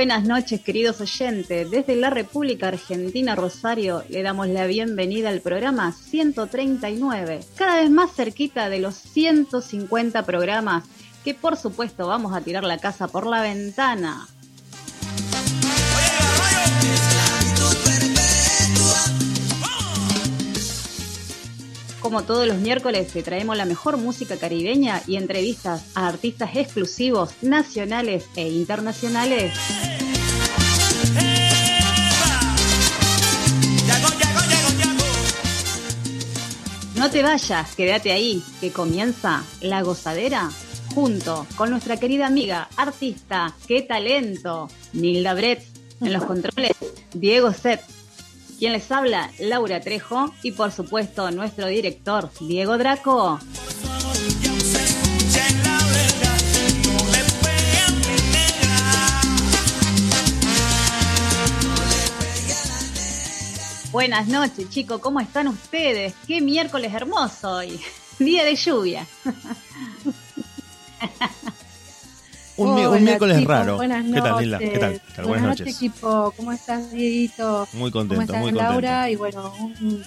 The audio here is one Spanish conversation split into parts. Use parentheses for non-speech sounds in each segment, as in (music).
Buenas noches, queridos oyentes. Desde la República Argentina, Rosario, le damos la bienvenida al programa 139, cada vez más cerquita de los 150 programas que por supuesto vamos a tirar la casa por la ventana. Como todos los miércoles, te traemos la mejor música caribeña y entrevistas a artistas exclusivos, nacionales e internacionales. No te vayas, quédate ahí, que comienza La Gozadera junto con nuestra querida amiga, artista, qué talento, Nilda Brett, en los controles, Diego Set, quien les habla, Laura Trejo, y por supuesto nuestro director, Diego Draco. Buenas noches, chicos, ¿cómo están ustedes? Qué miércoles hermoso hoy, (laughs) día de lluvia. Un, miércoles chicos, raro. Buenas ¿Qué tal, Nilda? ¿Qué tal? noches. ¿Qué tal? Buenas noches. equipo. ¿Cómo estás, Dieguito? Muy ¿Cómo contento, estás, muy contento. Laura? Y bueno, un,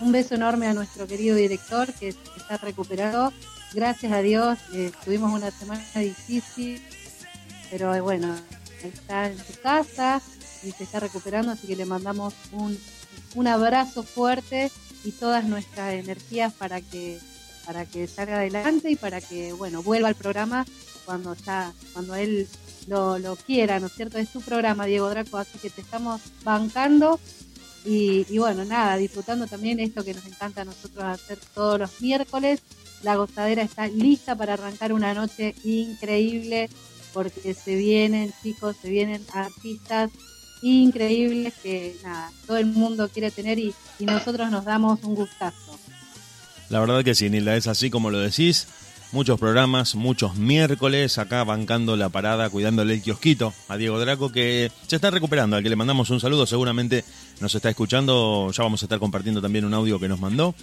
un beso enorme a nuestro querido director que está recuperado. Gracias a Dios, eh, tuvimos una semana difícil, pero eh, bueno, está en su casa y se está recuperando, así que le mandamos un, un abrazo fuerte y todas nuestras energías para que para que salga adelante y para que bueno vuelva al programa cuando ya cuando él lo, lo quiera, ¿no es cierto? Es su programa, Diego Draco, así que te estamos bancando y, bueno, nada, disfrutando también esto que nos encanta a nosotros hacer todos los miércoles. La gozadera está lista para arrancar una noche increíble porque se vienen, chicos, se vienen artistas increíbles que nada, todo el mundo quiere tener y, y nosotros nos damos un gustazo. La verdad que sí, Nilda, es así como lo decís. Muchos programas, muchos miércoles, acá bancando la parada, cuidándole el kiosquito a Diego Draco, que se está recuperando, al que le mandamos un saludo, seguramente nos está escuchando, ya vamos a estar compartiendo también un audio que nos mandó.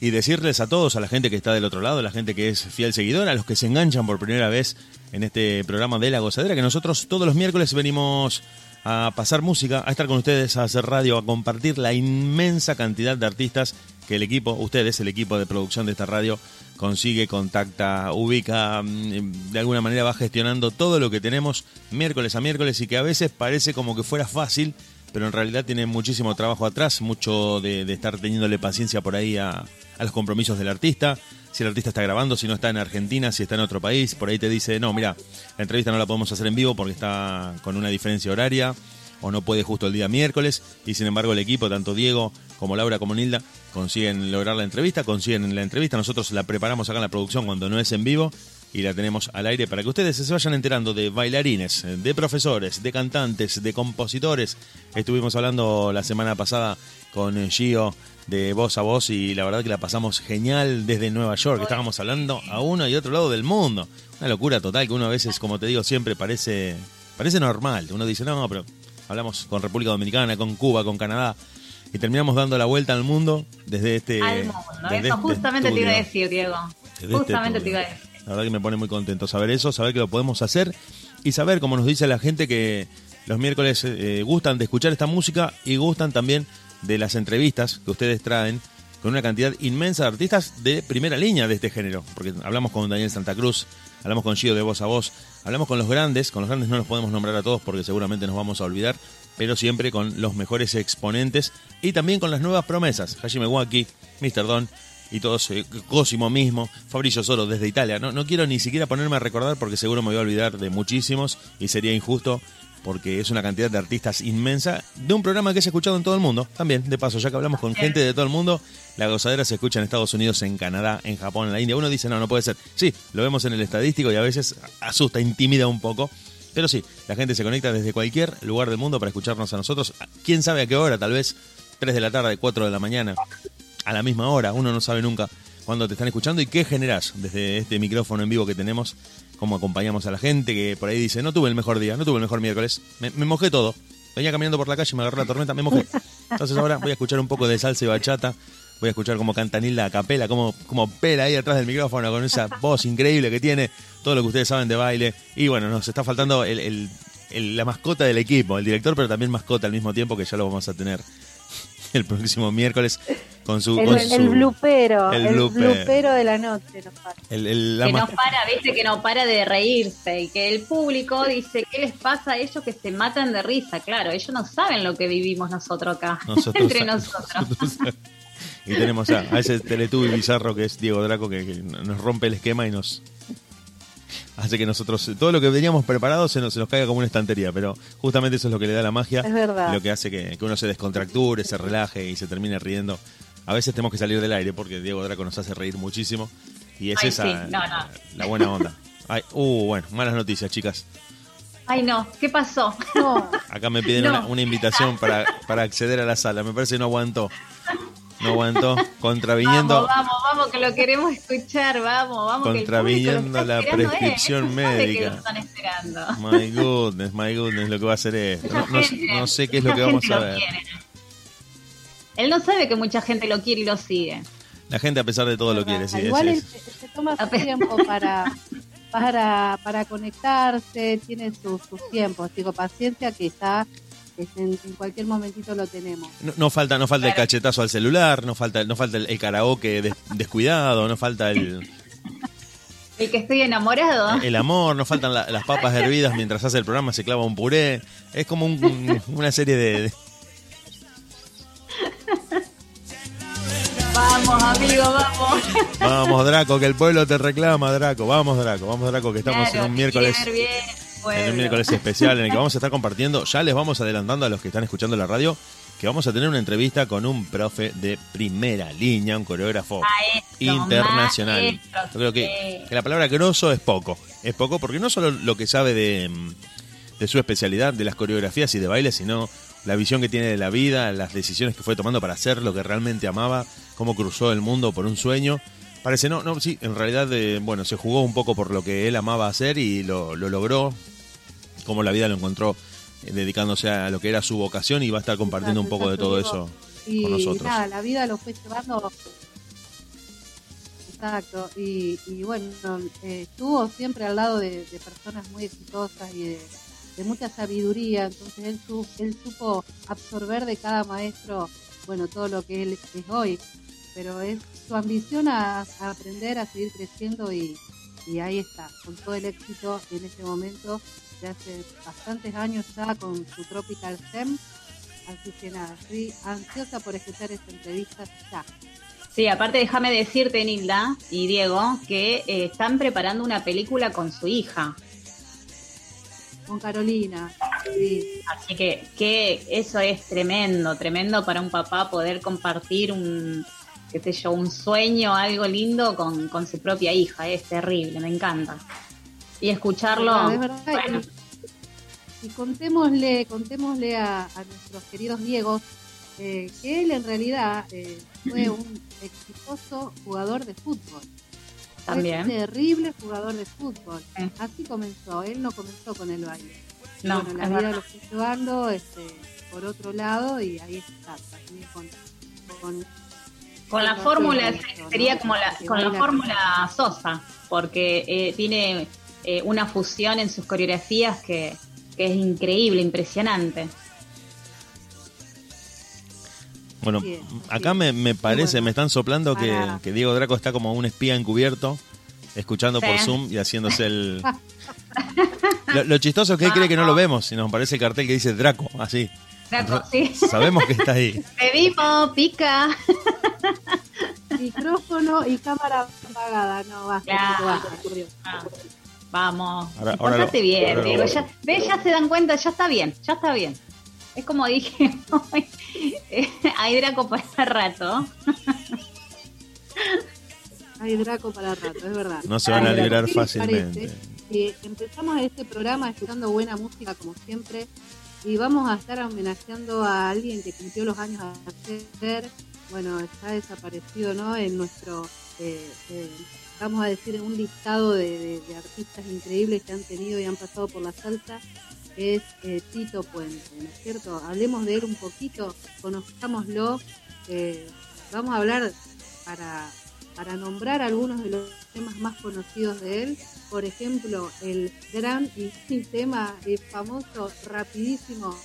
Y decirles a todos, a la gente que está del otro lado, a la gente que es fiel seguidora, a los que se enganchan por primera vez en este programa de La Gozadera, que nosotros todos los miércoles venimos a pasar música, a estar con ustedes, a hacer radio, a compartir la inmensa cantidad de artistas que el equipo, ustedes, el equipo de producción de esta radio, consigue, contacta, ubica, mm, de alguna manera va gestionando todo lo que tenemos miércoles a miércoles y que a veces parece como que fuera fácil, pero en realidad tiene muchísimo trabajo atrás, mucho de, estar teniéndole paciencia por ahí a los compromisos del artista, si el artista está grabando, si no está en Argentina, si está en otro país, por ahí te dice, no, mira, la entrevista no la podemos hacer en vivo porque está con una diferencia horaria o no puede justo el día miércoles y sin embargo el equipo, tanto Diego como Laura como Nilda, consiguen lograr la entrevista, consiguen la entrevista, nosotros la preparamos acá en la producción cuando no es en vivo y la tenemos al aire para que ustedes se vayan enterando de bailarines, de profesores, de cantantes, de compositores. Estuvimos hablando la semana pasada con Gio de voz a voz y la verdad que la pasamos genial desde Nueva York. Estábamos hablando a uno y otro lado del mundo. Una locura total que uno a veces, como te digo, siempre parece, parece normal. Uno dice, no, pero hablamos con República Dominicana, con Cuba, con Canadá y terminamos dando la vuelta al mundo desde este... Al mundo. desde Eso este justamente te iba a decir, Diego. Desde este Justamente te iba a decir. La verdad que me pone muy contento saber eso, saber que lo podemos hacer y saber, como nos dice la gente, que los miércoles eh, gustan de escuchar esta música y gustan también de las entrevistas que ustedes traen con una cantidad inmensa de artistas de primera línea de este género. Porque hablamos con Daniel Santa Cruz, hablamos con Gio de Voz a Voz, hablamos con los grandes, con los grandes no los podemos nombrar a todos porque seguramente nos vamos a olvidar, pero siempre con los mejores exponentes y también con las nuevas promesas. Hajime Waki, Mr. Don, y todos, eh, Cosimo mismo, Fabricio Solo desde Italia. No, no quiero ni siquiera ponerme a recordar porque seguro me voy a olvidar de muchísimos y sería injusto porque es una cantidad de artistas inmensa de un programa que es escuchado en todo el mundo. También, de paso, ya que hablamos con gente de todo el mundo, la gozadera se escucha en Estados Unidos, en Canadá, en Japón, en la India. Uno dice, no, no puede ser. Sí, lo vemos en el estadístico y a veces asusta, intimida un poco. Pero sí, la gente se conecta desde cualquier lugar del mundo para escucharnos a nosotros. ¿Quién sabe a qué hora? Tal vez 3 de la tarde, 4 de la mañana, a la misma hora. Uno no sabe nunca cuándo te están escuchando y qué generás desde este micrófono en vivo que tenemos cómo acompañamos a la gente que por ahí dice, no tuve el mejor día, no tuve el mejor miércoles, me, mojé todo. Venía caminando por la calle, me agarró la tormenta, me mojé. Entonces ahora voy a escuchar un poco de salsa y bachata, voy a escuchar cómo canta Nilda a capela, cómo, cómo pela ahí atrás del micrófono con esa voz increíble que tiene, todo lo que ustedes saben de baile. Y bueno, nos está faltando el, la mascota del equipo, el director, pero también mascota al mismo tiempo que ya lo vamos a tener el próximo miércoles con su... El, con el blupero, el, blupero de la noche. El, que no para, viste, que no para de reírse y que el público dice, ¿qué les pasa a ellos que se matan de risa? Claro, ellos no saben lo que vivimos nosotros acá, (laughs) entre nosotros. (laughs) y tenemos a, ese teletubi bizarro que es Diego Draco que nos rompe el esquema y nos hace que nosotros, todo lo que veníamos preparados se nos, se nos caiga como una estantería, pero justamente eso es lo que le da la magia, es verdad. lo que hace que, uno se descontracture, se relaje y se termine riendo. A veces tenemos que salir del aire porque Diego Draco nos hace reír muchísimo y es esa La, buena onda. Ay, uh, bueno, malas noticias, chicas. Ay, no, ¿qué pasó? Acá me piden una, una, invitación para, para acceder a la sala, me parece que no aguantó. No aguantó. Contraviniendo. Vamos, vamos, vamos, que lo queremos escuchar. Vamos, vamos. Contraviniendo la prescripción médica. My goodness, my goodness, lo que va a hacer esto. No, sé qué es lo que vamos a ver. Él no sabe que mucha gente lo quiere y lo sigue. La gente, a pesar de todo, lo quiere. Sí, Igual es, se toma su tiempo (laughs) para, para, para conectarse, tiene sus, tiempos. Digo, paciencia que está en, cualquier momentito lo tenemos. No, falta, no falta el cachetazo al celular, no falta, no falta el, karaoke descuidado, no falta el... (laughs) El que estoy enamorado. El amor, no faltan las papas hervidas mientras hace el programa, se clava un puré. Es como una serie de... Vamos, amigo, vamos. Vamos, Draco, que el pueblo te reclama, Draco. Vamos, Draco, vamos, Draco, que estamos en un miércoles. Bien, en un miércoles especial en el que vamos a estar compartiendo, ya les vamos adelantando a los que están escuchando la radio, que vamos a tener una entrevista con un profe de primera línea, un coreógrafo internacional. Yo creo que, la palabra grosso es poco, es poco porque no solo lo que sabe de, de su especialidad, de las coreografías y de baile, sino la visión que tiene de la vida, las decisiones que fue tomando para hacer lo que realmente amaba, cómo cruzó el mundo por un sueño. Parece, no, no, sí, en realidad, eh, bueno, se jugó un poco por lo que él amaba hacer y lo, lo logró, cómo la vida lo encontró eh, dedicándose a lo que era su vocación y va a estar compartiendo un poco de todo eso con nosotros. Nada, la vida lo fue llevando. Exacto, y, bueno, eh, estuvo siempre al lado de, personas muy exitosas y de, mucha sabiduría, entonces él, él supo absorber de cada maestro, bueno, todo lo que él es hoy, pero es su ambición a, aprender, a seguir creciendo y, y ahí está, con todo el éxito en este momento hace bastantes años ya con su Tropical Gem. Así que nada, estoy ansiosa por escuchar esta entrevista ya. Sí, aparte déjame decirte, Nilda y Diego, que eh, están preparando una película con su hija. Con Carolina, sí. Así que, que eso es tremendo, tremendo para un papá poder compartir un, qué sé yo, un sueño, algo lindo con, con su propia hija. Es terrible, me encanta y escucharlo. Y contémosle, contémosle a, nuestros queridos Diegos eh, que él en realidad eh, fue un exitoso jugador de fútbol. También. un terrible jugador de fútbol. Así comenzó. Él no comenzó con el baile. No, bueno, la vida lo fue llevando este, por otro lado y ahí está. con, con la fórmula sería como la, con la fórmula Sosa, porque eh, tiene eh, una fusión en sus coreografías que, es increíble, impresionante. Bueno, acá me, parece, me están soplando que, Diego Draco está como un espía encubierto, escuchando por Zoom y haciéndose el... (laughs) lo, chistoso es que él cree que no lo vemos, y nos parece el cartel que dice Draco, así. Draco, sí. (laughs) Sabemos que está ahí. Pedimos, pica. Y (laughs) micrófono y cámara apagada. No, basta, Claro. basta, por Dios. Ah, Vamos, Ahora- ahora lo- bien, ahora lo- Diego, ya, ve, ya se dan cuenta, ya está bien, ya está bien. Es como dije, hoy, (laughs) hay Draco para rato. Hay Draco para rato, es verdad. No se van a Ay, librar ¿Qué les fácilmente. Eh, empezamos este programa escuchando buena música como siempre y vamos a estar homenajeando a alguien que cumplió los años ayer. Bueno, está desaparecido, ¿no? En nuestro, eh, eh, vamos a decir, en un listado de, de- de artistas increíbles que han tenido y han pasado por la salsa. Es eh, Tito Puente, ¿no es cierto? Hablemos de él un poquito, conozcámoslo. eh, vamos a hablar para, para nombrar algunos de los temas más conocidos de él. Por ejemplo, el gran y (laughs) tema y famoso, rapidísimo,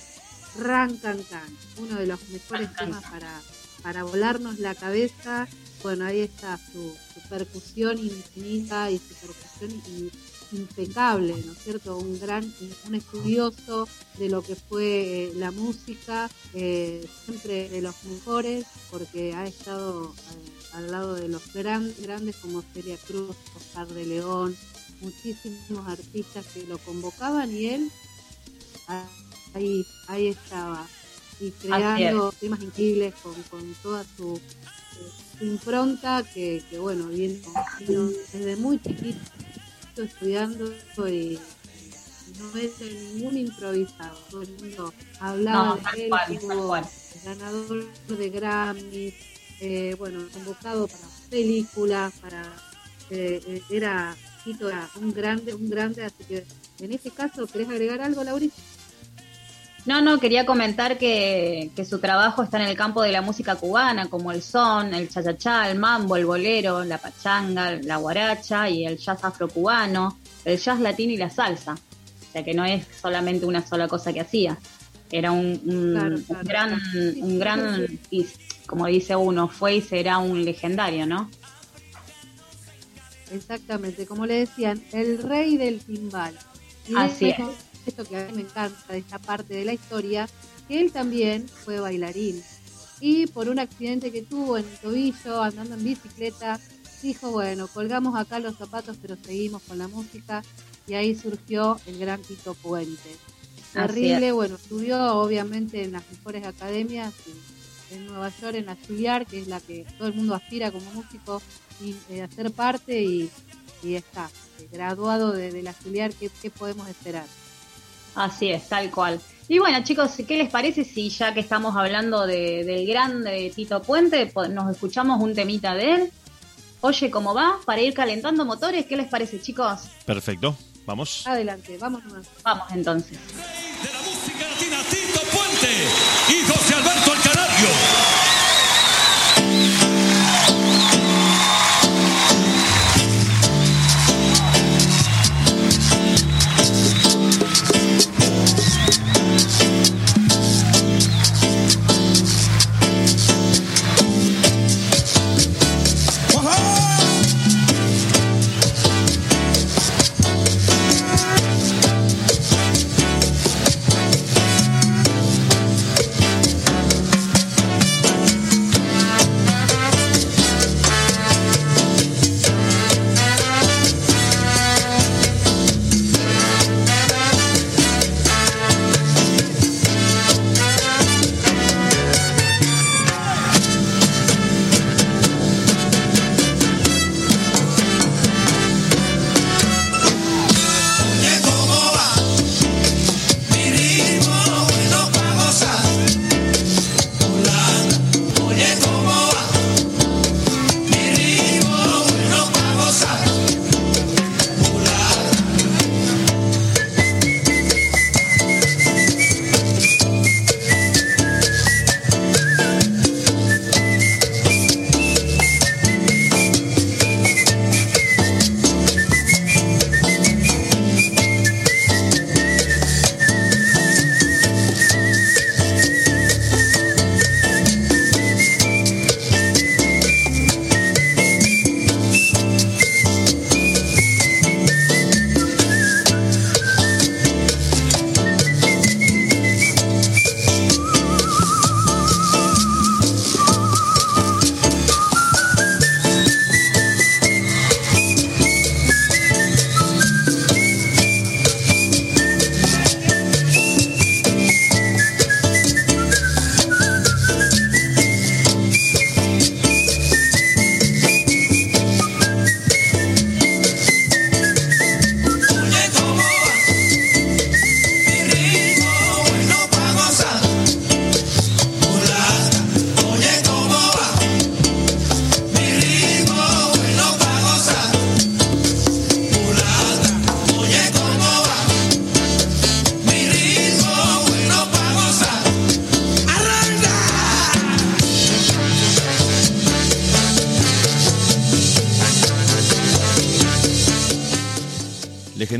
Ran Can Can, uno de los mejores (laughs) temas para, para volarnos la cabeza. Bueno, ahí está su, su percusión infinita y su percusión i- impecable, ¿no es cierto? Un gran, un estudioso de lo que fue eh, la música, eh, siempre de los mejores, porque ha estado eh, al lado de los gran, grandes como Celia Cruz, Oscar de León, muchísimos artistas que lo convocaban y él ah, ahí, ahí estaba. Y creando temas increíbles con, con toda su, eh, impronta que, que, bueno, viene, desde muy chiquito estudiando y no es ningún improvisado. Todo el mundo hablaba No, de él, cual, cual. ganador de Grammy, eh, bueno, convocado para películas, para eh, eh, era era un grande, un grande, así que en este caso, ¿querés agregar algo, Laurita? No, no, quería comentar que, que su trabajo está en el campo de la música cubana, como el son, el cha-cha-cha, el mambo, el bolero, la pachanga, la guaracha y el jazz afrocubano, el jazz latino y la salsa. O sea que no es solamente una sola cosa que hacía. Era un, un- Claro, un claro. gran, un gran, y como dice uno, fue y será un legendario, ¿no? Exactamente, como le decían, el rey del timbal. Y Así hecho, esto que a mí me encanta de esta parte de la historia, que él también fue bailarín. Y por un accidente que tuvo en el tobillo, andando en bicicleta, dijo, bueno, colgamos acá los zapatos, pero seguimos con la música. Y ahí surgió el gran Tito Puente. Terrible, bueno, estudió obviamente en las mejores academias en Nueva York, en la Juilliard, que es la que todo el mundo aspira como músico y eh, hacer parte y, y está, eh, graduado de, de la Juilliard, ¿qué, qué podemos esperar? Así es, tal cual. Y bueno, chicos, ¿qué les parece si ya que estamos hablando de, del grande Tito Puente, nos escuchamos un temita de él? Oye, ¿cómo va? Para ir calentando motores, ¿qué les parece, chicos? Perfecto, vamos. Adelante, vamos nomás. Vamos entonces. de la música latina, Tito Puente y José Alberto el Canario.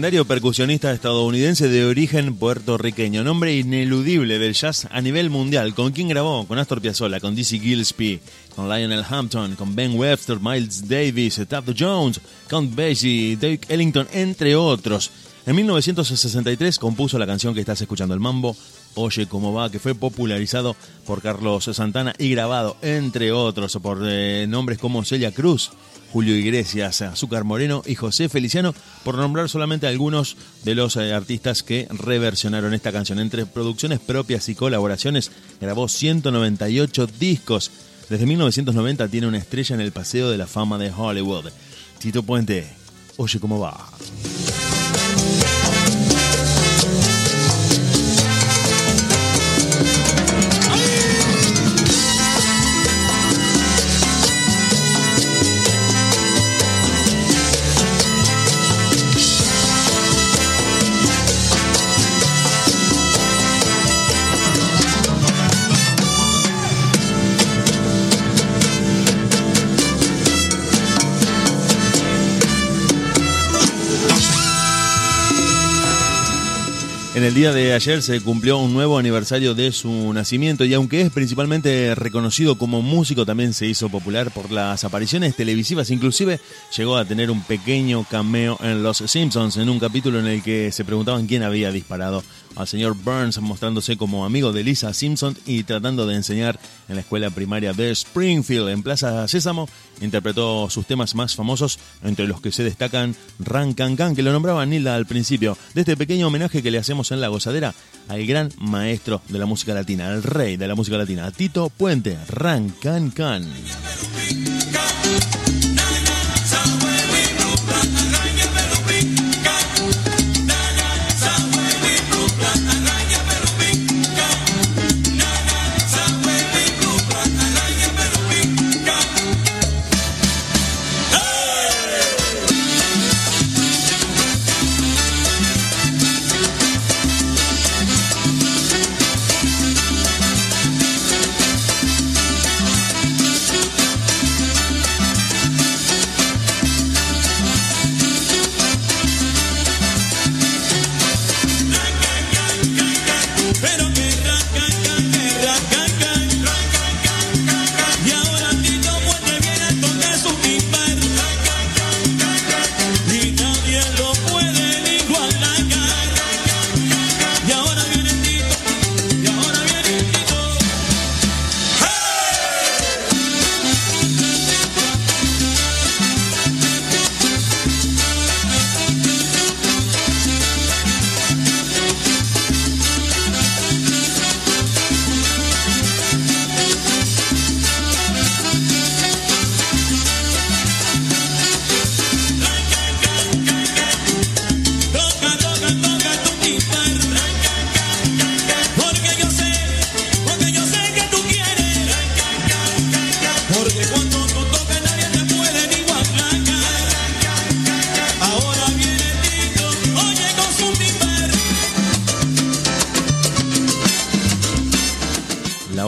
Percusionista estadounidense de origen puertorriqueño, nombre ineludible del jazz a nivel mundial. ¿Con quién grabó? Con Astor Piazzolla, con Dizzy Gillespie, con Lionel Hampton, con Ben Webster, Miles Davis, Taft Jones, Count Basie, Dave Ellington, entre otros. En 1963 compuso la canción que estás escuchando, el mambo Oye cómo va, que fue popularizado por Carlos Santana y grabado, entre otros, por eh, nombres como Celia Cruz, Julio Iglesias, Azúcar Moreno y José Feliciano, por nombrar solamente algunos de los eh, artistas que reversionaron esta canción. Entre producciones propias y colaboraciones, grabó 198 discos. Desde 1990 tiene una estrella en el Paseo de la Fama de Hollywood. Tito Puente, oye cómo va. En el día de ayer se cumplió un nuevo aniversario de su nacimiento y aunque es principalmente reconocido como músico, también se hizo popular por las apariciones televisivas. Inclusive llegó a tener un pequeño cameo en Los Simpsons, en un capítulo en el que se preguntaban quién había disparado al señor Burns, mostrándose como amigo de Lisa Simpson y tratando de enseñar en la escuela primaria de Springfield, en Plaza Sésamo. Interpretó sus temas más famosos, entre los que se destacan Ran Can que lo nombraba Nilda al principio, de este pequeño homenaje que le hacemos en la gozadera al gran maestro de la música latina, al rey de la música latina, Tito Puente, Ran Can Can.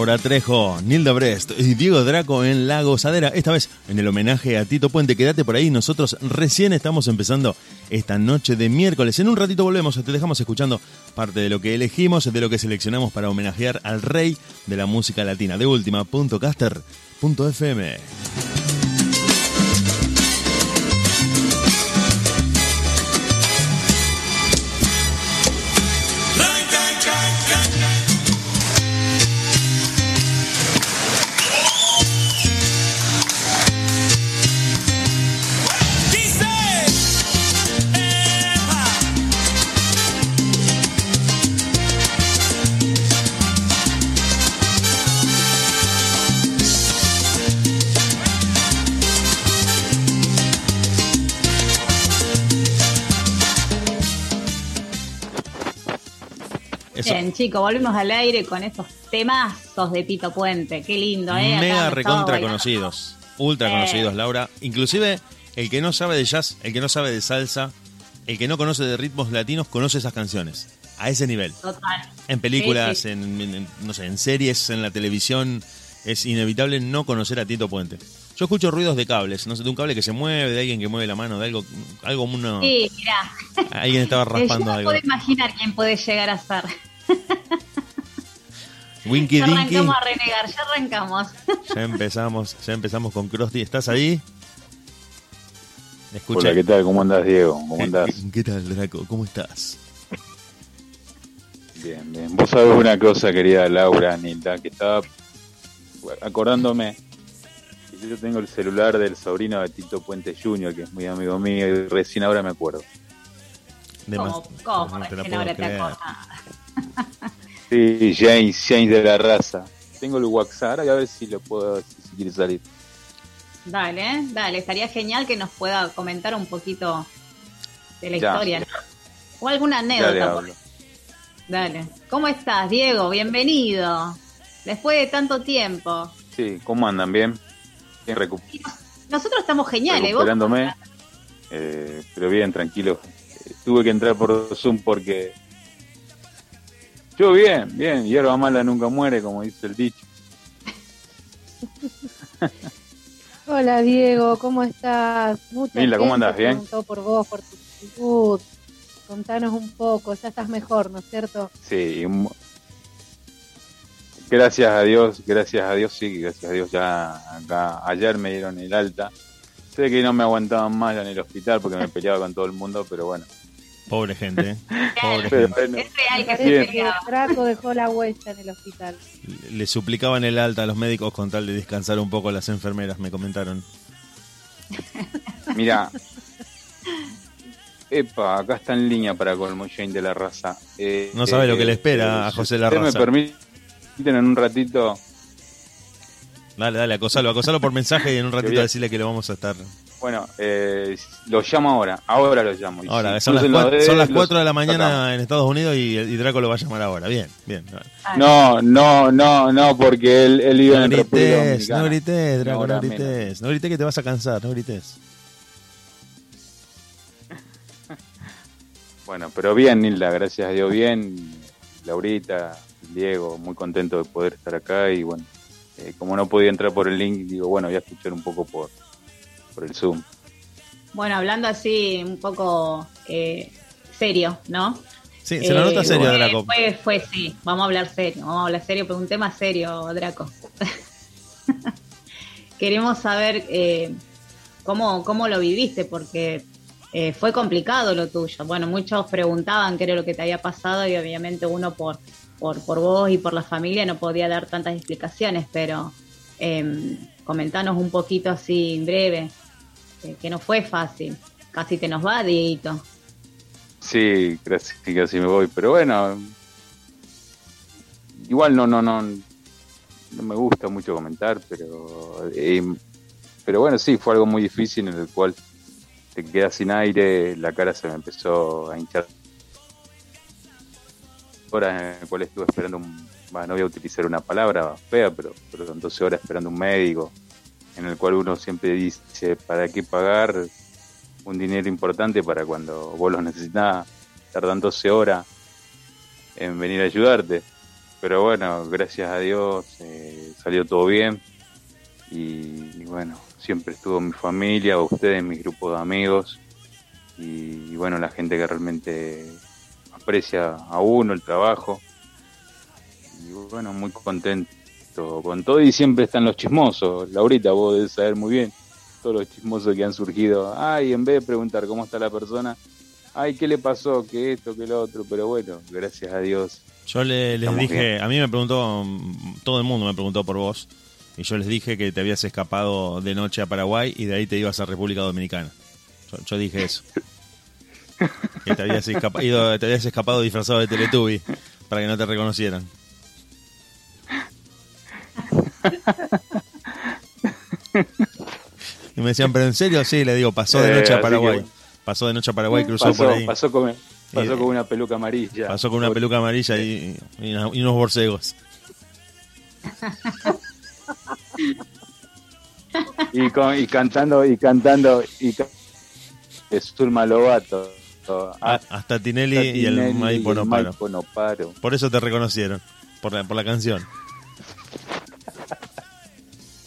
Laura Nilda Brest y Diego Draco en La Gozadera. Esta vez en el homenaje a Tito Puente. Quédate por ahí, nosotros recién estamos empezando esta noche de miércoles. En un ratito volvemos, te dejamos escuchando parte de lo que elegimos, de lo que seleccionamos para homenajear al rey de la música latina. De última, Bien, chicos, volvemos al aire con estos temazos de Tito Puente. Qué lindo, ¿eh? Acá Mega recontra conocidos, ultra Eh. conocidos, Laura. Inclusive el que no sabe de jazz, el que no sabe de salsa, el que no conoce de ritmos latinos, conoce esas canciones. A ese nivel. Total. En películas, Sí, sí. En, en- no sé, en series, en la televisión, es inevitable no conocer a Tito Puente. Yo escucho ruidos de cables, no sé, de un cable que se mueve, de alguien que mueve la mano, de algo, algo uno, Sí, mirá. alguien estaba (laughs) Eh, yo raspando no algo. puedo imaginar quién puede llegar a ser. (laughs) Winky Ya Dinky, arrancamos a renegar, ya arrancamos. (laughs) ya empezamos, ya empezamos con Krusty. ¿Estás ahí? Escucha. Hola, ¿qué tal? ¿Cómo andás, Diego? ¿Cómo ¿Qué- andás? qué- ¿Qué tal, Draco? ¿Cómo estás? Bien, bien. Vos sabés una cosa, querida Laura, Nilda, que estaba acordándome que yo tengo el celular del sobrino de Tito Puente Jr., que es muy amigo mío, y recién ahora me acuerdo. ¿Cómo, cómo no te recién ahora te acordás? Sí, James, James de la raza. Tengo el WhatsApp, ahora a ver si lo puedo, si, si quiere salir. Dale, dale, estaría genial que nos pueda comentar un poquito de la Ya. historia. O alguna anécdota. Dale. ¿Cómo estás, Diego? Bienvenido. Después de tanto tiempo. Sí, ¿cómo andan? ¿Bien? Bien, Nosotros estamos geniales. ¿Vos? recuperándome. Eh, pero bien, tranquilo. Eh, tuve que entrar por Zoom porque... Yo bien, bien. Hierba mala nunca muere, como dice el dicho. Hola Diego, ¿cómo estás? Mucha Mila, ¿cómo andás? ¿Bien? por vos, por tu actitud. Contanos un poco, ya estás mejor, ¿no es cierto? Sí, gracias a Dios, gracias a Dios, sí, gracias a Dios ya acá, ayer me dieron el alta. Sé que no me aguantaban más ya en el hospital porque me peleaba con todo el mundo, pero bueno. Pobre gente, ¿eh? (laughs) Pobre Pero gente. bueno, Es real que se peleaba. Draco dejó la huella en el hospital. Le suplicaban el alta a los médicos con tal de descansar un poco las enfermeras, me comentaron. (laughs) mira. Epa, acá está en línea para colmo Jane de la raza. Eh, No sabe lo que le espera a José La Raza. me permiten en un ratito, Dale, dale, acosalo, acosalo por mensaje y en un ratito decirle que lo vamos a estar. bueno, eh, lo llamo ahora, ahora lo llamo. Ahora, si son las, 4, son las dedos, 4 de la sacamos. mañana en Estados Unidos y, y Draco lo va a llamar ahora. Bien, bien. No, no, no, no, porque él, él vive No en República grites, Dominicana. no grites, Draco, no hora grites. No grites que te vas a cansar, no grites. (laughs) Bueno, pero bien, Nilda, gracias a Dios, bien. Laurita, Diego, muy contento de poder estar acá y bueno, eh, como no podía entrar por el link, digo, bueno, voy a escuchar un poco por, por el Zoom. Bueno, hablando así un poco eh, serio, ¿no? Sí, se lo nota Eh, serio, fue- Draco. Fue, fue, sí, vamos a hablar serio, vamos a hablar serio, pero un tema serio, Draco. (laughs) Queremos saber eh, cómo, cómo lo viviste, porque eh, fue complicado lo tuyo. Bueno, muchos preguntaban qué era lo que te había pasado y obviamente uno por, por, por vos y por la familia no podía dar tantas explicaciones, pero eh, comentanos un poquito así en breve, eh, que no fue fácil. Casi te nos va, Dieguito. Sí, casi, casi me voy, pero bueno, igual no, no, no, no me gusta mucho comentar, pero, eh, pero bueno, sí, fue algo muy difícil en el cual te quedas sin aire, la cara se me empezó a hinchar. Horas en el cual estuve esperando, un, bah, no voy a utilizar una palabra fea, pero, pero 12 horas esperando un médico, en el cual uno siempre dice, ¿para qué pagar un dinero importante para cuando vos los necesitas? Tardan 12 horas en venir a ayudarte. Pero bueno, gracias a Dios eh, salió todo bien. Y, bueno, siempre estuvo mi familia, ustedes, mis grupos de amigos. Y bueno, la gente que realmente aprecia a uno el trabajo. Y bueno, muy contento con todo. Y siempre están los chismosos. Laurita, vos debes saber muy bien todos los chismosos que han surgido. Ay, en vez de preguntar cómo está la persona, ay, ¿qué le pasó? ¿Qué esto? ¿Qué lo otro? Pero bueno, gracias a Dios. Yo le- les dije, bien. a mí me preguntó, todo el mundo me preguntó por vos, y yo les dije que te habías escapado de noche a Paraguay y de ahí te ibas a República Dominicana. Yo, yo dije eso. (laughs) (laughs) Que te habías, escapa- ido- te habías escapado disfrazado de Teletubby para que no te reconocieran. Y me decían, pero en serio, sí, le digo, pasó de Eh, noche a que Paraguay. Pasó de noche a Paraguay, cruzó pasó, por ahí. pasó con, pasó con una peluca amarilla. Pasó con una peluca amarilla y, y una- y unos borcegos. Y, con- y cantando, y cantando, y es Zulma Lobato. A- hasta Tinelli Hasta y el Maipo y no el paro. Maipo no paro. Por eso te reconocieron, por la, por la canción.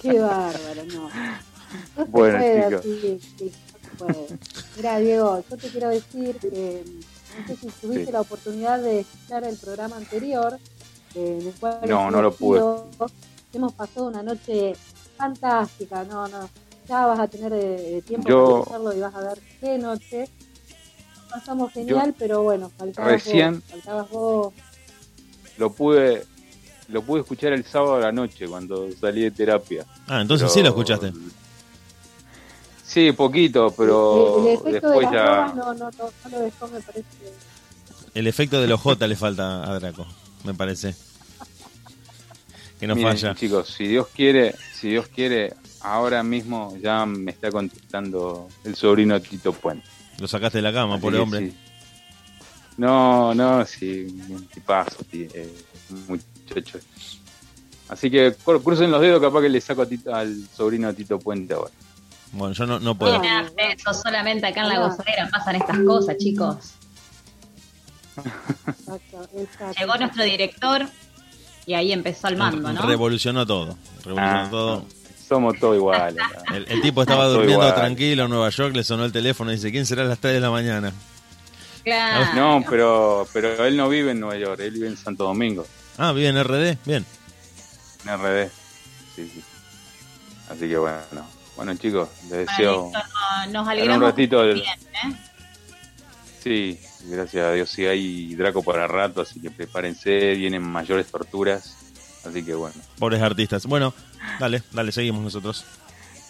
Qué bárbaro, no. No Bueno, sí, no. Mira, Diego, yo te quiero decir que no sé si tuviste Sí. la oportunidad de escuchar el programa anterior, eh, en el cual No, no lo pude. hemos pasado una noche fantástica, no, no, ya vas a tener eh, tiempo Yo- para escucharlo y vas a ver qué noche. Pasamos genial, pero bueno, faltabas recién- vos, faltabas vos. Lo pude, lo pude escuchar el sábado a la noche cuando salí de terapia. Ah, entonces Pero- sí lo escuchaste. Sí, poquito, pero el, el efecto de después las ya. no, no, no lo dejó, me parece. El efecto de los J le falta a Draco, me parece. Que no Miren, falla. chicos, si Dios quiere, si Dios quiere, ahora mismo ya me está contestando el sobrino Tito Puente. Lo sacaste de la cama, pobre que hombre. sí. No, no, sí, un tipazo, sí, eh, muchacho. Así que cru- crucen los dedos, capaz que le saco a Tito- al sobrino Tito Puente ahora. Bueno, yo no, no puedo. Acceso solamente acá en la gozadera pasan estas cosas, chicos. (laughs) Exacto, exacto. Llegó nuestro director y ahí empezó el mando, ¿no? Revolucionó todo. Revolucionó Ah, todo. Somos todos iguales. ¿no? El, el tipo estaba durmiendo igual. tranquilo en Nueva York, le sonó el teléfono y dice, ¿quién será a las 3 de la mañana? Claro. No, pero, pero él no vive en Nueva York, él vive en Santo Domingo, Ah, bien, RD, bien. en RD. Sí, sí. Así que bueno, bueno chicos, les Bueno, deseo... listo, no- nos un alegramos ratito del- bien, ¿eh? Sí, gracias a Dios sí hay Draco para rato, así que prepárense, vienen mayores torturas. Así que bueno. Pobres artistas. Bueno, dale, dale, seguimos nosotros.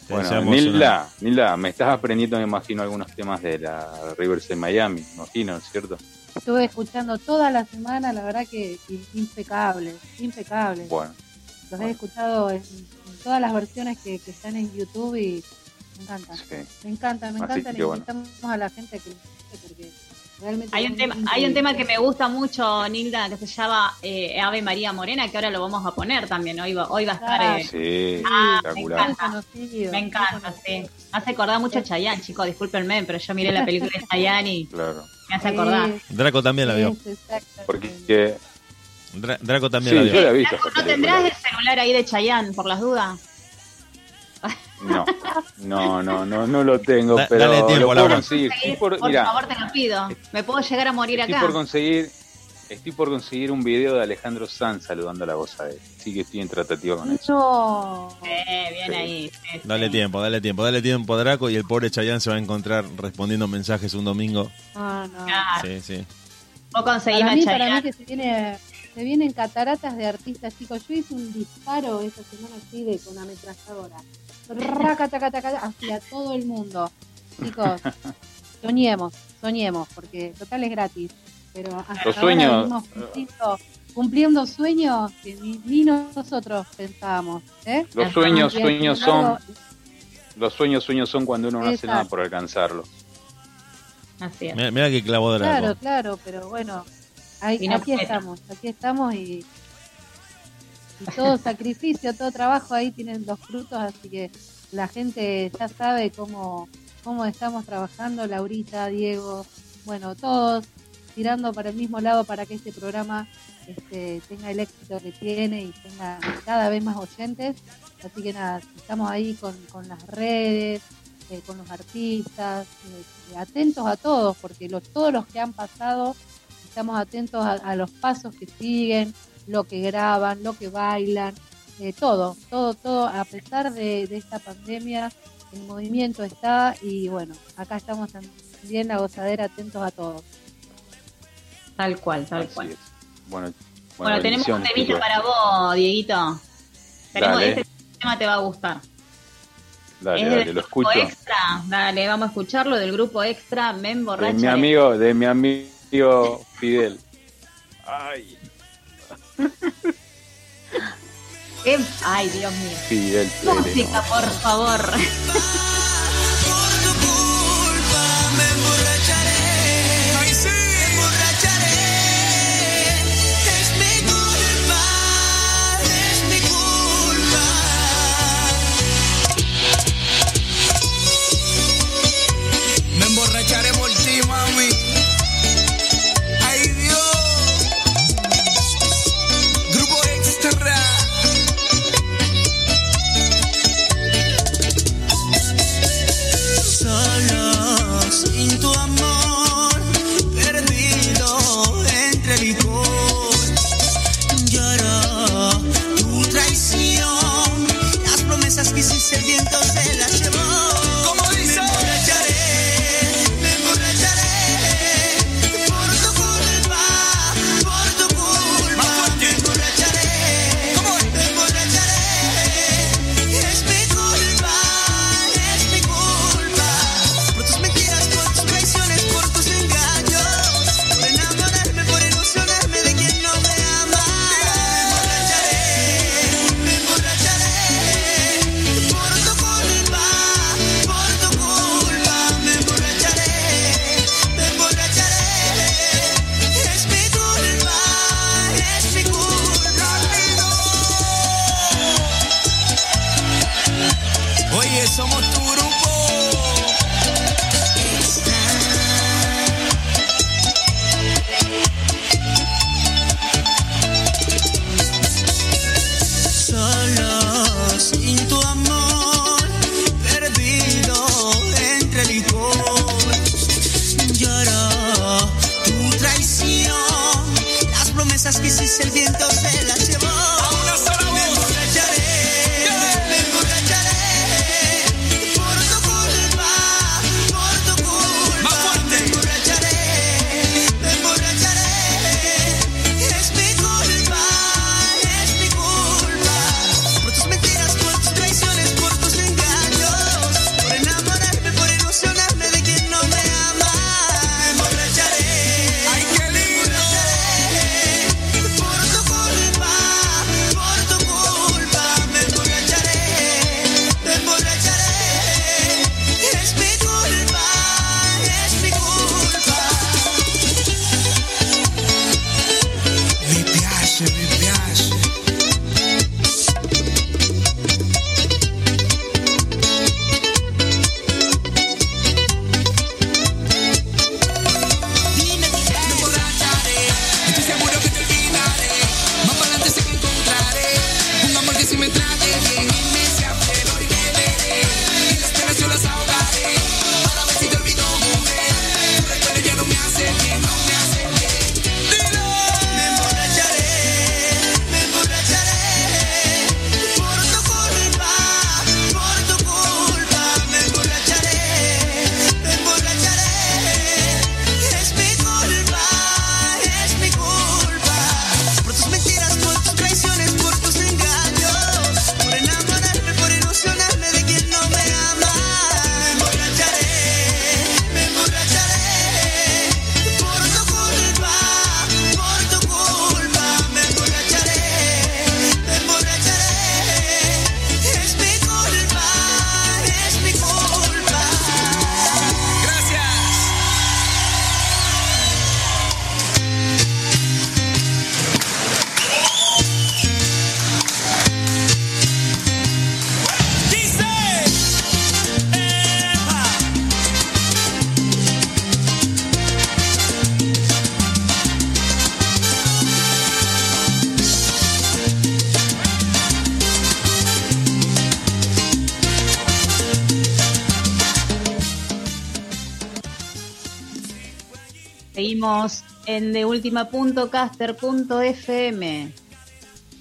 Te Bueno, Nilda, Nilda, me estás aprendiendo, me imagino, algunos temas de la Riverside Miami, me imagino, ¿cierto? Estuve escuchando toda la semana, la verdad que impecable, impecable. Bueno, Los he escuchado en, en todas las versiones que, que están en YouTube y me encantan. sí. Me encanta, me Así encanta. que Le bueno. invitamos a la gente que lo escuche porque realmente. Hay un, tema, hay un tema que me gusta mucho, Nilda, que se llama eh, Ave María Morena, que ahora lo vamos a poner también. Hoy va, hoy va a estar. Ah, eh, Sí, Ah, me encanta. me encanta, sí. Me hace acordar mucho a Chayanne, chicos, discúlpenme, pero yo miré la película de Chayanne y Claro. me hace acordar. Sí, Draco también la vio. Porque que, Dra- Draco sí, también la yo vio. la. Draco, ¿No tendrás el celular ahí de Chayanne, por las dudas? No, no, no, no, no lo tengo, Da- pero dale tiempo, lo puedo conseguir. Por, por mirá, favor, te lo pido. Me puedo llegar a morir estoy acá. por conseguir, estoy por conseguir un video de Alejandro Sanz saludando a la gozadera. Sí que estoy en tratativa con eso. No. Eh, bien Sí. ahí. sí, sí. Dale tiempo, dale tiempo, dale tiempo a Draco y el pobre Chayanne se va a encontrar respondiendo mensajes un domingo. No, no. Sí, sí. Vos conseguime Para a mí, para mí que se viene, se vienen cataratas de artistas, chicos. Yo hice un disparo esta semana así de con ametralladora. Raca, taca, taca, hacia todo el mundo. Chicos, (laughs) soñemos, soñemos, porque total es gratis. Pero hasta Los sueños, cumpliendo, cumpliendo sueños que ni, ni nosotros pensábamos. ¿eh? Los sueños, sueños son, los sueños, sueños son cuando uno no hace nada por alcanzarlos. Así es. Mira, mira que clavó Draco. Claro, claro, pero bueno, ahí- no aquí estamos, aquí estamos y todo sacrificio, todo trabajo ahí tienen los frutos, así que la gente ya sabe cómo, cómo estamos trabajando, Laurita, Diego, bueno, todos tirando para el mismo lado para que este programa este, tenga el éxito que tiene y tenga cada vez más oyentes. Así que nada, estamos ahí con, con las redes, eh, con los artistas, eh, atentos a todos, porque los, todos los que han pasado, estamos atentos a los pasos que siguen, lo que graban, lo que bailan, eh, todo, todo, todo, a pesar de, de esta pandemia, el movimiento está y bueno, acá estamos también la gozadera atentos a todos. Tal cual, tal Así cual. es. Bueno, Bueno, tenemos un temita chicos. para vos, Dieguito. Tenemos, Dale. este tema te va a gustar. Dale, es dale, del lo grupo escucho. extra. Dale, vamos a escucharlo del grupo extra Men De mi amigo, de mi amigo Fidel. Ay. Ay, Dios mío. Fidel. Música, por favor. En deultima.caster.fm.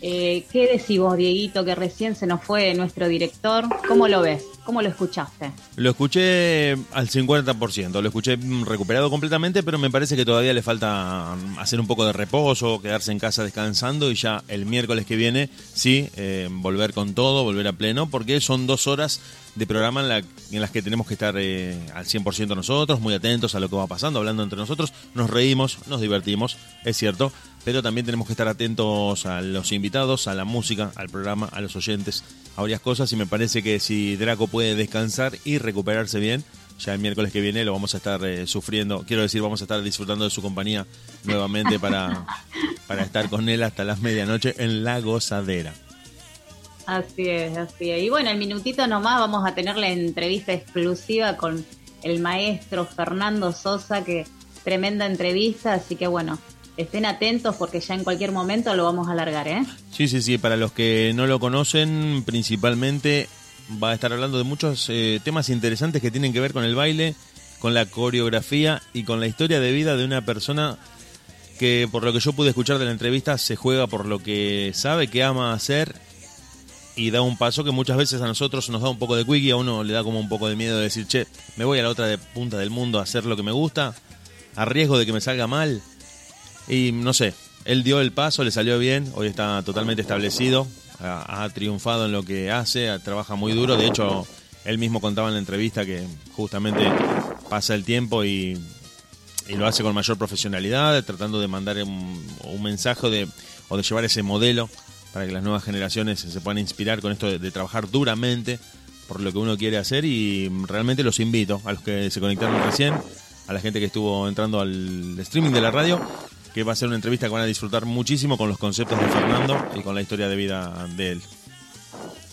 Eh, ¿Qué decís vos, Dieguito, que recién se nos fue nuestro director? ¿Cómo lo ves? ¿Cómo lo escuchaste? Lo escuché al 50%, lo escuché recuperado completamente, pero me parece que todavía le falta hacer un poco de reposo, quedarse en casa descansando y ya el miércoles que viene, sí, eh, volver con todo, volver a pleno, porque son dos horas de programa en, la- en las que tenemos que estar eh, al 100% nosotros, muy atentos a lo que va pasando, hablando entre nosotros, nos reímos, nos divertimos, es cierto, pero también tenemos que estar atentos a los invitados, a la música, al programa, a los oyentes, a varias cosas y me parece que si Draco puede descansar y recuperarse bien, ya el miércoles que viene lo vamos a estar eh, sufriendo, quiero decir, vamos a estar disfrutando de su compañía nuevamente para, (laughs) para estar con él hasta las medianoche en la gozadera. Así es, así es. Y bueno, el minutito nomás vamos a tener la entrevista exclusiva con el maestro Fernando Sosa, que tremenda entrevista, así que bueno, estén atentos porque ya en cualquier momento lo vamos a alargar, ¿eh? Sí, sí, sí, para los que no lo conocen, principalmente va a estar hablando de muchos eh, temas interesantes que tienen que ver con el baile, con la coreografía y con la historia de vida de una persona que, por lo que yo pude escuchar de la entrevista, se juega por lo que sabe, que ama hacer y da un paso que muchas veces a nosotros nos da un poco de quickie, a uno le da como un poco de miedo de decir, che, me voy a la otra punta del mundo a hacer lo que me gusta, a riesgo de que me salga mal. Y no sé, él dio el paso, le salió bien, hoy está totalmente establecido, ha, triunfado en lo que hace, ha- trabaja muy duro, de hecho, él mismo contaba en la entrevista que justamente pasa el tiempo y, lo hace con mayor profesionalidad, tratando de mandar un, mensaje de, o de llevar ese modelo para que las nuevas generaciones se puedan inspirar con esto de trabajar duramente por lo que uno quiere hacer y realmente los invito a los que se conectaron recién, a la gente que estuvo entrando al streaming de la radio, que va a ser una entrevista que van a disfrutar muchísimo con los conceptos de Fernando y con la historia de vida de él.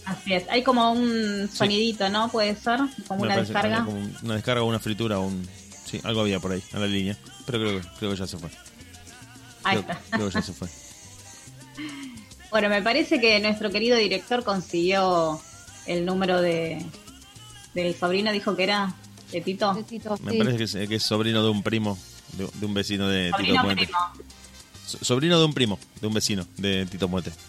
Así es. Hay como un sonidito, ¿no? Puede ser, como Me una descarga. como una descarga o una fritura o un... Sí, algo había por ahí, en la línea. Pero creo, que- creo que ya se fue. Ahí Creo, está. creo que ya se fue. (laughs) Bueno, me parece que nuestro querido director consiguió el número de del sobrino, dijo que era de Tito. Besito, Me sí. parece que es, que es sobrino de un primo, de, de un vecino de Tito Sobrino Puente. primo. So- Sobrino de un primo, de un vecino de Tito Puente. (laughs)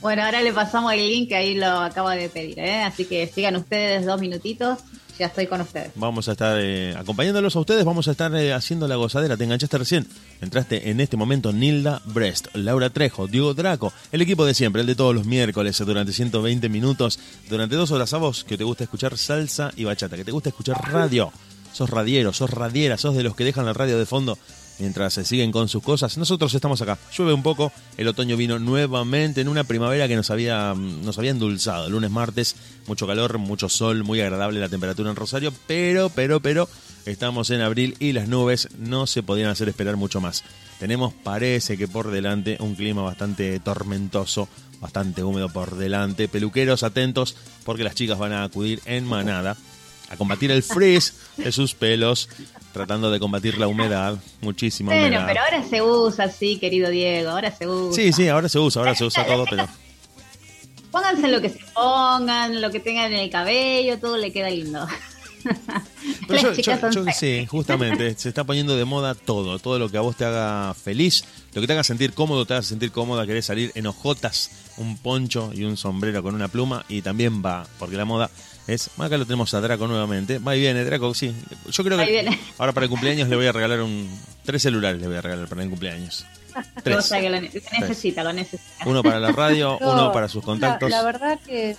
Bueno, ahora le pasamos el link que ahí lo acabo de pedir, ¿eh? Así que sigan ustedes dos minutitos, ya estoy con ustedes. Vamos a estar eh, acompañándolos a ustedes, vamos a estar eh, haciendo la gozadera. Te enganchaste recién. Entraste en este momento Nilda Brest, Laura Trejo, Diego Draco, el equipo de siempre, el de todos los miércoles, durante 120 minutos, durante dos horas a vos, que te gusta escuchar salsa y bachata, que te gusta escuchar radio. Sos radiero, sos radiera, sos de los que dejan la radio de fondo mientras se siguen con sus cosas. Nosotros estamos acá. Llueve un poco, el otoño vino nuevamente en una primavera que nos había, nos había endulzado. Lunes, martes, mucho calor, mucho sol, muy agradable la temperatura en Rosario, pero, pero, pero, estamos en abril y las nubes no se podían hacer esperar mucho más. Tenemos, parece que por delante, un clima bastante tormentoso, bastante húmedo por delante. Peluqueros, atentos, porque las chicas van a acudir en manada a combatir el frizz de sus pelos, tratando de combatir la humedad, muchísima Bueno, humedad. pero ahora se usa así, querido Diego, ahora se usa. Sí, sí, ahora se usa, ahora se usa todo, pero Pónganse lo que se pongan, lo que tengan en el cabello, todo le queda lindo. (laughs) Pero yo, yo- yo sí, justamente, se está poniendo de moda todo, todo lo que a vos te haga feliz, lo que te haga sentir cómodo, te haga sentir cómoda, querés salir en hojotas, un poncho y un sombrero con una pluma y también va, porque la moda es, acá lo tenemos a Draco nuevamente, va y viene Draco, sí, yo creo que viene. (laughs) ahora para el cumpleaños le voy a regalar un, tres celulares le voy a regalar para el cumpleaños, (laughs) O tres, sea, que lo ne- lo necesita, lo necesita. uno para la radio, No, (laughs) uno para sus la- contactos, La, verdad que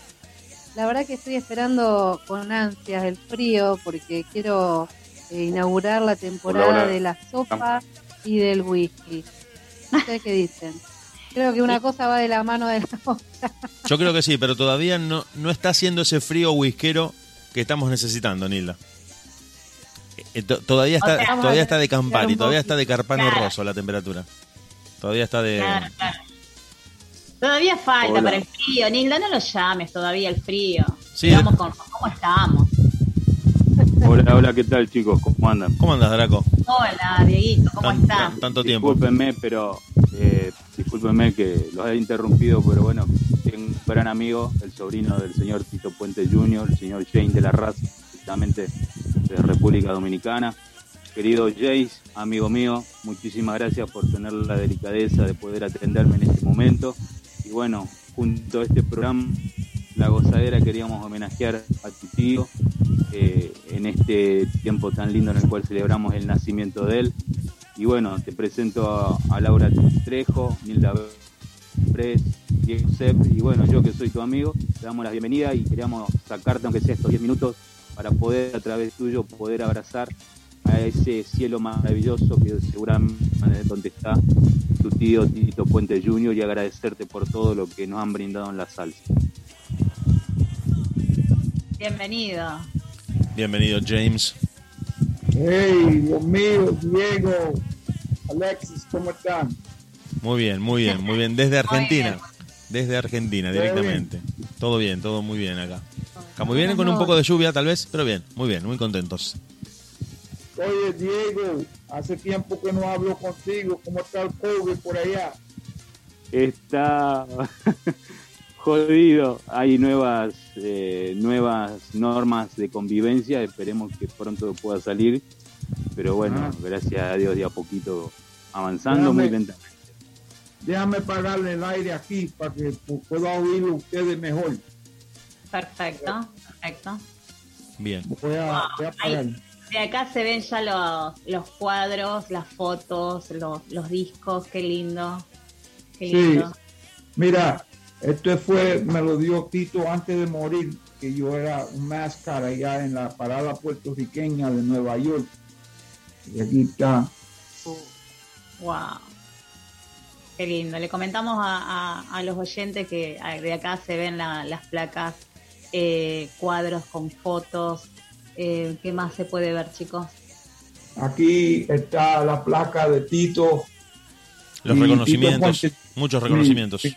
la verdad que estoy esperando con ansias el frío porque quiero eh, inaugurar la temporada Hola, hola. de la sopa y del whisky. ¿Ustedes qué dicen? Creo que una cosa va de la mano de la (laughs) otra. yo creo que sí, pero todavía no, no está haciendo ese frío whiskero que estamos necesitando, Nilda. Eh, eh, to- todavía está, O sea, todavía está de Campari, todavía está de Carpano Claro. Rosso la temperatura. Todavía está de. Claro, claro. Todavía falta Hola. para el frío, Nilda, no lo llames todavía el frío. Sí. Vamos con cómo estamos. Hola, hola, ¿qué tal chicos? ¿Cómo andan? ¿Cómo andas, Draco? Hola, Dieguito, ¿cómo Tan- estás? tan- tanto tiempo. Discúlpenme, pero eh, discúlpenme que los he interrumpido, pero bueno, tengo un gran amigo, el sobrino del señor Tito Puente Jr., el señor Jane de la Raza, justamente de República Dominicana. Querido Jace, amigo mío, muchísimas gracias por tener la delicadeza de poder atenderme en este momento. Y bueno, junto a este programa, La Gozadera, queríamos homenajear a tu tío eh, en este tiempo tan lindo en el cual celebramos el nacimiento de él. Y bueno, te presento a, a Laura Trejo, Nilda Pres, Diego Sepp, y bueno, yo que soy tu amigo, te damos la bienvenida y queríamos sacarte, aunque sea estos 10 minutos, para poder a través tuyo poder abrazar a ese cielo maravilloso que seguramente es donde está tu tío Tito Puente Jr. y agradecerte por todo lo que nos han brindado en la salsa. Bienvenido. Bienvenido, James. Hey, Dios mío, Diego, Alexis, ¿cómo están? Muy bien, muy bien, muy bien. Desde Argentina. Desde Argentina, directamente. Todo bien, todo muy bien acá. Acá muy bien, con un poco de lluvia tal vez, pero bien, muy bien, muy contentos. Oye, Diego, hace tiempo que no hablo contigo. ¿Cómo está el COVID por allá? está (laughs) jodido. Hay nuevas eh, nuevas normas de convivencia. Esperemos que pronto pueda salir. Pero bueno, Ah. gracias a Dios de a poquito avanzando Déjame- muy lentamente. Déjame pagarle el aire aquí para que pu- pueda oírlo ustedes mejor. Perfecto, perfecto. Bien. Voy a, voy a Ahí. pagar. De acá se ven ya los, los cuadros, las fotos, los, los discos, qué lindo. Qué Sí. lindo. Mira, esto fue, me lo dio Tito antes de morir, que yo era un máscara allá en la parada puertorriqueña de Nueva York. Y aquí está. Wow. Qué lindo. Le comentamos a, a- a los oyentes que de acá se ven la- las placas, eh, cuadros con fotos. Eh, ¿Qué más se puede ver, chicos? Aquí está la placa de Tito Los reconocimientos. Tito Muchos reconocimientos. Mi,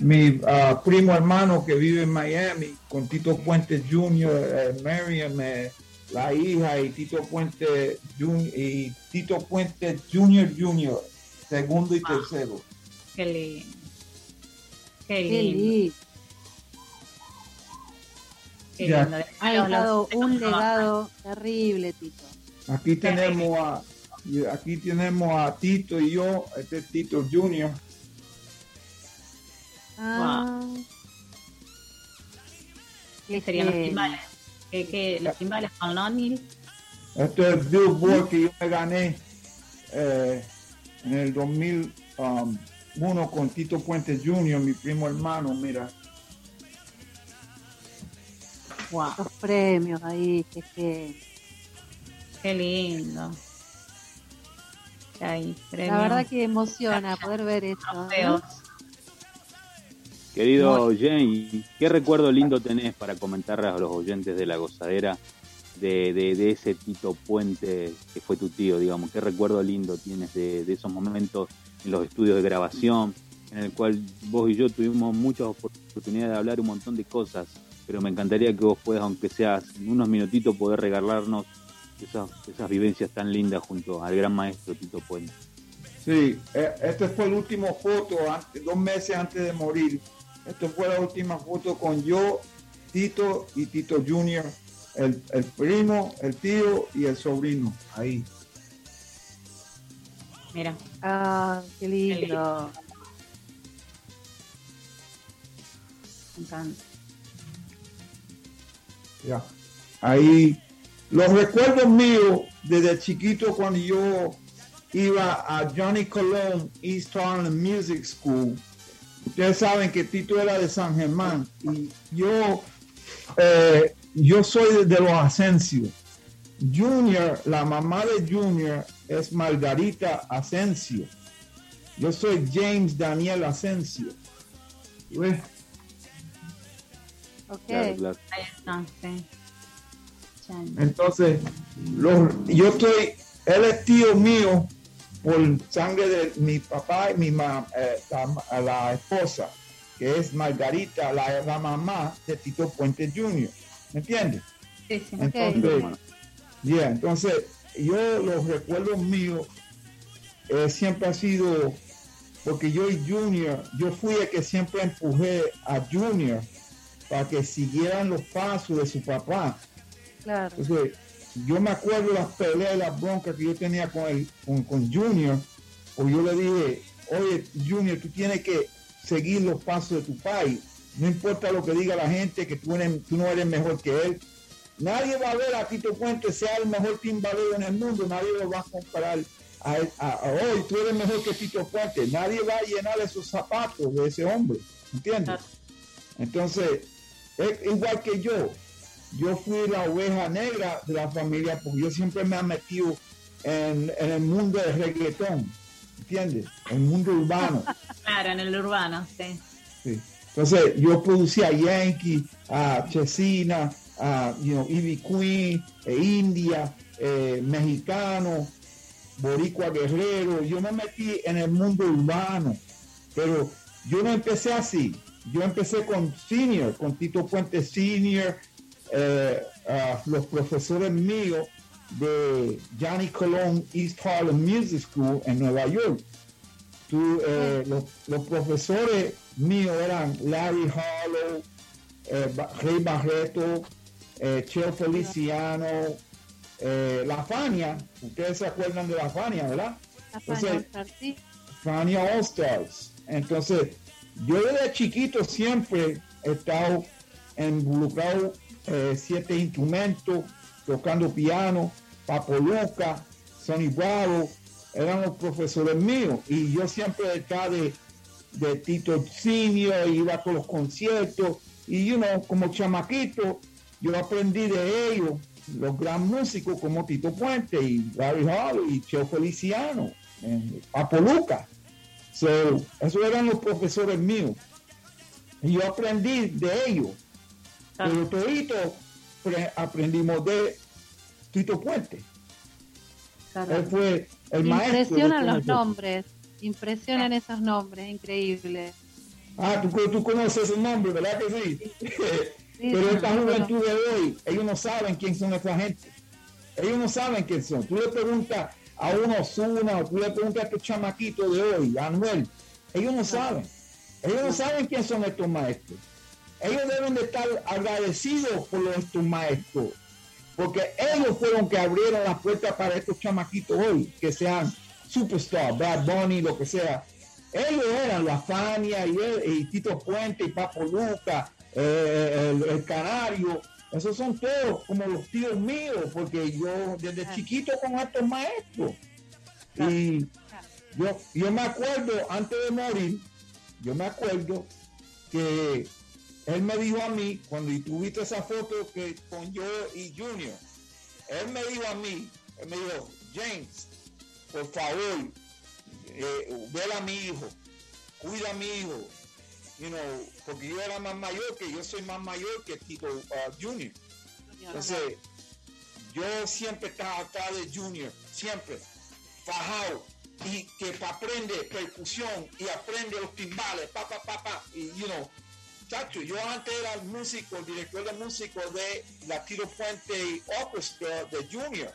mi, ah, primo hermano que vive en Miami, con Tito Puente Jr., eh, Mariam, eh, la hija, y Tito Puente Jr., y Tito Puente Jr. Jr., segundo y tercero. Qué lindo. Qué Qué lindo. Qué lindo. Ha dejado un legado terrible, Tito. Aquí tenemos a aquí tenemos a Tito y yo, este es Tito Jr. Ah. ¿Qué serían los Qué timbales? ¿Qué, qué, los timbales con Lonnie? Este es el Billboard que yo me gané eh, en el 2001 con Tito Puente Jr., mi primo hermano, mira. Wow, Los premios ahí, que, que qué lindo. Ahí, la verdad que emociona poder ver esto. ¿no? Querido Jane, ¿qué recuerdo lindo tenés para comentarle a los oyentes de la gozadera de, de- de ese Tito Puente que fue tu tío, digamos? ¿Qué recuerdo lindo tienes de, de esos momentos en los estudios de grabación, en el cual vos y yo tuvimos muchas oportunidades de hablar un montón de cosas, pero me encantaría que vos puedas, aunque sea en unos minutitos, poder regalarnos esas, esas vivencias tan lindas junto al gran maestro Tito Puente. Sí, eh, este fue el último foto, antes- dos meses antes de morir. Esta fue la última foto con yo, Tito y Tito Jr., el, el primo, el tío y el sobrino. Ahí. Mira, Ah, qué lindo. me encanta. Ya. Ahí, los recuerdos míos desde chiquito cuando yo iba a Johnny Colón East Harlem Music School. Ustedes saben que Tito era de San Germán y yo, eh, yo soy de los Asensio. Junior, la mamá de Junior es Margarita Asensio. Yo soy James Daniel Asensio. Entonces, los- yo estoy, él es tío mío por sangre de mi papá y mi ma- eh, la, la esposa, que es Margarita, la, la mamá de Tito Puente Jr. ¿Me entiendes? Sí, sí. Entonces, yeah, entonces, yo los recuerdos míos eh, siempre ha sido, porque yo y Junior, yo fui el que siempre empujé a Junior para que siguieran los pasos de su papá. Claro. Entonces, yo me acuerdo las peleas y las broncas que yo tenía con, el, con, con Junior, porque yo le dije, oye, Junior, tú tienes que seguir los pasos de tu país. No importa lo que diga la gente, que tú, eres- tú no eres mejor que él. Nadie va a ver a Tito Puente sea el mejor timbalero en el mundo. Nadie lo va a comparar a, él- a- a hoy. Tú eres mejor que Tito Puente. Nadie va a llenar esos zapatos de ese hombre. ¿Entiendes? Entonces, es igual que yo. Yo fui la oveja negra de la familia porque yo siempre me he metido en, en el mundo del reggaetón. ¿Entiendes? El mundo urbano. (laughs) Claro, en el urbano, sí. Sí. Entonces, yo producía a Yankee, a Chesina, a you know, Ivy Queen, e India, eh, mexicano, Boricua Guerrero. Yo me metí en el mundo urbano, pero yo no empecé así. Yo empecé con Senior, con Tito Puente Senior, eh, los profesores míos de Johnny Colón East Harlem Music School en Nueva York. Tú, eh, los, los profesores míos eran Larry Harlow, eh, Rey Barreto, eh, Cheo Feliciano, La Fania. Ustedes se acuerdan de La Fania, ¿verdad? Entonces- Oscar, sí. Fania All Stars. Entonces, yo desde chiquito siempre he estado involucrado eh, siete instrumentos, tocando piano, Papo Luca, Sonny Bravo, eran los profesores míos. Y yo siempre detrás de, de Tito Senior, iba con los conciertos. Y, you know, como chamaquito, yo aprendí de ellos, los gran músicos como Tito Puente y Larry Harlow y Cheo Feliciano, eh, Papo Luca. So, esos eran los profesores míos. Y yo aprendí de ellos. Pero todito pre- aprendimos de Tito Puente. Claro. Él fue el maestro. impresionan los nombres. Impresionan esos nombres, increíble. Ah, tú, tú conoces esos nombres, ¿verdad que sí? Sí, (laughs) Pero sí, esta juventud de hoy, ellos no saben quién son esta gente. Ellos no saben quién son. Tú le preguntas a uno Osuna, o tú le preguntas a este chamaquito de hoy, a Anuel, ellos no saben. Ellos no saben quién son estos maestros. Ellos deben de estar agradecidos por estos maestros. Porque ellos fueron que abrieron las puertas para estos chamaquitos hoy, que sean superstar, Bad Bunny, lo que sea. Ellos eran la Fania y, él- y Tito Puente y Papo Luca, eh, el, el Canario. Esos son todos como los tíos míos, porque yo desde chiquito con estos maestros. Y yo, yo me acuerdo, antes de morir, yo me acuerdo que él me dijo a mí, cuando tuviste esa foto que con yo y Junior, él me dijo a mí, él me dijo, James, por favor, eh, vela a mi hijo, cuida a mi hijo, you know, porque yo era más mayor que yo soy más mayor que Tito uh, Junior. Entonces, yo siempre estaba atrás de Junior, siempre, fajado, y que aprende percusión y aprende los timbales, pa, pa, pa, pa, y, you know, chacho, yo antes era el músico, el director de músico de la Tiro Puente Orchestra de Junior,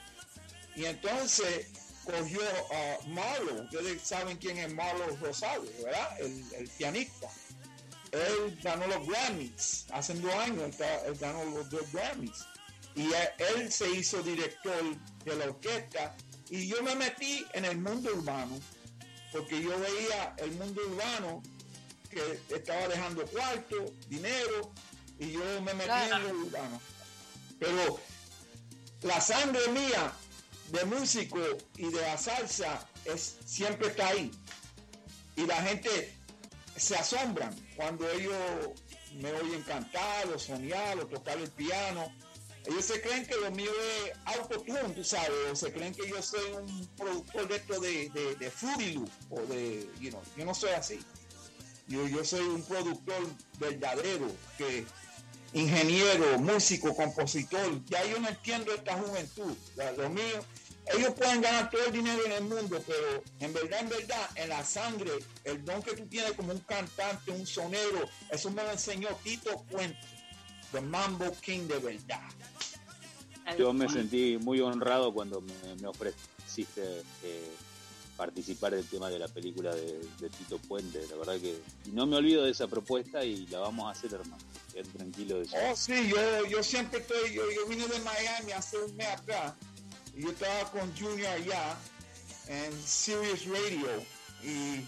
y entonces cogió a Marlo, ustedes saben quién es Marlo Rosario, ¿verdad? El, pianista. Él ganó los Grammys, hace dos años él, ganó los dos Grammys. Y él se hizo director de la orquesta y yo me metí en el mundo urbano, porque yo veía el mundo urbano que estaba dejando cuarto, dinero, y yo me metí en lo urbano. Pero la sangre mía de músico y de la salsa es, siempre está ahí. Y la gente se asombran cuando ellos me oyen cantar o soñar o tocar el piano. Ellos se creen que lo mío es autotune, tú sabes, o se creen que yo soy un productor de esto de, de, de o de, you know, yo no soy así. Yo, yo soy un productor verdadero, que ingeniero, músico, compositor. Ya yo no entiendo esta juventud. Lo mío, ellos pueden ganar todo el dinero en el mundo, pero en verdad, en verdad, en la sangre, el don que tú tienes como un cantante, un sonero, eso me lo enseñó Tito Puente, The Mambo King de verdad. Yo me sentí muy honrado cuando me, me ofreciste eh, participar del tema de la película de, de Tito Puente. La verdad que no me olvido de esa propuesta y la vamos a hacer, hermano. Quédate tranquilo de eso. Oh, sí, yo, yo siempre estoy, yo, vine de Miami hace un mes atrás y yo estaba con Junior allá en Sirius Radio y,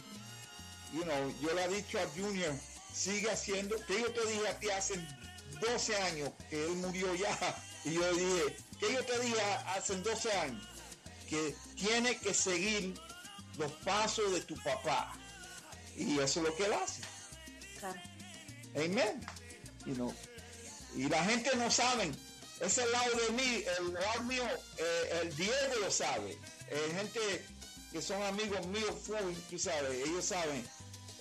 you know, yo le he dicho a Junior, sigue haciendo, que yo te dije a ti hace 12 años que él murió ya y yo dije, que yo te dije hace 12 años que tiene que seguir los pasos de tu papá y eso es lo que él hace. Amén. You know. Y la gente no sabe. Ese lado de mí, el lado mío, eh, el Diego lo sabe. Eh, gente que son amigos míos, tú sabes, ellos saben.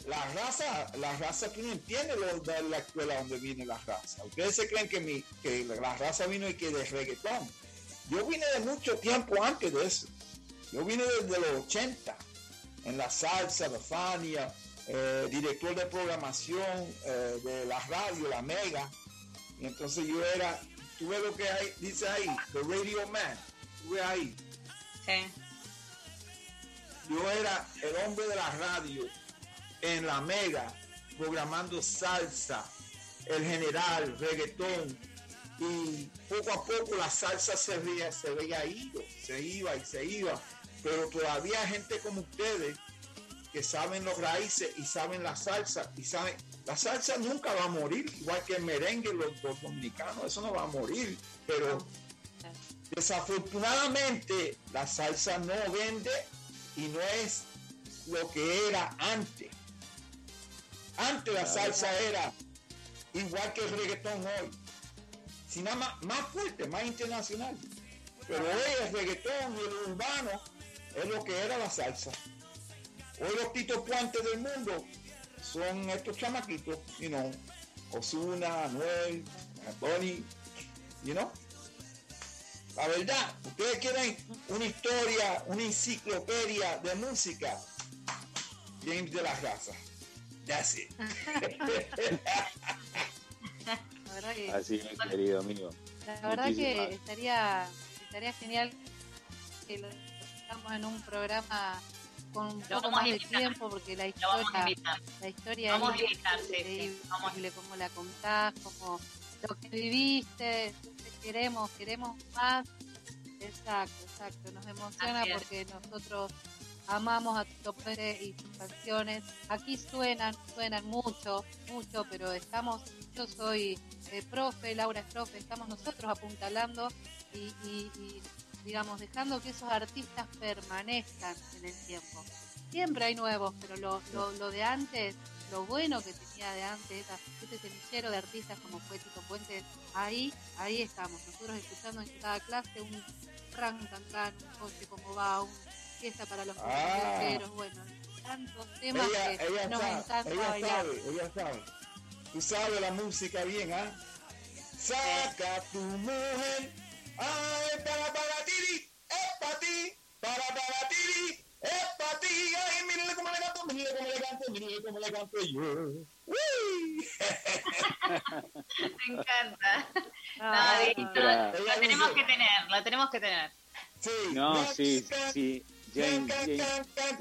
La raza, la raza, tú no entiendes lo de la escuela donde viene la raza. Ustedes se creen que, mi, que la raza vino y que de reggaetón. Yo vine de mucho tiempo antes de eso. Yo vine desde los 80 en la salsa, la Fania, eh, director de programación eh, de la radio, la Mega. Y entonces yo era, tú ves lo que hay, dice ahí, The Radio Man, tú ves ahí. Sí. Yo era el hombre de la radio en la Mega, programando salsa, el general, reggaetón. Y poco a poco la salsa se veía, se veía ido, se iba y se iba. Pero todavía hay gente como ustedes que saben los raíces y saben la salsa y saben la salsa nunca va a morir igual que el merengue los, los dominicanos eso no va a morir pero desafortunadamente la salsa no vende y no es lo que era antes. Antes la salsa era igual que el reggaetón hoy si nada más, más fuerte más internacional pero hoy el reggaetón y el urbano es lo que era la salsa Hoy los Tito Puentes del mundo son estos chamaquitos, you know, Osuna, Anuel, Bonnie, you know. La verdad, ustedes quieren una historia, una enciclopedia de música. James de la Raza. That's it. La verdad que, Así es, querido amigo. la verdad muchísimas. que estaría, estaría genial que lo estamos en un programa con un Lo poco más de tiempo porque la historia, la historia Vamos es sí, sí. increíble, Vamos. cómo la contás, cómo lo que viviste, queremos, queremos más. Exacto, exacto. Nos emociona porque nosotros amamos a Tito Pérez y sus canciones. Aquí suenan, suenan mucho, mucho, pero estamos, yo soy eh, profe, Laura es profe, estamos nosotros apuntalando y, y- y, digamos, dejando que esos artistas permanezcan en el tiempo. Siempre hay nuevos, pero lo, lo, lo de antes, lo bueno que tenía de antes, ese semillero de artistas como fue Tito Puentes, ahí, ahí estamos, nosotros escuchando en cada clase un ran, can, can, un coche como va, un fiesta para los Ah. viajeros, bueno, tantos temas Ella, que ella nos sabe, encanta ella bailar. sabe, ella sabe. Tú sabes la música bien, ¿ah? Saca tu mujer, ¡Ay, para para tiri! ¡Es para ti! ¡Para para tiri! ¡Es para ti! ¡Ay, mírenle cómo le canto! ¡Mírenle cómo le canto! ¡Mírenle cómo le canto yo! Me encanta. No, tenemos que tener, lo tenemos que tener. Sí. No, sí, sí. James, James, James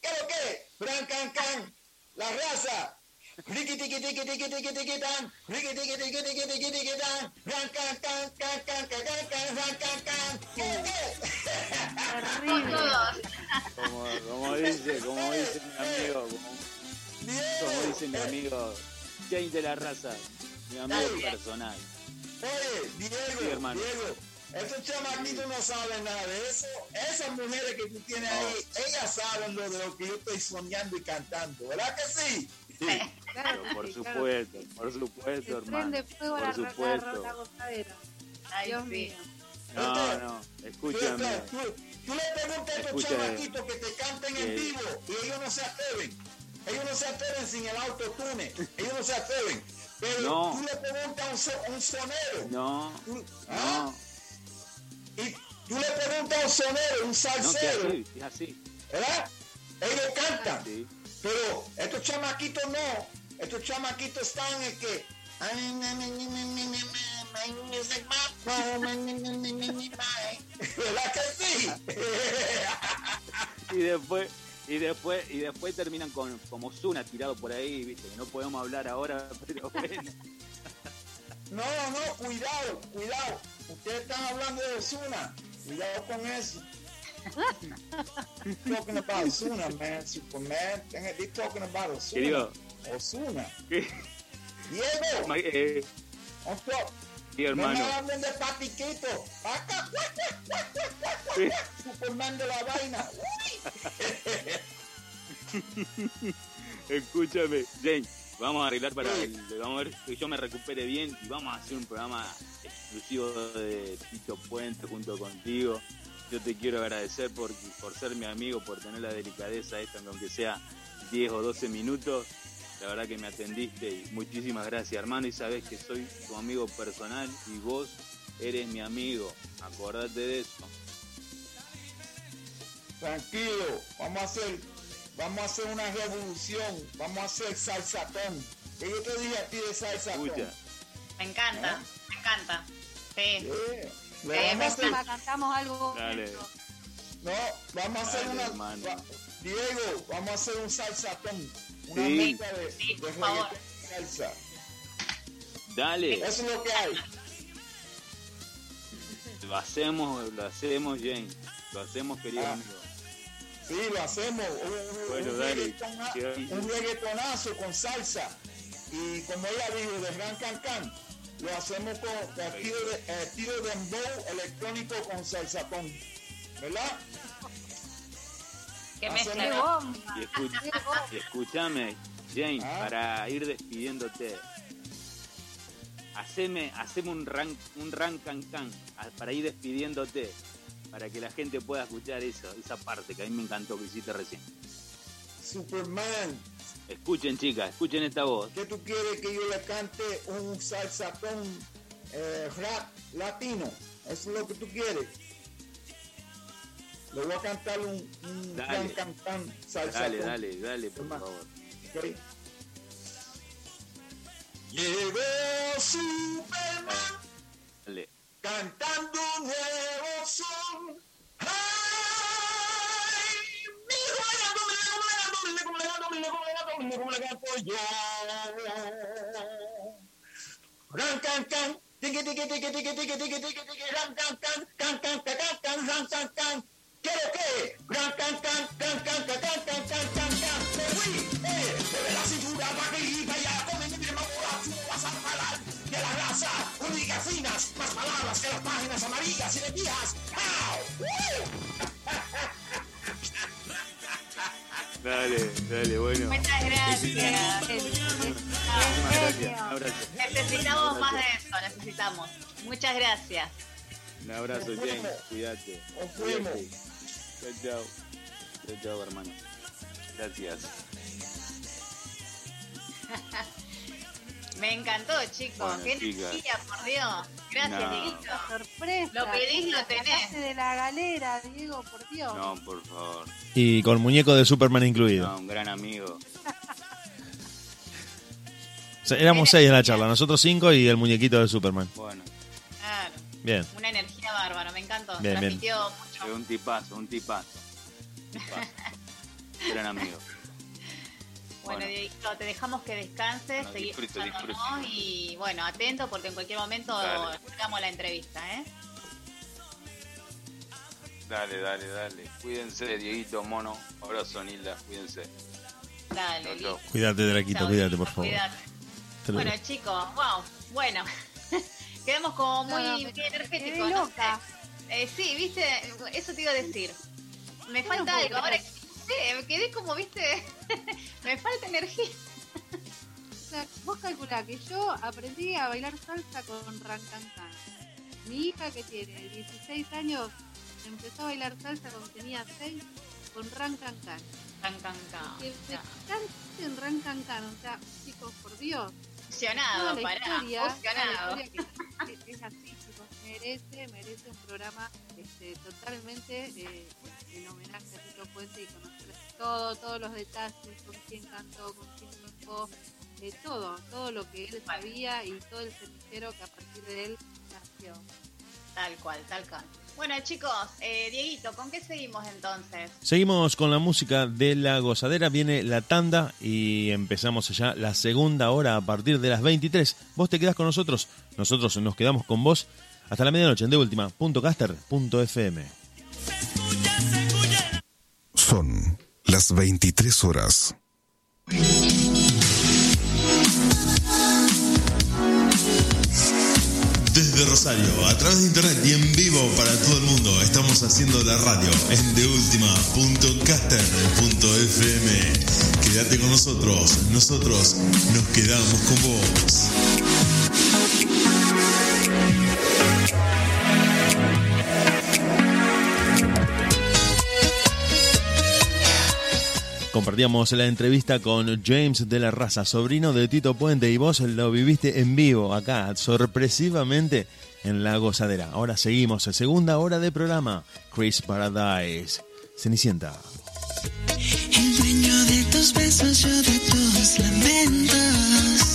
¿Qué lo que? Can, can. La raza, como, dice, dice mi amigo, como, dice mi amigo James de la raza, mi amigo personal. Oye, Diego, Sí. Diego, estos chamaquitos no saben nada de eso. Esas mujeres que tú tienes ahí, ellas saben lo de lo que yo estoy soñando y cantando, ¿verdad que sí? Claro Pero (laughs) por sí, claro que supuesto, por supuesto, hermano. Por la, la, la, supuesto. Ay, Dios sí. mío. No, no, escúchame. tú, tú le preguntas a estos chamaquitos que te canten en vivo y ellos no se atreven. Ellos no se atreven sin el autotune. Ellos no se atreven. Pero No. tú le preguntas a un, so- un sonero. No, tú- ¿ah? no, Y tú le preguntas a un sonero, un no, salsero, así, es así. ¿verdad? Ellos cantan. Sí. Pero estos chamaquitos no. Estos chamaquitos están en que. ¿Verdad que sí? (laughs) Y después, y después, y después terminan con como Zuna tirado por ahí, viste, que no podemos hablar ahora, (laughs) pero bueno. No, no, cuidado, cuidado. Ustedes están hablando de Osuna. Cuidado con eso. talking about Osuna, man. Superman. They talking about Osuna. Osuna. Diego, Ma- eh, sí, No hermano. me hablen de patiquito. Acá. Sí. Superman de la vaina. Uy. (laughs) Escúchame, James, vamos a arreglar para el- vamos a ver que yo me recupere bien y vamos a hacer un programa exclusivo de Tito Puente junto contigo. Yo te quiero agradecer por, por ser mi amigo, por tener la delicadeza esta, aunque sea 10 o 12 minutos. La verdad que me atendiste y muchísimas gracias, hermano. Y sabes que soy tu amigo personal y vos eres mi amigo. Acordate de eso. Tranquilo, vamos a hacer, vamos a hacer una revolución, vamos a hacer salsatón. ¿Qué yo te dije a ti de salsatón? Escucha, Me encanta, me encanta. Sí. Yeah. Eh, vamos a hacer- cantamos algo. Dale. no, vamos a hacer una, hermano. Diego, vamos a hacer un salsatón, una Sí. mezcla de, Sí, de salsa. dale. Eso es lo que hay. Lo hacemos, lo hacemos, James. Lo hacemos, querido Ah. amigo. Sí, lo hacemos. Un, Bueno, un dale. reggaetona- un reggaetonazo con salsa. Y como ella dijo, de Gran Can Can, lo hacemos con estilo de, estilo de dembow electrónico con salsatón. ¿Verdad? Qué mezcla. Y, escu- y escúchame, James, Ah. para ir despidiéndote. Haceme, haceme un ran, un ran can can para ir despidiéndote. Para que la gente pueda escuchar eso, esa parte que a mí me encantó que hiciste recién. Superman, Escuchen, chicas, escuchen esta voz. ¿qué tú quieres que yo le cante un salsatón eh, rap latino? Eso es lo que tú quieres. Le voy a cantar un, un Dale. gran cantán salsa. Dale, con- dale, dale, por Hermano. favor. Llegó Superman Dale. cantando un nuevo son. Can, can, tiqui, tiqui, tiqui, tiqui, tiqui, tiqui, ran, can, can, can, can, can, can, can, ran, can, can. ¿Quiero qué? Ran, can, can, can, can, can, can, can, can, can, can. Me fui, eh, de la cintura para arriba y allá, come mi prima borracho, vas a jalar de la raza, únicas finas, más palabras que las páginas amarillas y de viejas. ¡Au! Dale, dale, bueno. Muchas gracias. Gracias. Un abrazo. Necesitamos más de eso, necesitamos. Muchas gracias. Un abrazo, James. Cuídate. Nos. Chao, chao. Chao, chao, hermano. Gracias. (laughs) Me encantó, chicos. Bueno, Qué chicas. energía, por Dios. Gracias, No. Dieguito. Sorpresa. Lo pedís, lo tenés. de la galera, Diego, por Dios. No, por favor. Y con muñeco de Superman incluido. No, un gran amigo. O sea, éramos seis en la charla, nosotros cinco y el muñequito de Superman. Bueno, Claro. Bien. Una energía encantó. Bien, bien. Transmitió es mucho. un tipazo, un tipazo. Tipazo. gran amigo. Bueno, Bueno. Dieguito, te dejamos que descanses, Bueno, seguir escuchándonos disfrute. y bueno, atento porque en cualquier momento Dale. hagamos la entrevista, ¿eh? Dale, dale, dale. Cuídense, Dieguito, mono. Abrazo, Nilda. Cuídense. Dale, listo. Cuídate, Draquito, cuídate, por favor. cuídate. Bueno, chicos, wow, bueno. (laughs) Quedamos como muy, No, no, energéticos. no sé. Eh, sí, viste, eso te iba a decir. Me falta algo. Ahora, sí, me quedé como, viste, (laughs) me falta energía. O sea, vos calculá que yo aprendí a bailar salsa con Rancancán. Mi hija que tiene 16 años empezó a bailar salsa cuando tenía 6 con Rancancán. Can, can, can. Que Ya. canten Rancancán, o sea, chicos, por Dios. Emocionado, pará, emocionado. es, así, merece, merece un programa este, totalmente eh, en homenaje a Tito Puente y conocer todo, todos los detalles, con quién cantó, con quién tocó, eh, todo, todo lo que él sabía y todo el semillero que a partir de él nació. Tal cual, tal cual. Bueno, chicos, eh, Dieguito, ¿con qué seguimos entonces? Seguimos con la música de la gozadera, viene la tanda y empezamos ya la segunda hora a partir de las 23. Vos te quedás con nosotros, nosotros nos quedamos con vos hasta la medianoche en de última, punto caster, punto FM. Son las 23 horas. Desde Rosario, a través de internet y en vivo para todo el mundo, estamos haciendo la radio en deultima.caster.fm. Quédate con nosotros, nosotros nos quedamos con vos. Compartíamos la entrevista con James de la Raza, sobrino de Tito Puente, y vos lo viviste en vivo acá, sorpresivamente en la gozadera. Ahora seguimos, segunda hora de programa, Chris Paradise, Cenicienta. El dueño de tus besos, yo de tus lamentos.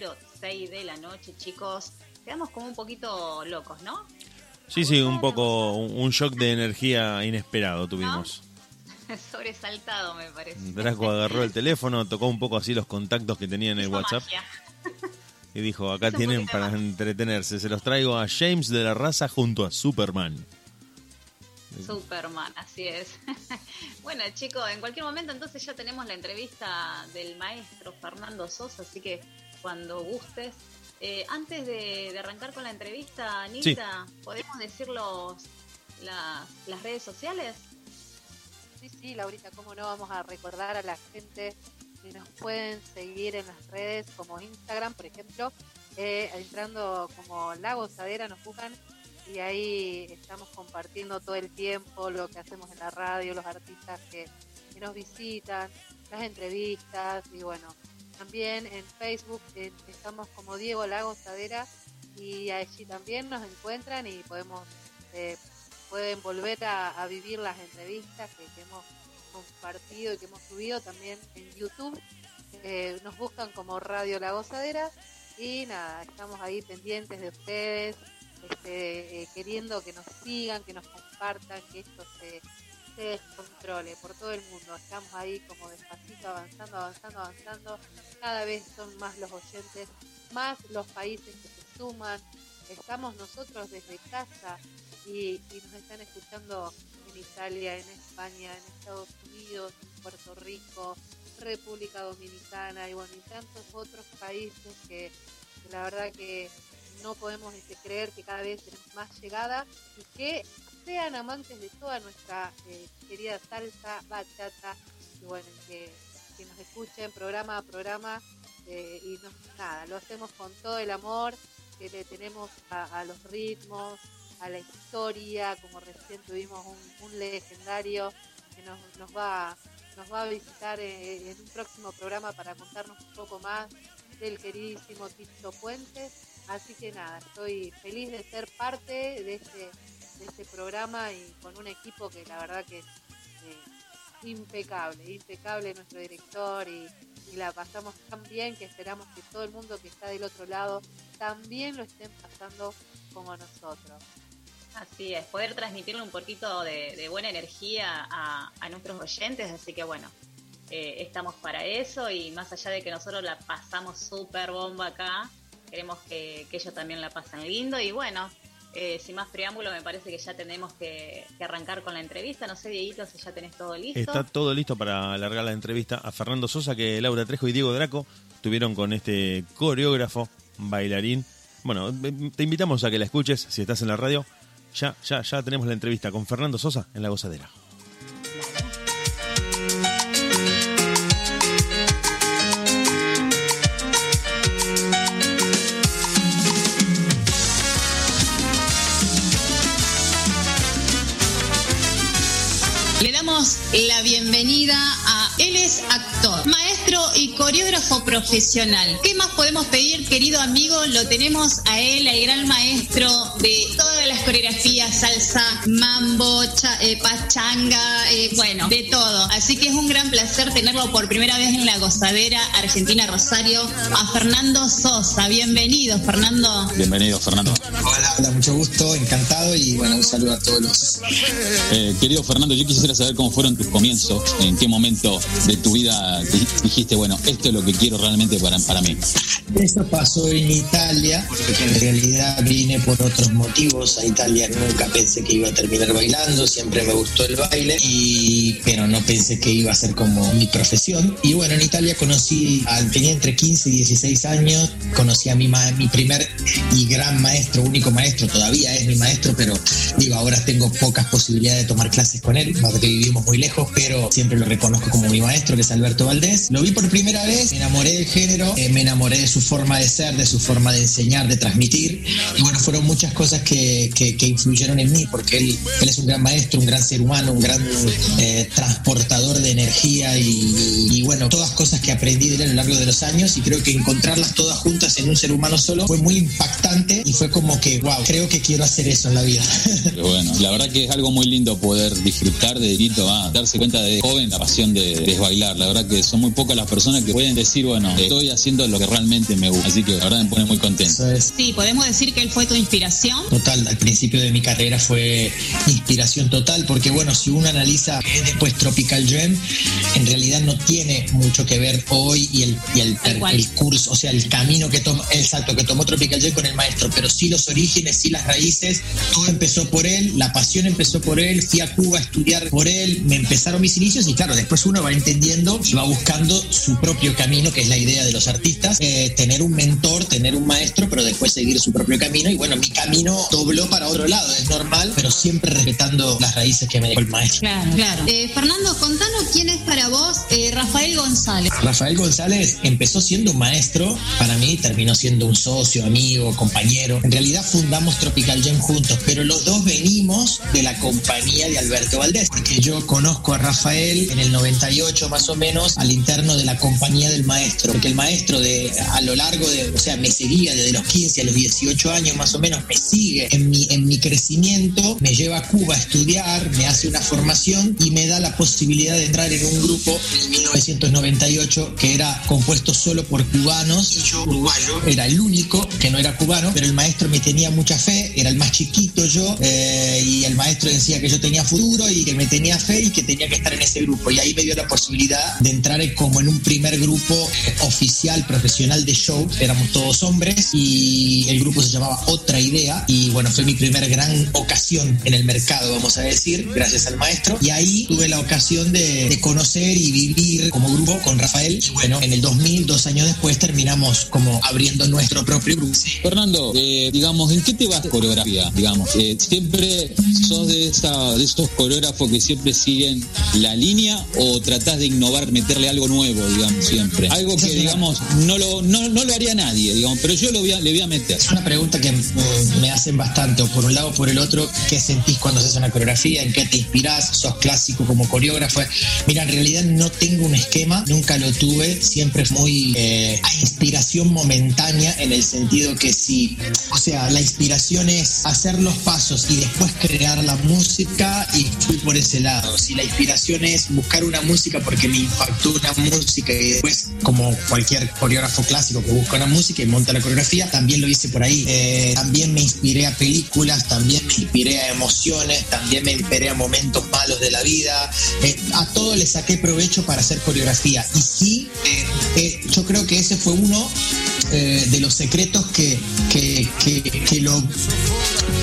23.06 de la noche, chicos. Quedamos como un poquito locos, ¿no? Sí, sí, un poco un shock de energía inesperado tuvimos. (laughs) Sobresaltado, me parece. Draco agarró el teléfono, tocó un poco así los contactos que tenía en el Hizo WhatsApp magia. y dijo, acá Hizo tienen para entretenerse. Se los traigo a James de la raza junto a Superman. Superman, así es. (laughs) bueno, chicos, en cualquier momento entonces ya tenemos la entrevista del maestro Fernando Sosa, así que cuando gustes. Eh, antes de, de arrancar con la entrevista, Anita, ¿podemos decir los, las, las redes sociales? Sí, sí, Laurita, cómo no vamos a recordar a la gente que nos pueden seguir en las redes como Instagram, por ejemplo, eh, entrando como La Gozadera, nos buscan y ahí estamos compartiendo todo el tiempo lo que hacemos en la radio, los artistas que, que nos visitan, las entrevistas y bueno, también en Facebook estamos como Diego La Gozadera y allí también nos encuentran y podemos eh, pueden volver a, vivir las entrevistas que, que hemos compartido y que hemos subido también en YouTube. Eh, nos buscan como Radio La Gozadera y nada, estamos ahí pendientes de ustedes, este, eh, queriendo que nos sigan, que nos compartan, que esto se, se descontrole por todo el mundo. Estamos ahí como despacito, avanzando, avanzando, avanzando. Cada vez son más los oyentes, más los países que se suman. Estamos nosotros desde casa y, nos están escuchando en Italia, en España, en Estados Unidos, en Puerto Rico, República Dominicana y bueno, y tantos otros países que, que la verdad que no podemos este, creer que cada vez tenemos más llegada y que sean amantes de toda nuestra eh, querida salsa, bachata y bueno, que, que nos escuchen programa a programa eh, y no, nada, lo hacemos con todo el amor que le tenemos a, los ritmos, a la historia, como recién tuvimos un, un legendario que nos, nos va nos va a visitar eh, en un próximo programa para contarnos un poco más del queridísimo Tito Puentes. Así que nada, estoy feliz de ser parte de este, de este programa y con un equipo que la verdad que es eh, impecable, impecable nuestro director y, la pasamos tan bien que esperamos que todo el mundo que está del otro lado también lo estén pasando como nosotros. Así es, poder transmitirle un poquito de, buena energía a, a nuestros oyentes, así que bueno, eh, estamos para eso y más allá de que nosotros la pasamos súper bomba acá, queremos que, que ellos también la pasen lindo y bueno, eh, sin más preámbulo me parece que ya tenemos que, arrancar con la entrevista, no sé Dieguito si ya tenés todo listo. Está todo listo para alargar la entrevista a Fernando Sosa que Laura Trejo y Diego Draco tuvieron con este coreógrafo, bailarín. Bueno, te invitamos a que la escuches si estás en la radio. Ya, ya, ya tenemos la entrevista con Fernando Sosa en La Gozadera. La bienvenida a él es actor, maestro y coreógrafo profesional. ¿Qué más podemos pedir, querido amigo? Lo tenemos a él, el gran maestro de todas las coreografías, salsa, mambo, cha- eh, pachanga, eh, bueno, de todo. Así que es un gran placer tenerlo por primera vez en la gozadera Argentina Rosario a Fernando Sosa. Bienvenido, Fernando. Bienvenido, Fernando. Hola, hola, mucho gusto, encantado y bueno, un saludo a todos los. Eh, querido Fernando, yo quisiera saber cómo fueron tus comienzos, en qué momento de tu vida di- dijiste, bueno, esto es lo que quiero realmente para, para mí. Eso pasó en Italia, porque en realidad vine por otros motivos a Italia. Nunca pensé que iba a terminar bailando, siempre me gustó el baile, pero no pensé que iba a ser como mi profesión. Y bueno, en Italia conocí, tenía entre 15 y 16 años, conocí a mi, ma- mi primer y gran maestro, único maestro, todavía es mi maestro, pero digo, ahora tengo pocas posibilidades de tomar clases con él, porque vivimos muy lejos, pero siempre lo reconozco como mi maestro, que es Alberto Valdés. Lo vi por primera vez, me enamoré del género, eh, me enamoré de su forma de ser, de su forma de enseñar, de transmitir. Y bueno, fueron muchas cosas que, que- que influyeron en mí, porque él, él es un gran maestro, un gran ser humano, un gran eh, transportador de energía y, y bueno, todas cosas que aprendí de él a lo largo de los años y creo que encontrarlas todas juntas en un ser humano solo fue muy impactante y fue como que, wow, creo que quiero hacer eso en la vida. (laughs) Pero bueno, la verdad que es algo muy lindo poder disfrutar de Tito, ah, darse cuenta de joven la pasión de, de bailar. La verdad que son muy pocas las personas que pueden decir, bueno, estoy haciendo lo que realmente me gusta. Así que la verdad me pone muy contento. Es Sí, podemos decir que él fue tu inspiración. Total, al principio de mi carrera fue inspiración total, porque bueno, si uno analiza después Tropical Jam, en realidad no tiene mucho que ver hoy y el, y el, el curso, o sea, el camino que tomó, exacto, que tomó Tropical Jam con el maestro, pero sí los orígenes, sí las raíces, todo empezó por él, la pasión empezó por él, fui a Cuba a estudiar por él, me empezaron mis inicios y claro, después uno va entendiendo y va buscando su propio camino, que es la idea de los artistas, eh, tener un mentor, tener un maestro, pero después seguir su propio camino y bueno, mi camino dobló para otro lado, es normal, pero siempre respetando las raíces que me dejó el maestro. Claro, claro. Eh, Fernando, contanos quién es para vos eh, Rafael González. Rafael González empezó siendo un maestro, para mí terminó siendo un socio, amigo, compañero. En realidad fundamos Tropical Jam juntos, pero los dos venimos de la compañía de Alberto Valdés, porque yo conozco a Rafael en el 98 más o menos al interno de la compañía del maestro, porque el maestro de a lo largo de, o sea, me seguía desde los 15 a los 18 años más o menos, me sigue en mi, en mi crecimiento, me lleva a Cuba a estudiar, me hace una formación y me da la posibilidad de entrar en un grupo en 1998 que era compuesto solo por cubanos. Y yo uruguayo, era el único que no era cubano, pero el maestro me tenía mucha fe, era el más chiquito yo eh, y el maestro decía que yo tenía futuro y que me tenía fe y que tenía que estar en ese grupo. Y ahí me dio la posibilidad de entrar en- como en un primer grupo eh, oficial, profesional de show, éramos todos hombres y el grupo se llamaba Otra Idea y bueno, fue mi primer gran ocasión en el mercado, vamos a decir, gracias al maestro y ahí tuve la ocasión de, de conocer y vivir como grupo con Rafael y bueno, en el 2000, dos años después terminamos como abriendo nuestro propio grupo. Fernando, eh, digamos, ¿en qué te vas coreografía? Digamos, eh, siempre sos de, esa, de esos coreógrafos que siempre siguen la línea o tratás de innovar, meterle algo nuevo, digamos, siempre. Algo que, digamos, no lo, no, no lo haría nadie, digamos, pero yo lo voy a, le voy a meter. Es una pregunta que mm, me hacen bastante, o por un lado o por el otro, ¿qué sentís cuando haces una coreografía? ¿En qué te inspirás? ¿Sos clásico como coreógrafo? Mira, en realidad no tengo un esquema, nunca lo tuve, siempre es muy eh, a inspiración momentánea en el sentido que si, o sea, la inspiración es hacer los pasos y después crear la música y fui por ese lado. Si la inspiración es buscar una música porque me impactó una música y después, como cualquier coreógrafo clásico que busca una música y monta la coreografía, también lo hice por ahí. Eh, también me inspiré a películas, también me inspiré a emociones, también me inspiré a momentos malos de la vida. Eh, a todo le saqué provecho para hacer coreografía. Y sí, eh, eh, yo creo que ese fue uno eh, de los secretos que, que, que, que lo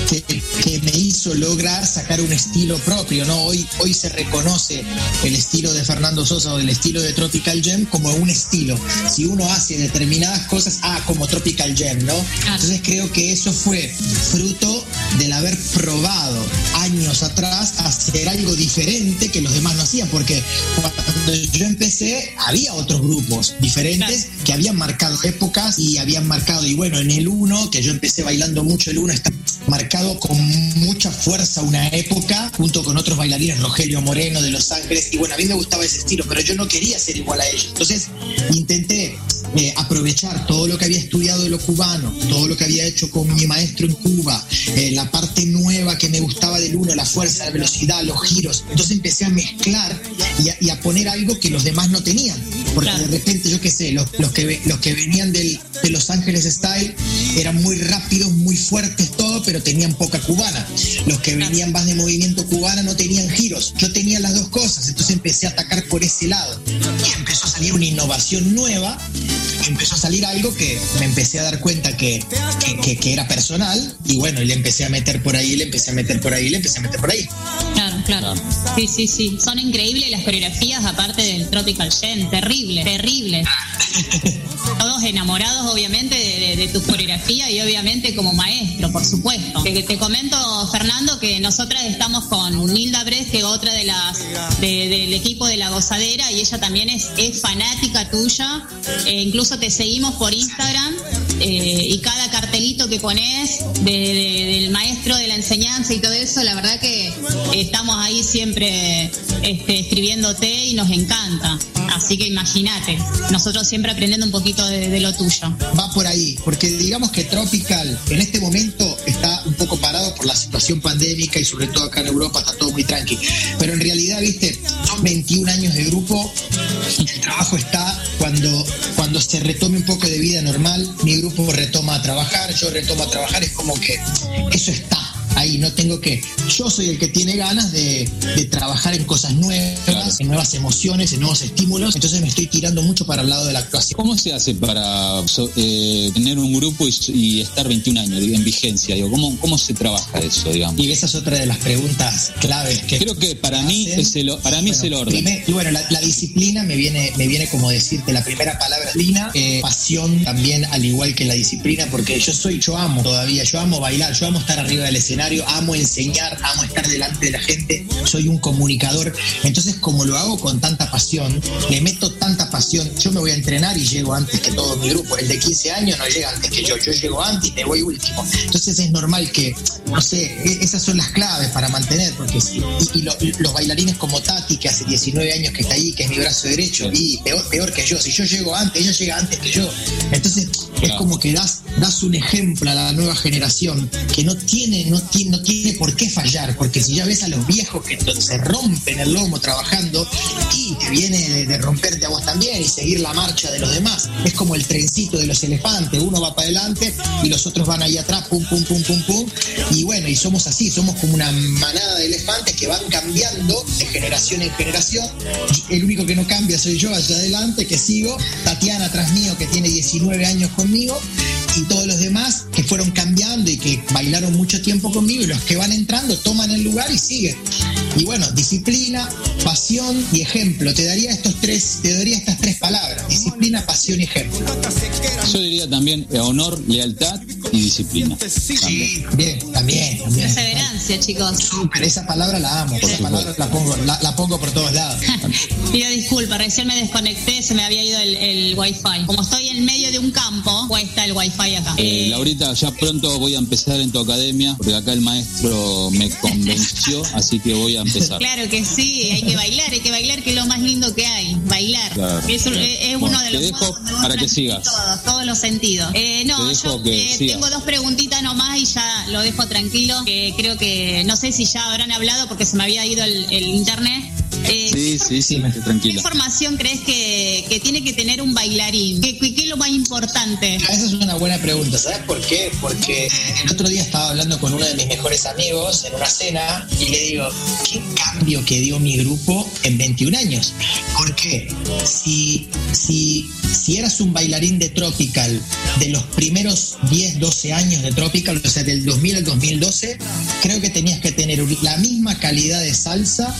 que, que me hizo lograr sacar un estilo propio, ¿no? Hoy, hoy se reconoce el estilo de Fernando Sosa o el estilo de Tropical Jam como un estilo. Si uno hace determinadas cosas, ah, como Tropical Jam, ¿no? Entonces creo que eso fue fruto del haber probado años atrás hacer algo diferente que los demás no hacían, porque cuando yo empecé había otros grupos diferentes que habían marcado épocas y habían marcado, y bueno, en el 1, que yo empecé bailando mucho el 1, está marcado con mucha fuerza una época, junto con otros bailarines, Rogelio Moreno de Los Ángeles, y bueno, a mí me gustaba ese estilo, pero yo no quería ser igual a ellos. Entonces intenté eh, aprovechar todo lo que había estudiado de lo cubano, todo lo que había hecho con mi maestro en Cuba, eh, la parte nueva que me gustaba del uno, la fuerza, la velocidad, los giros. Entonces empecé a mezclar y a, y a poner algo que los demás no tenían. Porque de repente, yo qué sé, los, los que, los que venían del, de Los Ángeles Style eran muy rápidos, muy fuertes, todo, pero tenían poca cubana. Los que venían más de movimiento cubana no tenían giros. Yo tenía las dos cosas, entonces empecé a atacar por ese lado. Y empezó a salir una innovación nueva, empezó a salir algo que me empecé a dar cuenta que, que, que- que era personal, y bueno, y le empecé a meter por ahí, le empecé a meter por ahí, le empecé a meter por ahí. Claro, claro. Sí, sí, sí. Son increíbles las coreografías, aparte del Tropical Gen. Terrible, terrible. (laughs) Todos enamorados, obviamente, de, de- de tu coreografía y obviamente como maestro, por supuesto. Te, te comento, Fernando, que nosotras estamos con Nilda Bres, que otra de las de- del equipo de La Gozadera, y ella también es, es fanática tuya. Eh, incluso te seguimos por Instagram eh, y cada cartelito que pones de- de- del maestro de la enseñanza y todo eso, la verdad que estamos ahí siempre este, escribiéndote y nos encanta. Así que imagínate, nosotros siempre aprendiendo un poquito de, de lo tuyo. Va por ahí, porque digamos que Tropical en este momento está un poco parado por la situación pandémica y sobre todo acá en Europa está todo muy tranqui. Pero en realidad, viste, son 21 años de grupo y el trabajo está cuando, cuando se retome un poco de vida normal, mi grupo retoma a trabajar, yo retomo a trabajar, es como que eso está ahí, no tengo que, yo soy el que tiene ganas de, de trabajar en cosas nuevas, en nuevas emociones, en nuevos estímulos, entonces me estoy tirando mucho para el lado de la actuación. ¿Cómo se hace para so- eh, tener un grupo y, y estar 21 años en vigencia? Digo, ¿cómo, ¿Cómo se trabaja eso, digamos? Y esa es otra de las preguntas claves que Creo que para mí es el, para mí es el orden. Primer- y bueno, la, la disciplina me viene, me viene como decirte la primera palabra, disciplina, eh, pasión también al igual que la disciplina, porque yo soy, yo amo todavía, yo amo bailar, yo amo estar arriba del escenario, amo enseñar, amo estar delante de la gente, soy un comunicador. Entonces, como lo hago con tanta pasión, le meto tanta pasión, yo me voy a entrenar y llego antes que todo mi grupo. El de 15 años no llega antes que yo, yo llego antes y me voy último. Entonces es normal que, no sé, e- esas son las claves para mantener, porque si, y, y lo- los bailarines como Tati, que hace 19 años que está ahí, que es mi brazo derecho, y peor, peor que yo, si yo llego antes, ella llega antes que yo. Entonces es como que das, das un ejemplo a la nueva generación que no tiene, no tiene, no tiene por qué fallar, porque si ya ves a los viejos que se rompen el lomo trabajando y te viene de, de romperte a vos también y seguir la marcha de los demás, es como el trencito de los elefantes, uno va para adelante y los otros van ahí atrás, pum, pum, pum, pum, pum, y bueno, y somos así, somos como una manada de elefantes que van cambiando de generación en generación, el único que no cambia soy yo allá adelante, que sigo, Tatiana atrás mío, que tiene 19 años conmigo, y todos los demás que fueron cambiando y que bailaron mucho tiempo conmigo y los que van entrando toman el lugar y siguen. Y bueno, disciplina, pasión y ejemplo. Te daría estos tres, te daría estas tres palabras: disciplina, pasión y ejemplo. Yo diría también eh, honor, lealtad y disciplina. Sí, bien, también, también. Perseverancia, chicos. Súper, esa palabra la amo, esa palabra la pongo, la, la pongo por todos lados. (laughs) Pido disculpas, recién me desconecté, se me había ido el, el wifi. Como estoy en medio de un campo, pues está el wifi acá. Eh, Laurita, ya pronto voy a empezar en tu academia, porque acá el maestro me convenció, (laughs) así que voy a empezar. Claro que sí, hay que bailar, hay que bailar, que es lo más lindo que hay, bailar. Claro, es, claro. es- es Bueno, uno de te los dejo modos para que sigas. Todos, todos los sentidos. Eh, no, Te dejo yo que eh, tengo dos preguntitas nomás y ya lo dejo tranquilo, que creo que no sé si ya habrán hablado porque se me había ido el, el internet. Eh, Sí, sí, sí, ¿Qué tranquila. información crees que, que tiene que tener un bailarín? ¿Qué, qué- qué es lo más importante? Esa es una buena pregunta, ¿sabes por qué? Porque el otro día estaba hablando con uno de mis mejores amigos en una cena y le digo, ¿qué cambio que dio mi grupo en 21 años? ¿Por qué? Si, si, si eras un bailarín de Tropical de los primeros 10, 12 años de Tropical, o sea, del 2000 al 2012, creo que tenías que tener la misma calidad de salsa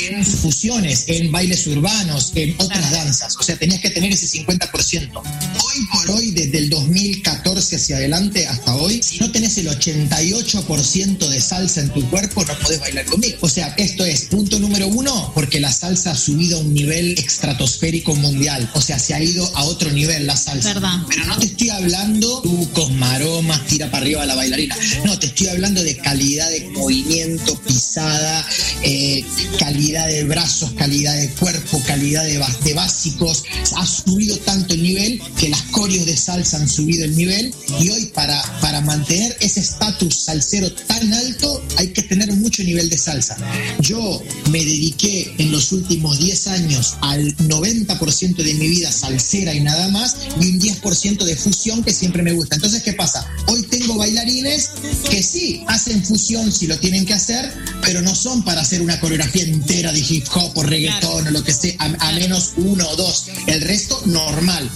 en fusiones, en bailes urbanos, en otras danzas. O sea, tenías que tener ese 50%. Hoy por hoy, desde el 2014 hacia adelante hasta hoy, si no tenés el 88% de salsa en tu cuerpo, no podés bailar conmigo. O sea, esto es punto número uno, porque la salsa ha subido a un nivel estratosférico mundial. O sea, se ha ido a otro nivel la salsa. Verdad. Pero no te estoy hablando trucos, maromas, tira para arriba a la bailarina. No, te estoy hablando de calidad de movimiento, pisada, eh, calidad de brazos, calidad de cuerpo, calidad de, de básicos. Ha subido tanto el nivel que las coreos de salsa han subido el nivel y hoy para, para mantener ese estatus salsero tan alto hay que tener mucho nivel de salsa. Yo me dediqué en los últimos 10 años al 90% de mi vida salsera y nada más y un 10% de fusión que siempre me gusta. Entonces, ¿qué pasa? Hoy tengo bailarines que sí, hacen fusión si lo tienen que hacer, pero no son para hacer una coreografía entera de hip hop o reggaetón o lo que sea, a, a menos uno o dos. El resto, normal.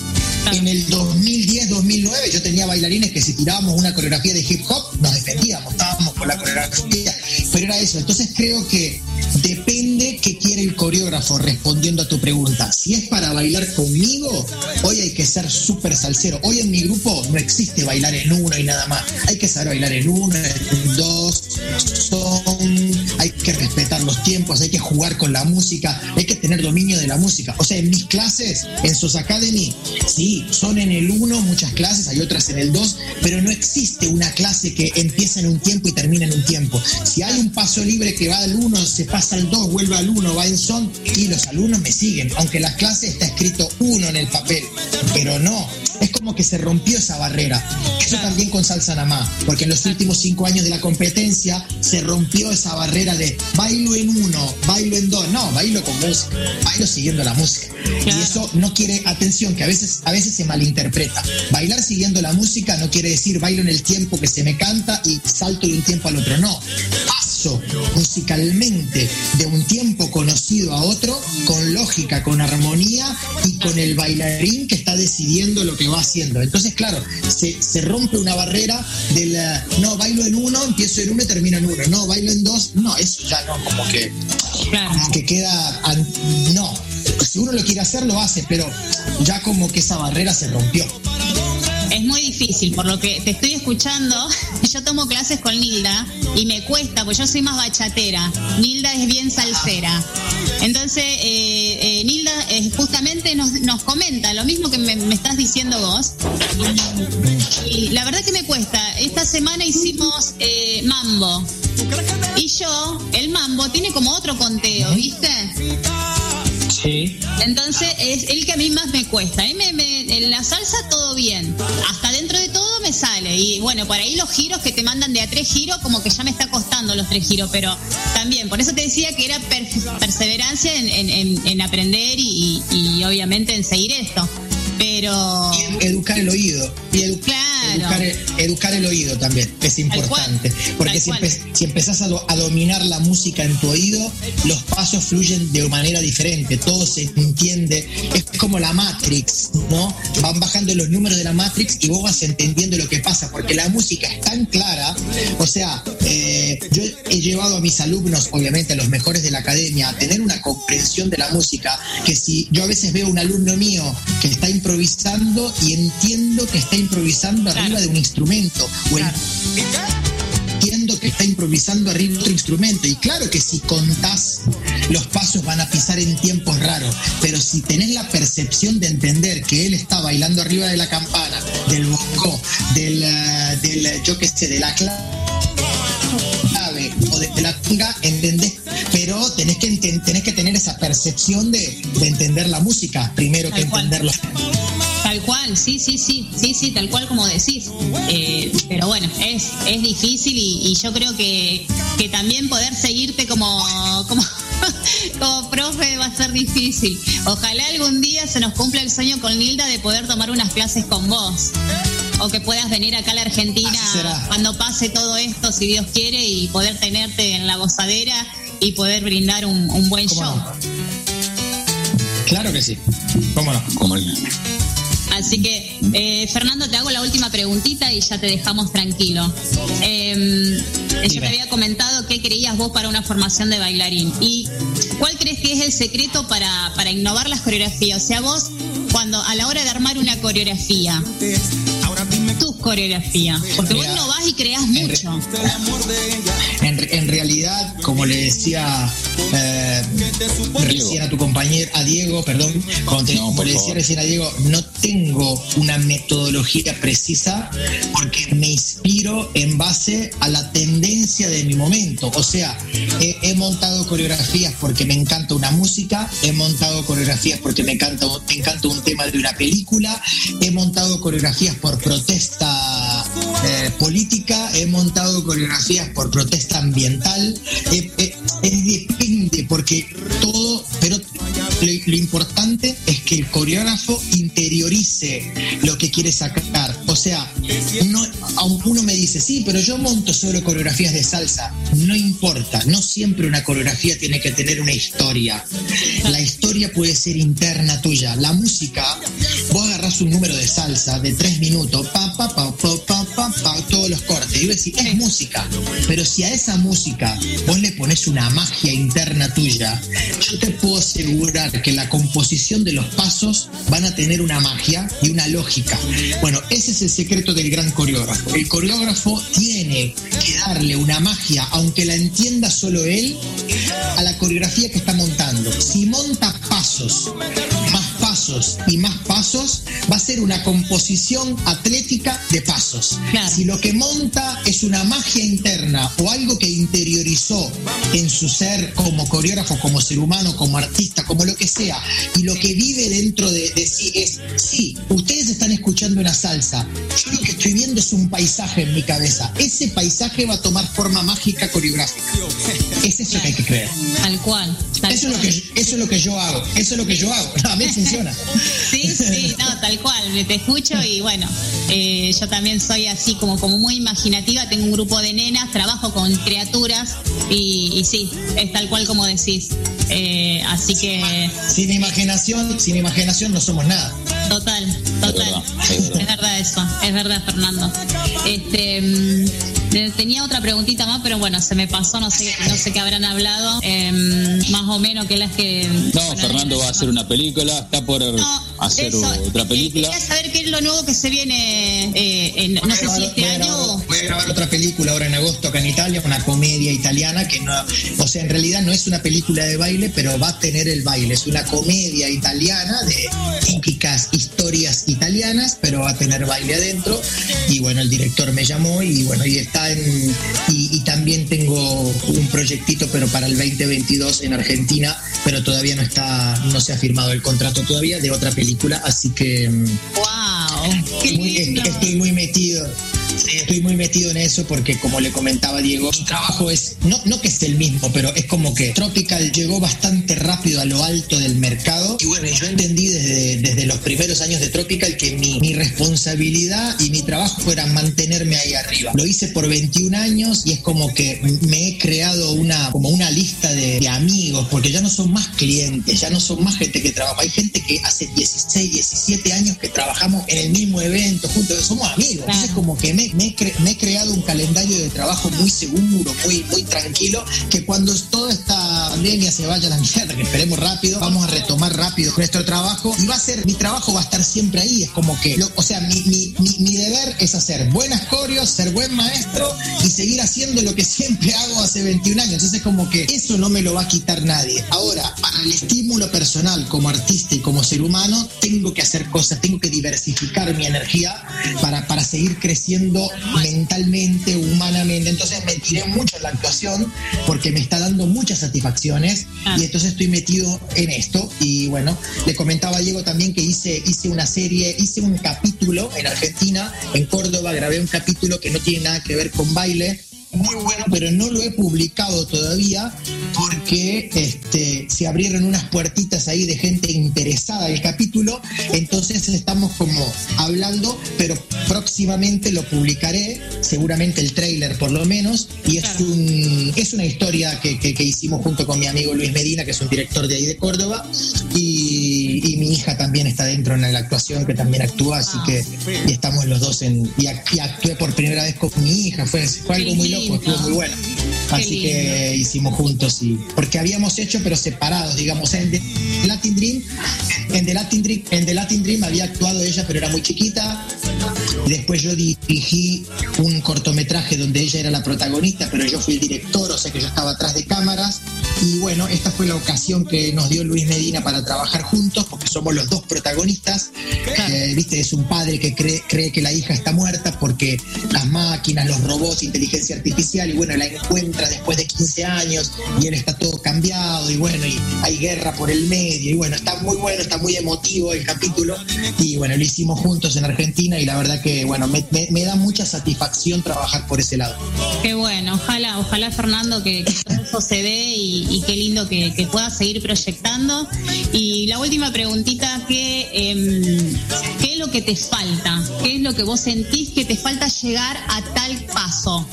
En el 2010-2009 yo tenía bailarines que si tirábamos una coreografía de hip hop, nos defendíamos, estábamos con la coreografía, pero era eso. Entonces creo que depende qué quiere el coreógrafo respondiendo a tu pregunta. Si es para bailar conmigo, hoy hay que ser súper salsero. Hoy en mi grupo no existe bailar en uno y nada más. Hay que saber bailar en uno, en dos, hay que respetar los tiempos, hay que jugar con la música, hay que tener dominio de la música. O sea, en mis clases, en SOS Academy, sí, son en el 1 muchas clases, hay otras en el 2, pero no existe una clase que empieza en un tiempo y termina en un tiempo. Si hay un paso libre que va al 1, se pasa al 2, vuelve al 1, va en son, y los alumnos me siguen, aunque la clase está escrito 1 en el papel, pero no, es como que se rompió esa barrera. Eso también con Salsa Namá, porque en los últimos cinco años de la competencia se rompió esa barrera de bailo en uno, bailo en dos, no, bailo con música, bailo siguiendo la música. Y eso no quiere, atención, que a veces, a veces se malinterpreta. Bailar siguiendo la música no quiere decir bailo en el tiempo que se me canta y salto de un tiempo al otro, no. Paso musicalmente de un tiempo conocido a otro con lógica, con armonía y con el bailarín que está decidiendo lo que va haciendo. Entonces, claro, se, se rompe una barrera del no, bailo en uno, empiezo en uno y termino en uno. No, bailo en dos, no, eso ya no, como que, como que queda. No, si uno lo quiere hacer, lo hace, pero ya como que esa barrera se rompió. Es muy difícil, por lo que te estoy escuchando. (laughs) Yo tomo clases con Nilda y me cuesta, pues yo soy más bachatera. Nilda es bien salsera. Entonces, eh, eh, Nilda eh, justamente nos, nos comenta lo mismo que me, me estás diciendo vos. Y la verdad que me cuesta. Esta semana hicimos mambo. Y yo, el mambo, tiene como otro conteo, ¿viste? Sí. Entonces es el que a mí más me cuesta. A mí me, me- en la salsa todo bien. Hasta dentro de todo me sale. Y bueno, por ahí los giros que te mandan de a tres giros, como que ya me está costando los tres giros. Pero también, por eso te decía que era per- perseverancia en, en- en- en aprender y obviamente en seguir esto. Pero. Educar el oído. Y edu- educar, el, educar el oído también es importante. Porque si, empe- si empezás a, do- a dominar la música en tu oído, los pasos fluyen de manera diferente, todo se entiende. Es como la Matrix, ¿no? Van bajando los números de la Matrix y vos vas entendiendo lo que pasa, porque la música es tan clara. O sea, eh, yo he llevado a mis alumnos, obviamente a los mejores de la academia, a tener una comprensión de la música, que si yo a veces veo un alumno mío que está improvisando y entiendo que está improvisando arriba de un instrumento, o entiendo que está improvisando arriba de otro instrumento. Y claro que si contás, los pasos van a pisar en tiempos raros. Pero si tenés la percepción de entender que él está bailando arriba de la campana, del bongo, del, eh, del eh, yo qué sé, de la clave o de la tunga, entendés. Pero tenés que, tenés que tener esa percepción de, de entender la música primero que Tal cual. entenderlo. Tal cual, sí, sí, sí, sí, sí, tal cual como decís. Eh, pero bueno, es, es difícil y, y yo creo que, que también poder seguirte como, como, (laughs) como profe va a ser difícil. Ojalá algún día se nos cumpla el sueño con Nilda de poder tomar unas clases con vos. O que puedas venir acá a la Argentina cuando pase todo esto, si Dios quiere, y poder tenerte en la gozadera y poder brindar un, un buen show. Claro que sí. ¿Cómo no? Así que, eh, Fernando, te hago la última preguntita y ya te dejamos tranquilo. Eh, yo te había comentado qué creías vos para una formación de bailarín. ¿Y cuál crees que es el secreto para, para innovar las coreografías? O sea, vos, cuando a la hora de armar una coreografía, tus coreografías, porque vos Mira, innovás y creás mucho. En, en realidad, como le decía eh, recién a tu compañero, a Diego, perdón, como, te- como le decía recién a Diego, no tengo una metodología precisa porque me inspiro en base a la tendencia de mi momento. O sea, he, he montado coreografías porque me encanta una música, he montado coreografías porque me encanta, me encanta un tema de una película, he montado coreografías por protesta eh, política, he montado coreografías por protesta ambiental, eh, eh, es depende, porque todo, pero lo, importante es que el coreógrafo interiorice lo que quiere sacar. O sea, no, uno me dice, sí, pero yo monto solo coreografías de salsa, no importa, no siempre una coreografía tiene que tener una historia. La historia puede ser interna tuya. La música vos agarrás un número de salsa de tres minutos, pa, pa, pa, pa, pa, pa, pa, todos los cortes. Y vos decís, es música. Pero si a esa música vos le pones una magia interna tuya, yo te puedo asegurar que la composición de los pasos van a tener una magia y una lógica. Bueno, ese es el secreto del gran coreógrafo. El coreógrafo tiene que darle una magia, aunque la entienda solo él, a la coreografía que está montando. Si monta pasos, más pasos y más pasos, va a ser una composición atlética de pasos. Si lo que monta es una magia interna o algo que interiorizó en su ser como coreógrafo, como ser humano, como artista, como lo que sea, y lo que vive dentro de, de sí es, sí, ustedes están escuchando una salsa, yo lo que estoy viendo es un paisaje en mi cabeza, ese paisaje va a tomar forma mágica coreográfica. Es eso que hay que creer. Tal cual. tal Eso es, lo que, eso es lo que yo hago, eso es lo que yo hago. A mí funciona. Sí, sí, no, tal cual. Te escucho y bueno, eh, yo también soy así como, como muy imaginativa. Tengo un grupo de nenas, trabajo con criaturas y, y sí, es tal cual como decís. Eh, así que Sin imaginación, sin imaginación no somos nada. total, total. Es verdad eso, es verdad, Fernando. Este. Eh, Tenía otra preguntita más, pero bueno, se me pasó, no sé, no sé qué habrán hablado, em, más o menos que las que... No, Fernando va a hacer una película, está por hacer eso, otra película. Quería saber qué es lo nuevo que se viene, eh, en- no sé si este año o... Voy a grabar otra película ahora en agosto acá en Italia, una comedia italiana que no, o sea, en realidad no es una película de baile, pero va a tener el baile. Es una comedia italiana de típicas historias italianas, pero va a tener baile adentro. Y bueno, el director me llamó y bueno, y está en, y, y también tengo un proyectito, pero para el 2022 en Argentina, pero todavía no está, no se ha firmado el contrato todavía de otra película, así que mm, ¡Wow! Est- estoy muy metido. Sí, estoy muy metido en eso porque como le comentaba Diego, mi trabajo es, no, no que es el mismo, pero es como que Tropical llegó bastante rápido a lo alto del mercado. Y bueno, yo entendí desde, desde los primeros años de Tropical que mi, mi responsabilidad y mi trabajo era mantenerme ahí arriba. Lo hice por 21 años y es como que me he creado una, como una lista de, de amigos, porque ya no son más clientes, ya no son más gente que trabaja. Hay gente que hace 16, 17 años que trabajamos en el mismo evento, juntos, somos amigos. Entonces como que me, me he cre- me he creado un calendario de trabajo muy seguro, muy, muy tranquilo, que cuando toda esta pandemia se vaya a la (laughs) mierda, que esperemos rápido, vamos a retomar rápido nuestro trabajo y va a ser, mi trabajo va a estar siempre ahí, es como que, lo- o sea, mi, mi, mi, mi deber es hacer buenas coreos, ser buen maestro y seguir haciendo lo que siempre hago hace 21 años. Entonces como que eso no me lo va a quitar nadie. Ahora, para el estímulo personal como artista y como ser humano, tengo que hacer cosas, tengo que diversificar mi energía para, para seguir creciendo mentalmente, humanamente. Entonces me tiré mucho en la actuación porque me está dando muchas satisfacciones y entonces estoy metido en esto. Y bueno, le comentaba a Diego también que hice, hice una serie, hice un capítulo en Argentina, en Córdoba, grabé un capítulo que no tiene nada que ver con baile. Muy bueno, pero no lo he publicado todavía porque este, se abrieron unas puertitas ahí de gente interesada en el capítulo. Entonces estamos como hablando, pero próximamente lo publicaré, seguramente el trailer por lo menos. Y es, un, es una historia que, que- que hicimos junto con mi amigo Luis Medina, que es un director de ahí de Córdoba. Y, y mi hija también está dentro en la actuación, que también actúa, así que y estamos los dos en. Y, y actué por primera vez con mi hija, fue, fue algo muy loco, estuvo muy bueno. Así que hicimos juntos y porque habíamos hecho pero separados, digamos, en The Latin Dream, en The Latin Dream, en The Latin Dream había actuado ella pero era muy chiquita. Después yo dirigí un cortometraje donde ella era la protagonista, pero yo fui el director, o sea que yo estaba atrás de cámaras. Y bueno, esta fue la ocasión que nos dio Luis Medina para trabajar juntos, porque somos los dos protagonistas. Eh, Viste, es un padre que cree, cree que la hija está muerta porque las máquinas, los robots, inteligencia artificial, y bueno, la encuentra después de 15 años y él está todo cambiado, y bueno, y hay guerra por el medio, y bueno, está muy bueno, está muy emotivo el capítulo. Y bueno, lo hicimos juntos en Argentina, y la verdad que, bueno, me, da mucha satisfacción trabajar por ese lado. Qué bueno, ojalá, ojalá Fernando que, que eso se dé y, y qué lindo que, que puedas seguir proyectando. Y la última preguntita, ¿qué, em, ¿qué es lo que te falta? ¿Qué es lo que vos sentís que te falta llegar a tal paso?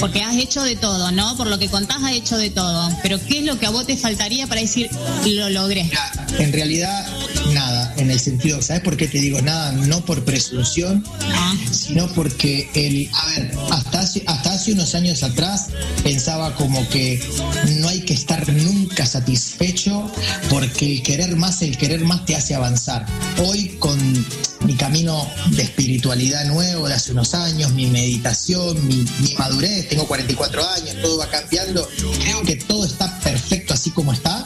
Porque has hecho de todo, ¿no? Por lo que contás has hecho de todo. Pero ¿qué es lo que a vos te faltaría para decir lo logré? En realidad, nada. En el sentido, ¿sabes por qué te digo nada? No por presunción, sino porque el, a ver, hasta hace, hasta hace unos años atrás pensaba como que no hay que estar nunca satisfecho porque el querer más, el querer más te hace avanzar. Hoy con mi camino de espiritualidad nuevo de hace unos años, mi meditación, mi, mi madurez, tengo 44 años, todo va cambiando, creo que todo está perfecto así como está.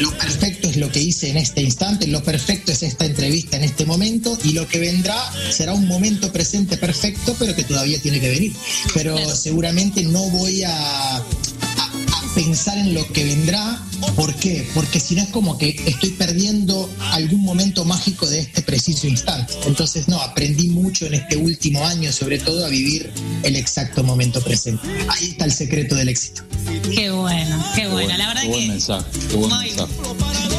Lo perfecto es lo que hice en este instante, lo perfecto es esta entrevista en este momento y lo que vendrá será un momento presente perfecto, pero que todavía tiene que venir. Pero seguramente no voy a pensar en lo que vendrá. ¿Por qué? Porque si no es como que estoy perdiendo algún momento mágico de este preciso instante. Entonces, no, aprendí mucho en este último año, sobre todo a vivir el exacto momento presente. Ahí está el secreto del éxito. Qué bueno, qué bueno. La verdad Qué buen que mensaje, qué buen Muy- mensaje.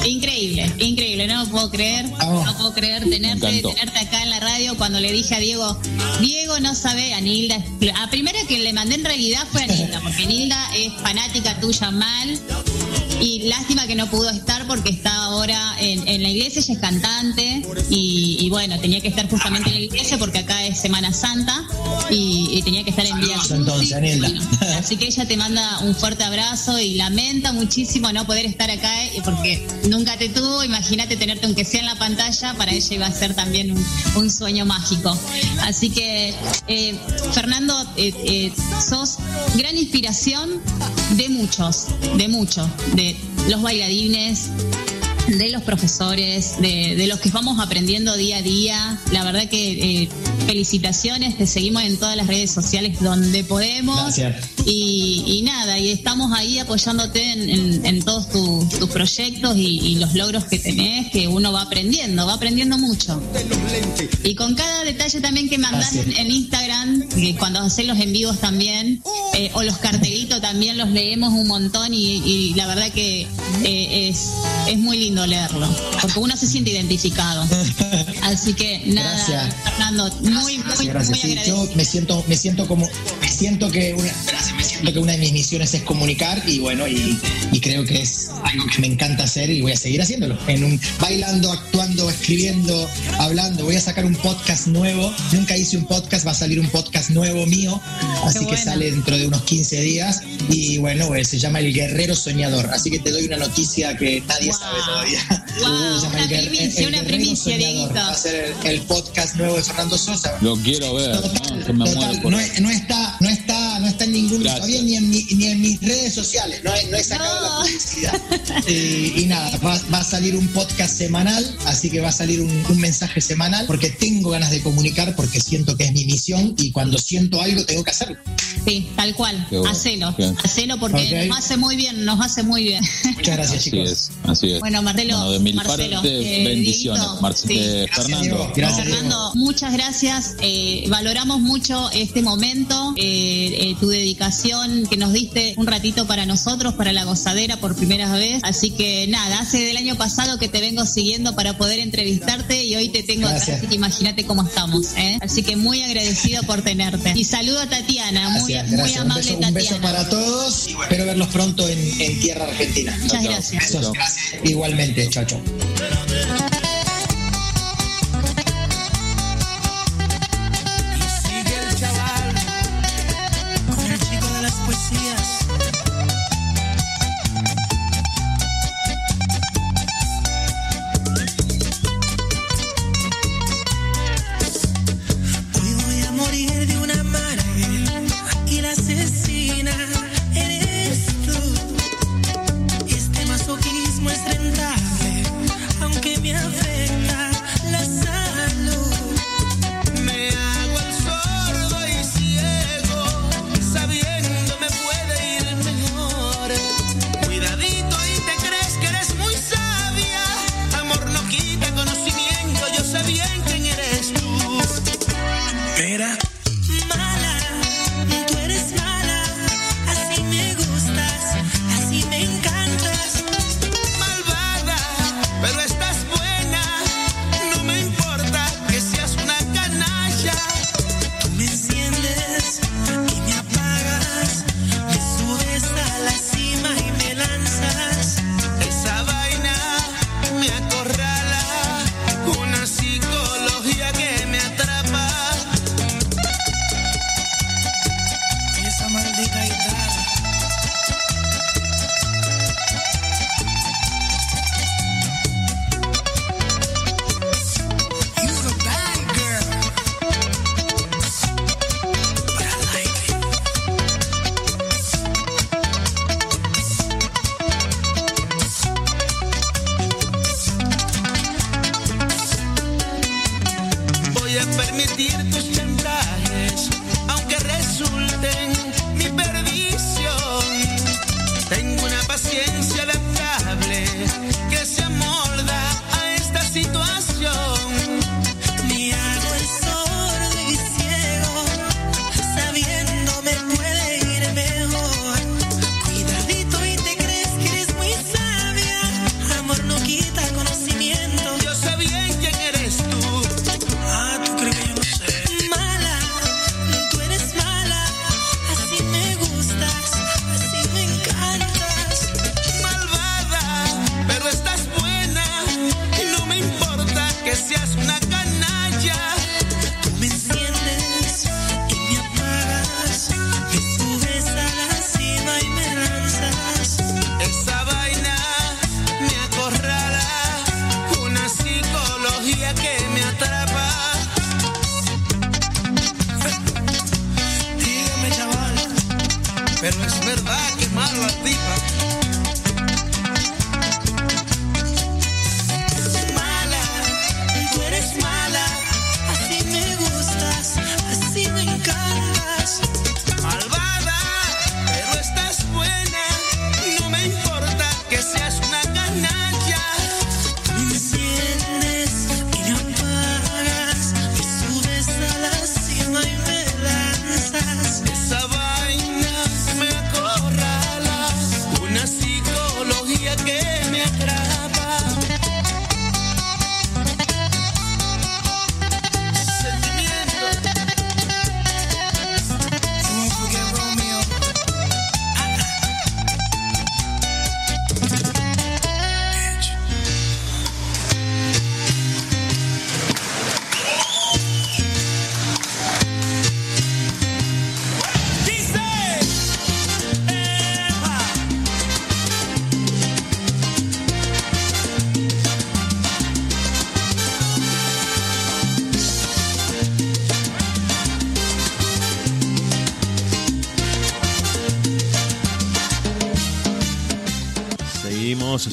increíble, increíble. No lo puedo creer, no puedo creer tenerte, tenerte acá en la radio cuando le dije a Diego, Diego no sabe, a Nilda, a primera que le mandé en realidad fue a Nilda, porque Nilda es fanática tuya mal. Y lástima que no pudo estar porque está ahora en, en la iglesia, ella es cantante y, y bueno, tenía que estar justamente en la iglesia porque acá es Semana Santa y, y tenía que estar en Villa entonces. Bueno, Así que ella te manda un fuerte abrazo y lamenta muchísimo no poder estar acá eh, porque nunca te tuvo. Imagínate tenerte aunque sea en la pantalla, para ella iba a ser también un, un sueño mágico. Así que, eh, Fernando, eh, eh, sos gran inspiración de muchos, de muchos, de los bailarines, de los profesores, de, de los que vamos aprendiendo día a día. La verdad que eh, felicitaciones, te seguimos en todas las redes sociales donde podemos. Gracias. Y, y nada, y estamos ahí apoyándote en, en- en todos tu- tus proyectos y, y los logros que tenés, que uno va aprendiendo, va aprendiendo mucho. Y con cada detalle también que mandan en, en Instagram, que cuando hacen los en vivos también, eh, o los cartelitos también los leemos un montón y, y la verdad que eh, es, es muy lindo leerlo, porque uno se siente identificado. (laughs) Así que nada, Gracias. Fernando, muy, muy, Gracias, gracias. muy Sí, yo me siento, me siento como, me siento que una, gracias, me siento que una de mis misiones es comunicar y bueno, y, y creo que es algo que me encanta hacer y voy a seguir haciéndolo. En un, bailando, actuando, escribiendo, hablando. Voy a sacar un podcast nuevo. Nunca hice un podcast, va a salir un podcast nuevo mío, así que bueno. sale dentro de unos 15 días y bueno, pues, se llama El Guerrero Soñador. Así que te doy una noticia que nadie sabe todavía. Wow, una primicia, El una primicia. Dieguito. Va a ser el, el podcast nuevo de Fernando Sosa. Lo quiero ver, ¿no? Me Total, por no, no está, no está, no está en ningún todavía ni en, mi- ni en mis redes sociales, no he, no he sacado la publicidad. Y, y nada, va, va a salir un podcast semanal, así que va a salir un, un mensaje semanal, porque tengo ganas de comunicar, porque siento que es mi misión y cuando siento algo tengo que hacerlo. Sí, tal cual. Bueno, Hacelo, hacelo porque Ok. nos hace muy bien, nos hace muy bien. Muchas gracias, Así chicos. es, así es. Bueno, Marcelo, Bueno, de mil Marcelo, eh, bendiciones, Dieguito, Marce- sí. eh, Gracias, Fernando. Diego. Gracias, No, Fernando, muchas gracias. eh, valoramos mucho este momento, eh, eh, tu dedicación que nos diste un ratito para nosotros, para la gozadera por primera vez. Así que nada, hace del año pasado que te vengo siguiendo para poder entrevistarte y hoy te tengo acá, Gracias. así que imagínate cómo estamos. ¿eh? Así que muy agradecido por tenerte. Y saludo a Tatiana, muy, Gracias, muy gracias. Un amable beso, un Tatiana. beso para todos y espero verlos pronto en, en tierra argentina. Muchas gracias. Besos. Gracias. Igualmente, chao, chao.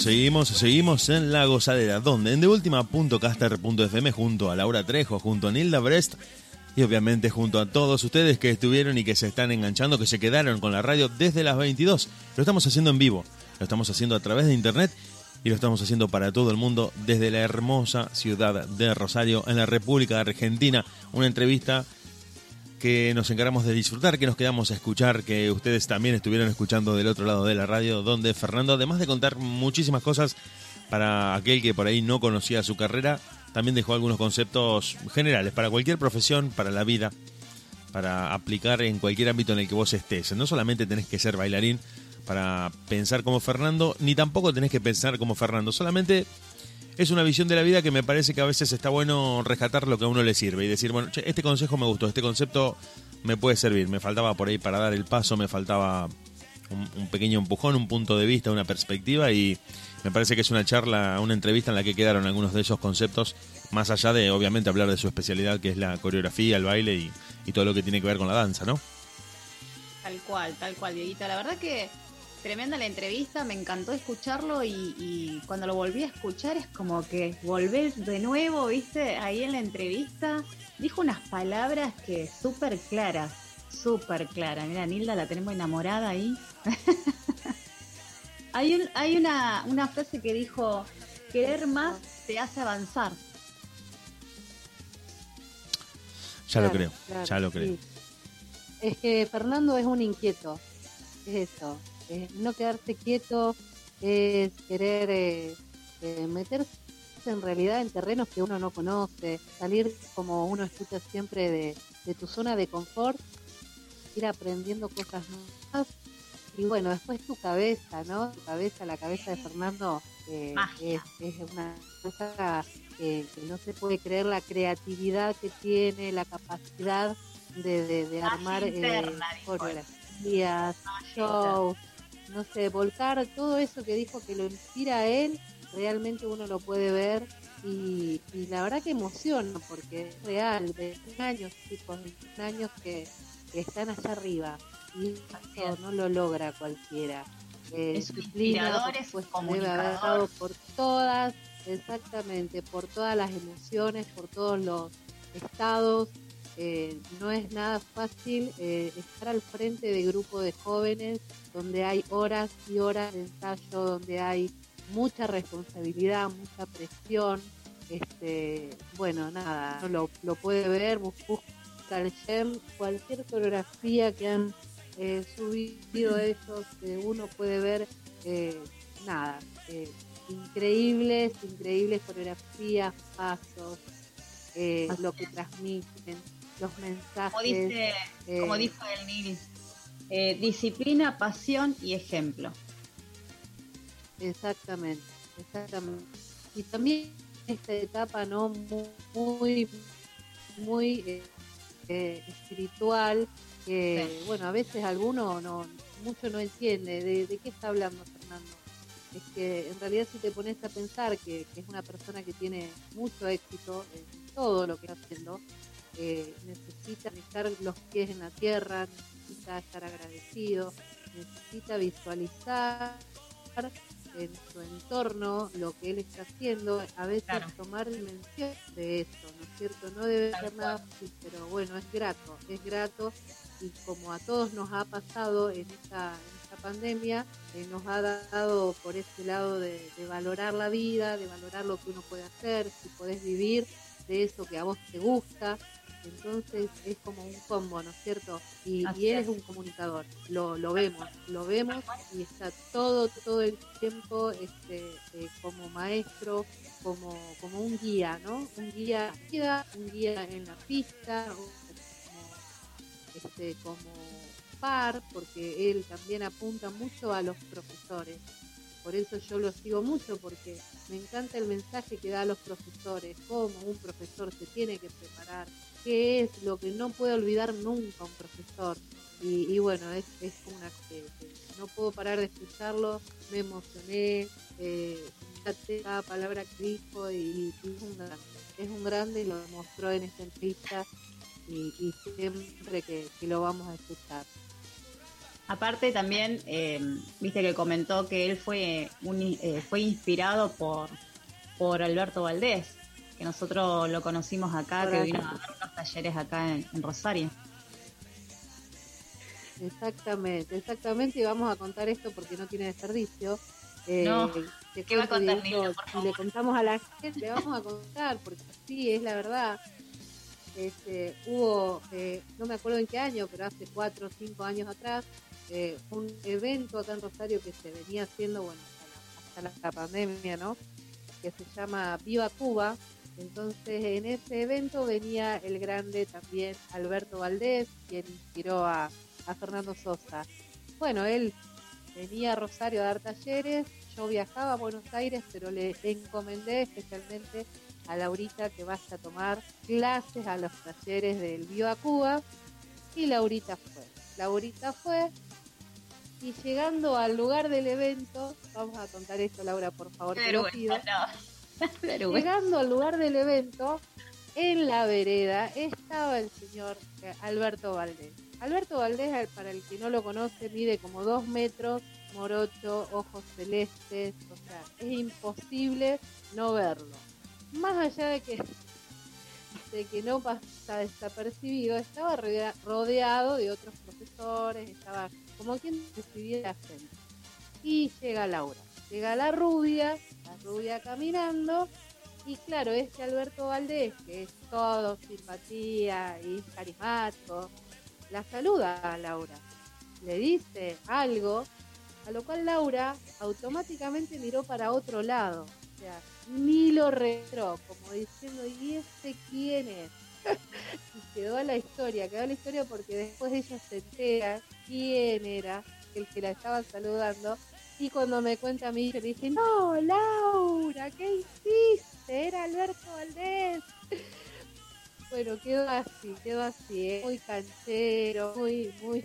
Seguimos, seguimos, en La Gozadera, donde en deultima.caster.fm junto a Laura Trejo, junto a Nilda Brest y obviamente junto a todos ustedes que estuvieron y que se están enganchando, que se quedaron con la radio desde las 22. Lo estamos haciendo en vivo, lo estamos haciendo a través de internet y lo estamos haciendo para todo el mundo desde la hermosa ciudad de Rosario, en la República Argentina. Una entrevista que nos encargamos de disfrutar, que nos quedamos a escuchar, que ustedes también estuvieron escuchando del otro lado de la radio, donde Fernando, además de contar muchísimas cosas para aquel que por ahí no conocía su carrera, también dejó algunos conceptos generales para cualquier profesión, para la vida, para aplicar en cualquier ámbito en el que vos estés. No solamente tenés que ser bailarín para pensar como Fernando, ni tampoco tenés que pensar como Fernando, solamente es una visión de la vida que me parece que a veces está bueno rescatar lo que a uno le sirve y decir, bueno, che, este consejo me gustó, este concepto me puede servir, me faltaba por ahí para dar el paso, me faltaba un, pequeño empujón, un punto de vista, una perspectiva y me parece que es una charla, una entrevista en la que quedaron algunos de esos conceptos, más allá de obviamente hablar de su especialidad que es la coreografía, el baile y, y todo lo que tiene que ver con la danza, ¿no? Tal cual, tal cual, Dieguito. La verdad que tremenda la entrevista, me encantó escucharlo y, y cuando lo volví a escuchar es como que volvés de nuevo, viste, ahí en la entrevista, dijo unas palabras que súper claras, súper claras. Mira, Nilda la tenemos enamorada ahí. (laughs) hay un, hay una, una frase que dijo, querer más te hace avanzar. Ya lo creo, claro, ya lo creo. sí. Es que Fernando es un inquieto, es eso, es no quedarse quieto, es querer eh, eh, meterse en realidad en terrenos que uno no conoce, salir como uno escucha siempre de, de tu zona de confort, ir aprendiendo cosas nuevas. Y bueno, después tu cabeza, ¿no? Tu cabeza, la cabeza de Fernando eh, es, es una cosa que, que no se puede creer la creatividad que tiene, la capacidad de, de, de armar eh, interna, coreografías, shows, no sé, volcar todo eso que dijo que lo inspira a él, realmente uno lo puede ver y, y la verdad que emociona porque es real, 21 años, chicos, 21 años que, que están allá arriba y eso no lo logra cualquiera. Eh, Es un disciplina, inspirador, por es supuesto, debe haber dado por todas, exactamente, por todas las emociones, por todos los, estados. Eh, no es nada fácil eh, estar al frente de grupos de jóvenes donde hay horas y horas de ensayo, donde hay mucha responsabilidad, mucha presión. Este, bueno, nada, lo, lo puede ver, bus- busca el gem, cualquier coreografía que han eh, subido ellos, eh, uno puede ver, eh, nada, eh, increíbles, increíbles coreografías, pasos, eh, lo que transmiten, los mensajes. Como dice, eh, como dijo el Nils, eh, disciplina, pasión y ejemplo. Exactamente, exactamente. Y también esta etapa no Mu- muy, muy eh, eh, espiritual, que bueno, a veces alguno no, mucho no entiende de, de qué está hablando Fernando. Es que en realidad si te pones a pensar que, que es una persona que tiene mucho éxito en todo lo que está haciendo, eh, necesita estar los pies en la tierra, necesita estar agradecido, necesita visualizar en su entorno lo que él está haciendo, a veces tomar dimensión de eso, ¿no es cierto? No debe ser nada fácil, pero bueno, es grato, es grato y como a todos nos ha pasado en esta, en esta pandemia, eh, nos ha dado por ese lado de, de valorar la vida, de valorar lo que uno puede hacer, si podés vivir de eso que a vos te gusta, entonces es como un combo, ¿no es cierto? Y, él es. un comunicador, lo, lo vemos, lo vemos y está todo, todo el tiempo este, eh, como maestro, como, como un guía, ¿no? Un guía, un guía en la pista, como, este, como par, porque él también apunta mucho a los profesores. Por eso yo lo sigo mucho, porque me encanta el mensaje que da a los profesores, cómo un profesor se tiene que preparar, qué es lo que no puede olvidar nunca un profesor. Y, bueno, es, es una que, no puedo parar de escucharlo, me emocioné, eh, cada palabra que dijo y, es un grande, es un grande y lo demostró en esta entrevista y, y siempre que lo vamos a escuchar. Aparte también, eh, viste que comentó que él fue un, eh, fue inspirado por, por Alberto Valdés, que nosotros lo conocimos acá, que vino a dar unos talleres acá en, en Rosario. Exactamente, exactamente, y vamos a contar esto porque no tiene desperdicio. Eh, No, ¿qué va a contar, Nilda, por Si le contamos a la gente, le vamos a contar, porque sí, es la verdad. Este, hubo, eh, no me acuerdo en qué año, pero hace cuatro o cinco años atrás, eh, un evento acá en Rosario que se venía haciendo, bueno, hasta la, hasta la pandemia, ¿no? Que se llama Viva Cuba. Entonces, en ese evento venía el grande también Alberto Valdés, quien inspiró a, a Fernando Sosa. Bueno, él venía a Rosario a dar talleres, yo viajaba a Buenos Aires, pero le encomendé especialmente a Laurita que vaya a tomar clases a los talleres del Viva Cuba y Laurita fue. Laurita fue y llegando al lugar del evento, vamos a contar esto Laura, por favor, te lo pido. (laughs) Llegando al lugar del evento, en la vereda estaba el señor eh, Alberto Valdés. Alberto Valdés, al- para el que no lo conoce, mide como dos metros, morocho, ojos celestes, o sea, es imposible no verlo. Más allá de que, de que no pasa desapercibido, estaba rodea- rodeado de otros profesores, estaba como quien recibía la gente. Y llega Laura, llega la rubia, la rubia caminando, y claro, este Alberto Valdés, que es todo simpatía y carismático, la saluda a Laura, le dice algo, a lo cual Laura automáticamente miró para otro lado, o sea, ni lo retró, como diciendo, ¿y este quién es? Y quedó la historia, quedó la historia porque después ella se entera quién era el que la estaba saludando y cuando me cuenta a mí, yo le dije, no, Laura, ¿qué hiciste? Era Alberto Valdés. Bueno, quedó así, quedó así, ¿eh? muy canchero, muy, muy,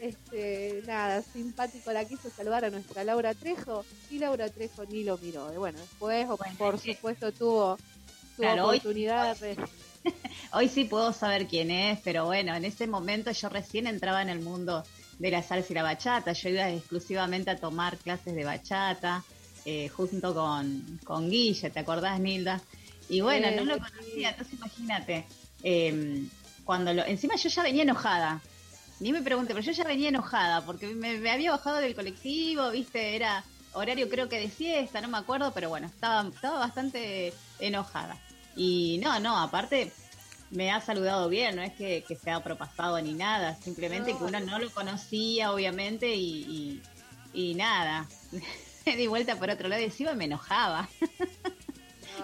este, nada, simpático. La quiso saludar a nuestra Laura Trejo y Laura Trejo ni lo miró. Y bueno, después, por supuesto, tuvo, tuvo Claro, hoy- oportunidad de... (laughs) Hoy sí puedo saber quién es, pero bueno, en ese momento yo recién entraba en el mundo de la salsa y la bachata. Yo iba exclusivamente a tomar clases de bachata eh, junto con, con Guille, ¿te acordás, Nilda? Y bueno, Eh, no lo conocía, entonces imagínate. eh, cuando lo, encima yo ya venía enojada. Ni me pregunté, pero yo ya venía enojada porque me, me había bajado del colectivo, viste, era horario creo que de siesta, no me acuerdo, pero bueno, estaba, estaba bastante enojada. Y no, no, aparte me ha saludado bien, no es que, que se ha propasado ni nada, simplemente No. que uno no lo conocía, obviamente, y, y, y nada. (laughs) Me di vuelta por otro lado y encima me enojaba.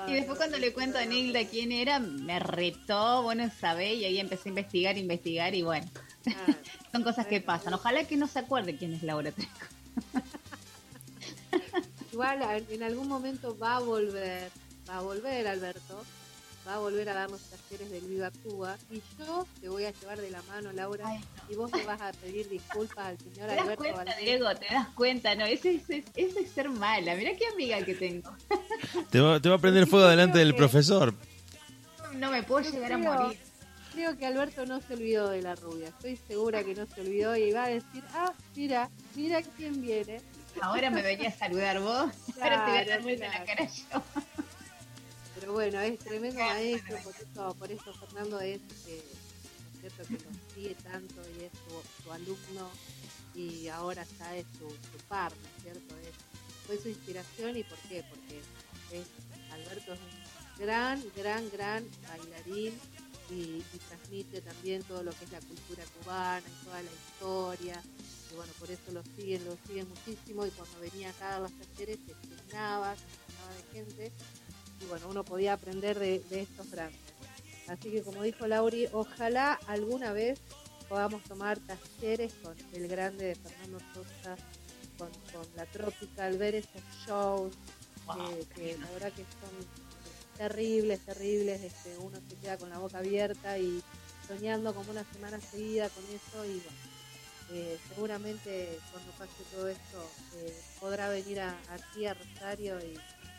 Y después cuando le cuento a Nilda quién era, me retó, bueno, sabé, y ahí empecé a investigar, investigar, y bueno, (laughs) son cosas que pasan. Ojalá que no se acuerde quién es Laura Trejo. (laughs) Igual en algún momento va a volver, va a volver Alberto, va a volver a dar los talleres del Viva Cuba y yo te voy a llevar de la mano, Laura, y vos le vas a pedir disculpas al señor ¿Te das Alberto cuenta. Diego? ¿Te das cuenta? No, ese, ese- ese es ser mala. Mirá qué amiga que tengo. (laughs) Te va, te va a prender fuego delante del profesor. No me puedo llegar a morir. Creo que Alberto no se olvidó de la rubia, estoy segura que no se olvidó y va a decir, ah, mira, mira quién viene. Ahora me venía a saludar vos, (laughs) ahora te voy a dar Claro, vuelta la claro. cara yo. Pero bueno, es tremendo maestro, por eso, por eso Fernando es, eh, ¿no es cierto? que lo sigue tanto y es su, su alumno y ahora ya es su, su par, ¿no es cierto? Es, fue su inspiración y ¿por qué? Porque es, Alberto es un gran, gran, gran bailarín y, y transmite también todo lo que es la cultura cubana y toda la historia. Y bueno, por eso lo siguen, lo siguen muchísimo y cuando venía acá a los talleres se llenaba, se llenaba de gente y bueno, uno podía aprender de, de estos grandes. Así que como dijo Lauri, ojalá alguna vez podamos tomar talleres con el grande de Fernando Sosa, con, con la Tropical, ver esos shows, que, que la verdad que son terribles, terribles, este, uno se queda con la boca abierta y soñando como una semana seguida con eso y bueno, eh, seguramente cuando pase todo esto eh, podrá venir a, aquí a Rosario y,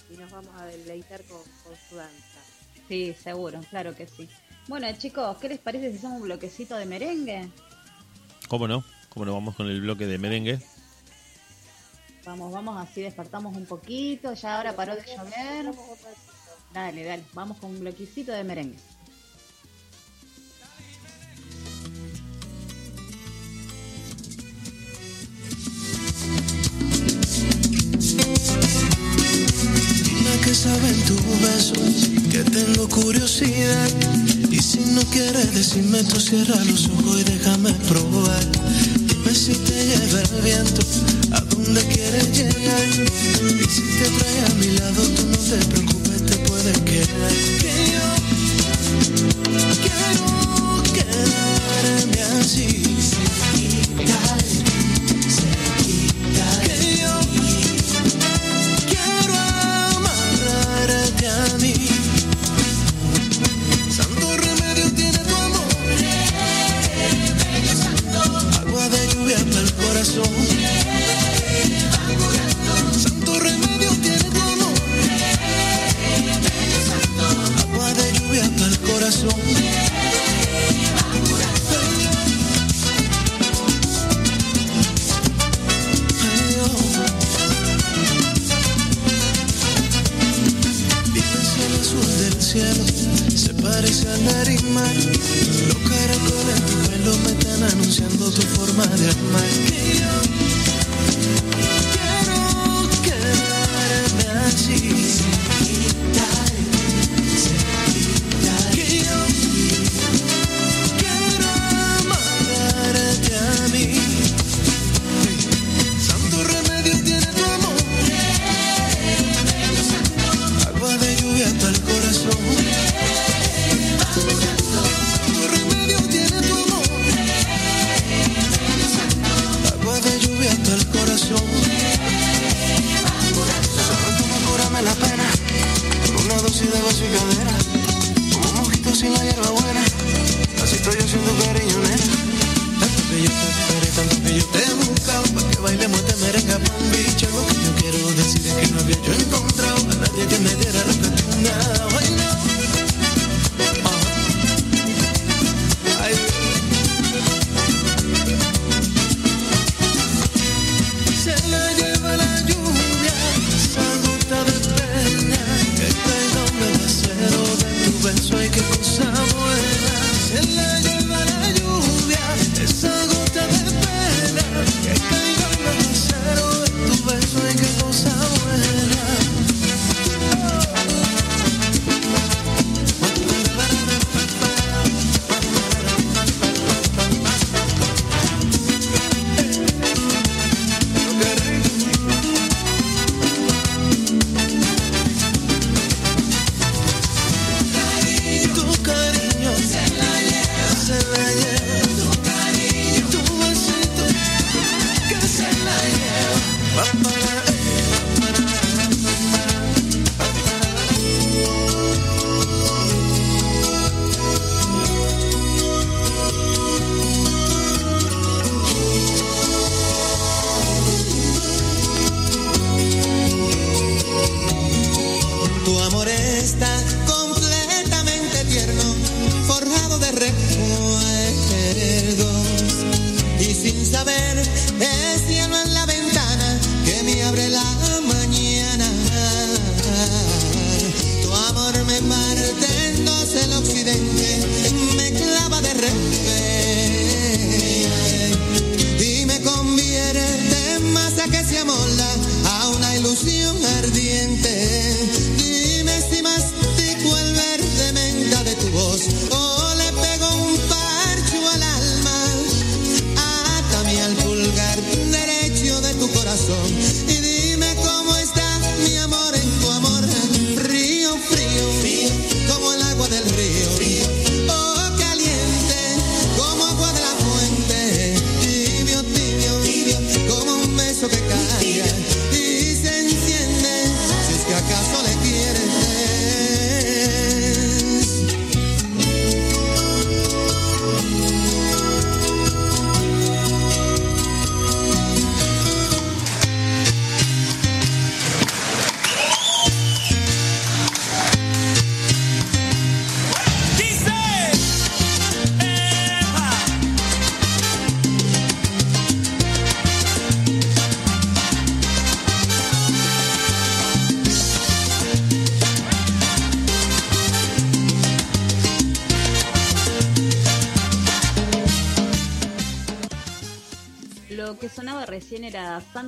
y nos vamos a deleitar con, con su danza. Sí, seguro, claro que sí. Bueno, chicos, ¿qué les parece si hacemos un bloquecito de merengue? ¿Cómo no? ¿Cómo no vamos con el bloque de merengue? Vamos, vamos, así despertamos un poquito. Ya ahora paró de llover. Dale, dale, vamos con un bloquecito de merengue. Que tengo curiosidad. Y si no quieres decirme, tú cierra los ojos y déjame probar. Dime si te lleva el viento, a dónde quieres llegar. Y si te trae a mi lado, tú no te preocupes, te puedes quedar. Que yo quiero quedarme así.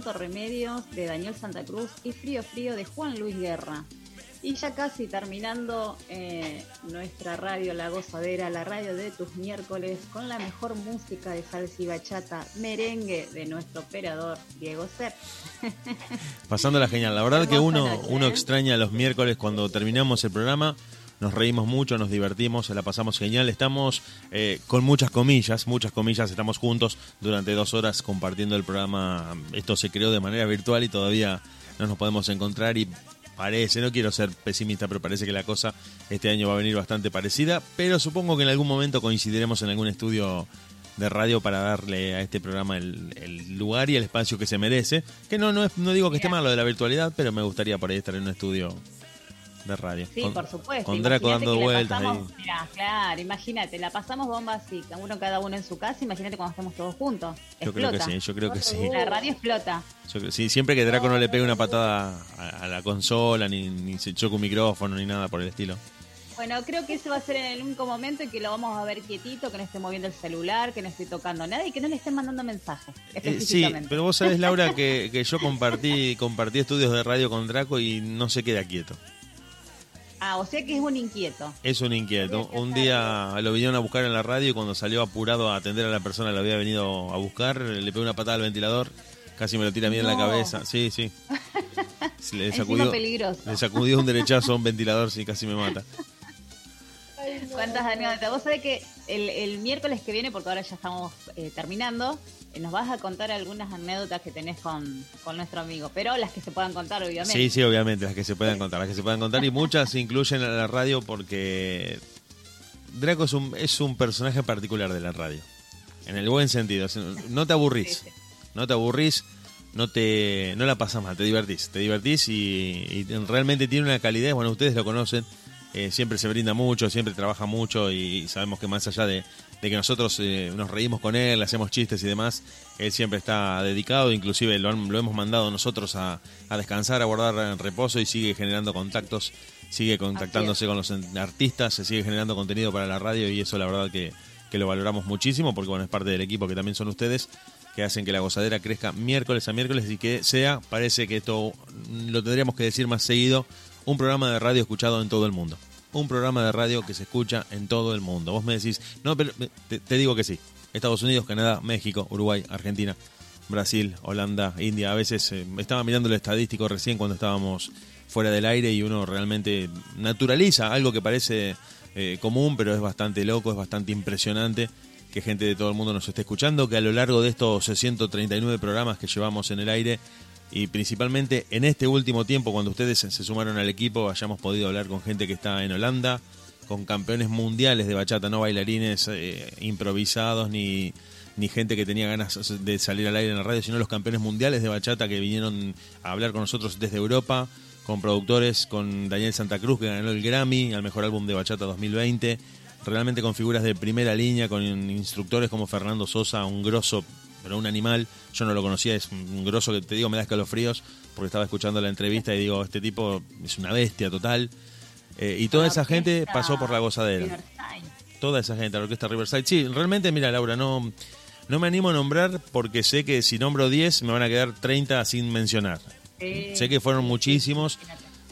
Remedios de Daniel Santa Cruz y Frío Frío de Juan Luis Guerra. Y ya casi terminando eh, nuestra radio La Gozadera, la radio de tus miércoles, con la mejor música de salsa y bachata, merengue de nuestro operador Diego Sepp. (laughs) Pasándola genial. La verdad que uno, noche, uno ¿eh? extraña los miércoles cuando terminamos el programa. Nos reímos mucho, nos divertimos, se la pasamos genial. Estamos eh, con muchas comillas, muchas comillas. Estamos juntos durante dos horas compartiendo el programa. Esto se creó de manera virtual y todavía no nos podemos encontrar. Y parece, no quiero ser pesimista, pero parece que la cosa este año va a venir bastante parecida. Pero supongo que en algún momento coincidiremos en algún estudio de radio para darle a este programa el, el lugar y el espacio que se merece. Que no, no, no digo que esté mal lo de la virtualidad, pero me gustaría por ahí estar en un estudio de radio. Sí, Con- por supuesto. Con Draco dando vueltas pasamos- ahí. mirá, claro, imagínate, la pasamos bomba así, cada uno cada uno en su casa, imagínate cuando estemos todos juntos. Yo creo que sí, yo creo que sí. La radio explota. Yo creo- sí, siempre que Draco no le pegue una patada a, a la consola, ni, ni se choque un micrófono, ni nada por el estilo. Bueno, creo que ese va a ser en el único momento en que lo vamos a ver quietito, que no esté moviendo el celular, que no esté tocando nada y que no le estén mandando mensajes. Eh, sí, pero vos sabés, Laura, que, que yo (laughs) compartí, compartí estudios de radio con Draco y no se queda quieto. Ah, o sea que es un inquieto. Es un inquieto. Un día lo vinieron a buscar en la radio y cuando salió apurado a atender a la persona que lo había venido a buscar, le pegó una patada al ventilador, casi me lo tira a mí en la cabeza. Sí, sí. (laughs) Le sacudió, peligroso. le sacudió un derechazo a un ventilador, sí, casi me mata. ¿Cuántas anécdotas? Vos sabés que el, el miércoles que viene, porque ahora ya estamos eh, terminando, nos vas a contar algunas anécdotas que tenés con, con nuestro amigo, pero las que se puedan contar, obviamente. Sí, sí, obviamente, las que se puedan contar, las que se puedan contar y muchas (laughs) incluyen en la radio porque Draco es un, es un personaje particular de la radio, en el buen sentido, no te aburrís, no te aburrís, no te no la pasas mal, te divertís, te divertís y, y realmente tiene una calidad, bueno, ustedes lo conocen, eh, siempre se brinda mucho, siempre trabaja mucho y sabemos que más allá de, de que nosotros eh, nos reímos con él, hacemos chistes y demás, él siempre está dedicado, inclusive lo, han- lo hemos mandado nosotros a, a descansar, a guardar en reposo y sigue generando contactos sigue contactándose con los artistas, se sigue generando contenido para la radio y eso la verdad que, que lo valoramos muchísimo porque bueno, es parte del equipo que también son ustedes que hacen que la gozadera crezca miércoles a miércoles y que sea, parece que esto lo tendríamos que decir más seguido, un programa de radio escuchado en todo el mundo. Un programa de radio que se escucha en todo el mundo. Vos me decís, no, pero eh, te, digo que sí. Estados Unidos, Canadá, México, Uruguay, Argentina, Brasil, Holanda, India. A veces eh, estaba mirando el estadístico recién cuando estábamos fuera del aire y uno realmente naturaliza algo que parece eh, común, pero es bastante loco, es bastante impresionante que gente de todo el mundo nos esté escuchando, que a lo largo de estos 139 programas que llevamos en el aire y principalmente en este último tiempo, cuando ustedes se sumaron al equipo, hayamos podido hablar con gente que está en Holanda, con campeones mundiales de bachata, no bailarines eh, improvisados ni, ni gente que tenía ganas de salir al aire en la radio, sino los campeones mundiales de bachata que vinieron a hablar con nosotros desde Europa, con productores, con Daniel Santa Cruz que ganó el Grammy al mejor álbum de bachata 2020, realmente con figuras de primera línea, con instructores como Fernando Sosa, un grosso, pero un animal, yo no lo conocía, es un grosso que te digo me da escalofríos porque estaba escuchando la entrevista y digo, este tipo es una bestia total. Eh, y toda esa gente pasó por la gozadera. Toda esa gente, la orquesta Riverside. Sí, realmente, mira, Laura, no, no me animo a nombrar porque sé que si nombro 10 me van a quedar 30 sin mencionar. Sí. Sé que fueron muchísimos,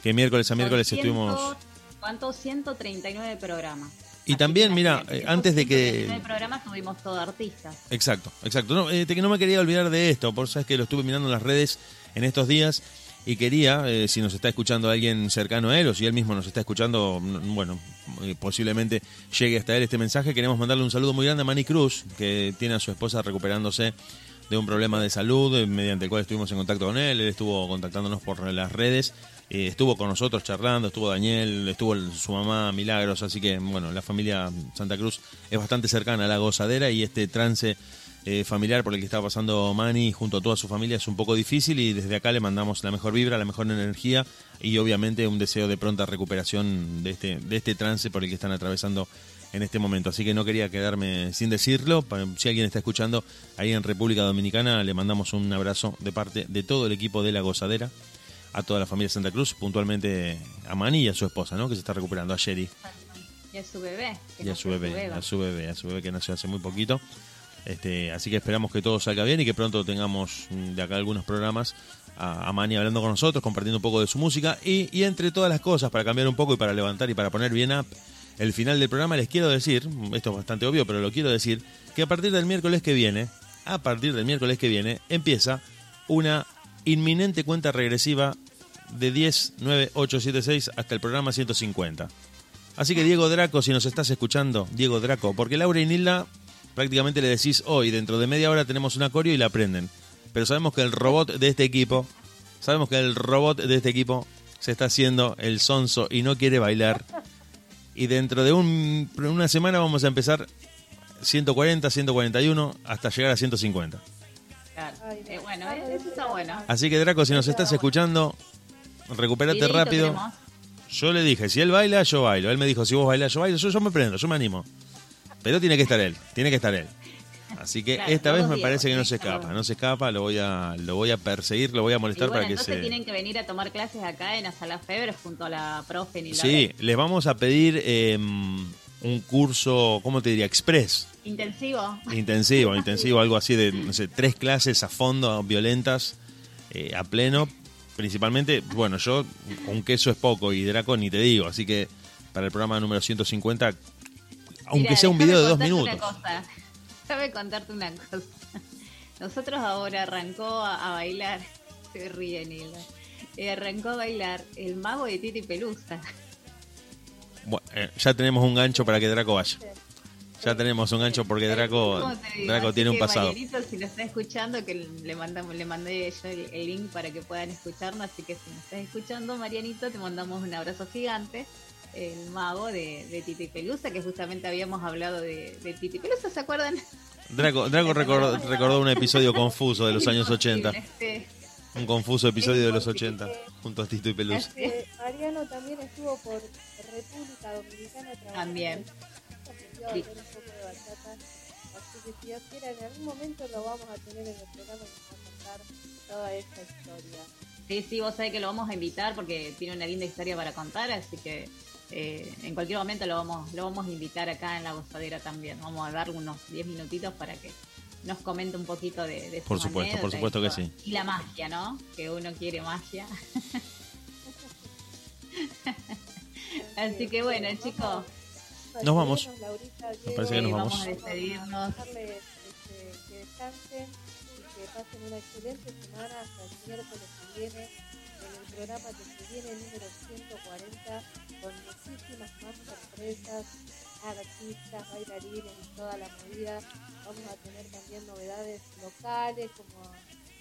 que miércoles a miércoles estuvimos... ciento- ¿Cuántos? 139 programas. Y también, mira, eh, antes de que... 139 programas tuvimos todos artistas. Exacto, exacto. No, eh, te- no me quería olvidar de esto, por sabes que lo estuve mirando en las redes en estos días y quería, eh, si nos está escuchando alguien cercano a él o si él mismo nos está escuchando, mm, bueno, eh, posiblemente llegue hasta él este mensaje, queremos mandarle un saludo muy grande a Manny Cruz, que tiene a su esposa recuperándose de un problema de salud, mediante el cual estuvimos en contacto con él, él estuvo contactándonos por las redes, eh, estuvo con nosotros charlando, estuvo Daniel, estuvo su mamá Milagros, así que bueno, la familia Santa Cruz es bastante cercana a la gozadera y este trance eh, familiar por el que está pasando Manny junto a toda su familia es un poco difícil y desde acá le mandamos la mejor vibra, la mejor energía y obviamente un deseo de pronta recuperación de este, de este trance por el que están atravesando en este momento. Así que no quería quedarme sin decirlo. Si alguien está escuchando ahí en República Dominicana, le mandamos un abrazo de parte de todo el equipo de La Gozadera, a toda la familia Santa Cruz, puntualmente a Manny y a su esposa, ¿no? que se está recuperando, a Sherry Y a su bebé. que y a su bebé, a su bebé, a su bebé que nació hace muy poquito. Este, así que esperamos que todo salga bien y que pronto tengamos mm, de acá algunos programas a, a Manny hablando con nosotros, compartiendo un poco de su música y, y entre todas las cosas, para cambiar un poco y para levantar y para poner bien up el final del programa, les quiero decir, esto es bastante obvio, pero lo quiero decir, que a partir del miércoles que viene, a partir del miércoles que viene, empieza una inminente cuenta regresiva de 10, 9, 8, 7, 6 hasta el programa 150. Así que Diego Draco, si nos estás escuchando, Diego Draco, porque Laura y Nilda prácticamente le decís hoy, dentro de media hora tenemos un acorio y la aprenden. Pero sabemos que el robot de este equipo, sabemos que el robot de este equipo se está haciendo el sonso y no quiere bailar. Y dentro de un- una semana vamos a empezar 140, 141, hasta llegar a 150. Claro. Eh, bueno, eh, eso está bueno. Así que Draco, si nos estás escuchando, recupérate rápido. tenemos. Yo le dije, si él baila, yo bailo. Él me dijo, si vos bailas, yo bailo. Yo, yo me prendo, yo me animo. Pero tiene que estar él, tiene que estar él. Así que Claro, esta todos vez me parece que no se escapa, no se escapa, lo voy a, lo voy a perseguir, lo voy a Y molestar bueno, para que entonces se... tienen que venir a tomar clases acá en la sala Feber junto a la profe Nilda Sí, les vamos a pedir eh, un curso, ¿cómo te diría? Express. Intensivo. Intensivo, (laughs) intensivo, algo así de, no sé, tres clases a fondo, violentas, eh, a pleno. Principalmente, bueno, yo un queso es poco y Draco ni te digo, así que para el programa número 150, aunque sea un video de dos minutos. Una cosa. Déjame contarte una cosa. Nosotros ahora arrancó a, a bailar, (laughs) se ríe Nilda, Eh, arrancó a bailar el mago de Titi Pelusa. Eh, ya tenemos un gancho para que Draco vaya. Ya tenemos un gancho porque Draco. Draco tiene un pasado. Marianito, si lo está escuchando, que le mandamos, le mandé yo el, el link para que puedan escucharnos, así que si me estás escuchando, Marianito, te mandamos un abrazo gigante. El mago de, de Titi Pelusa, que justamente habíamos hablado de, de Titi Pelusa, ¿se acuerdan? Draco, Draco (laughs) recordó, recordó un episodio confuso de los años 80. Este, Un confuso episodio de los 80 junto a Tito y Pelusa. Eh, Mariano también estuvo por República Dominicana. También. Aprendió a hacer un poco de bachata. Así que si Dios quiere, en algún momento lo vamos a tener en el programa y nos va a contar toda esta historia. Sí, sí, vos sabés que lo vamos a invitar porque tiene una linda historia para contar, así que eh, en cualquier momento lo vamos, lo vamos a invitar acá en la gozadera también. Vamos a dar unos 10 minutitos para que nos comente un poquito de, de su Por supuesto, por supuesto que sí. Y la magia, ¿no? Que uno quiere magia. (laughs) (laughs) Así que bueno, chicos. Nos vamos. Laurita, Me parece que nos vamos. vamos a despedirnos. este, que descansen y que pasen una excelente semana hasta el miércoles que viene en el programa que se viene número 140 con muchísimas más sorpresas, artistas, bailarines y toda la movida. Vamos a tener también novedades locales como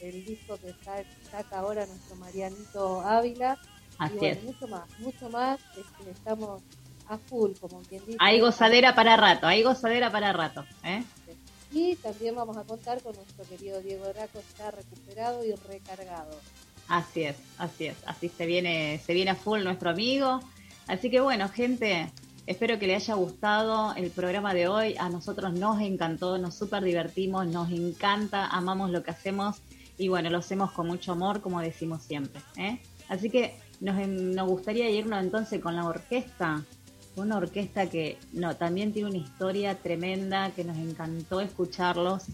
el disco que sa- saca ahora nuestro Marianito Ávila. Así y bueno, es. mucho más, mucho más. Este, estamos a full, como quien dice. Hay gozadera para rato, hay gozadera para rato. ¿eh? Y también vamos a contar con nuestro querido Diego Draco, está recuperado y recargado. Así es, así es. Así se viene, se viene a full nuestro amigo. Así que bueno, gente, espero que le haya gustado el programa de hoy. A nosotros nos encantó, nos súper divertimos, nos encanta, amamos lo que hacemos y bueno, lo hacemos con mucho amor, como decimos siempre. ¿eh? Así que nos, nos gustaría irnos entonces con la orquesta. Una orquesta que no, también tiene una historia tremenda, que nos encantó escucharlos.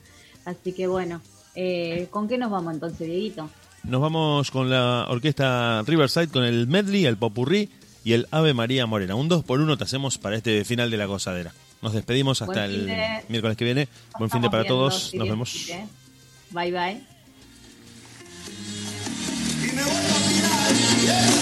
Así que bueno, eh, ¿con qué nos vamos entonces, Dieguito? Nos vamos con la orquesta Riverside con el medley, el popurrí y el Ave María Morena. Un dos por uno te hacemos para este final de la gozadera. Nos despedimos hasta el miércoles que viene. Buen fin de para viendo, todos. si Nos vemos. quiere. Bye bye. Y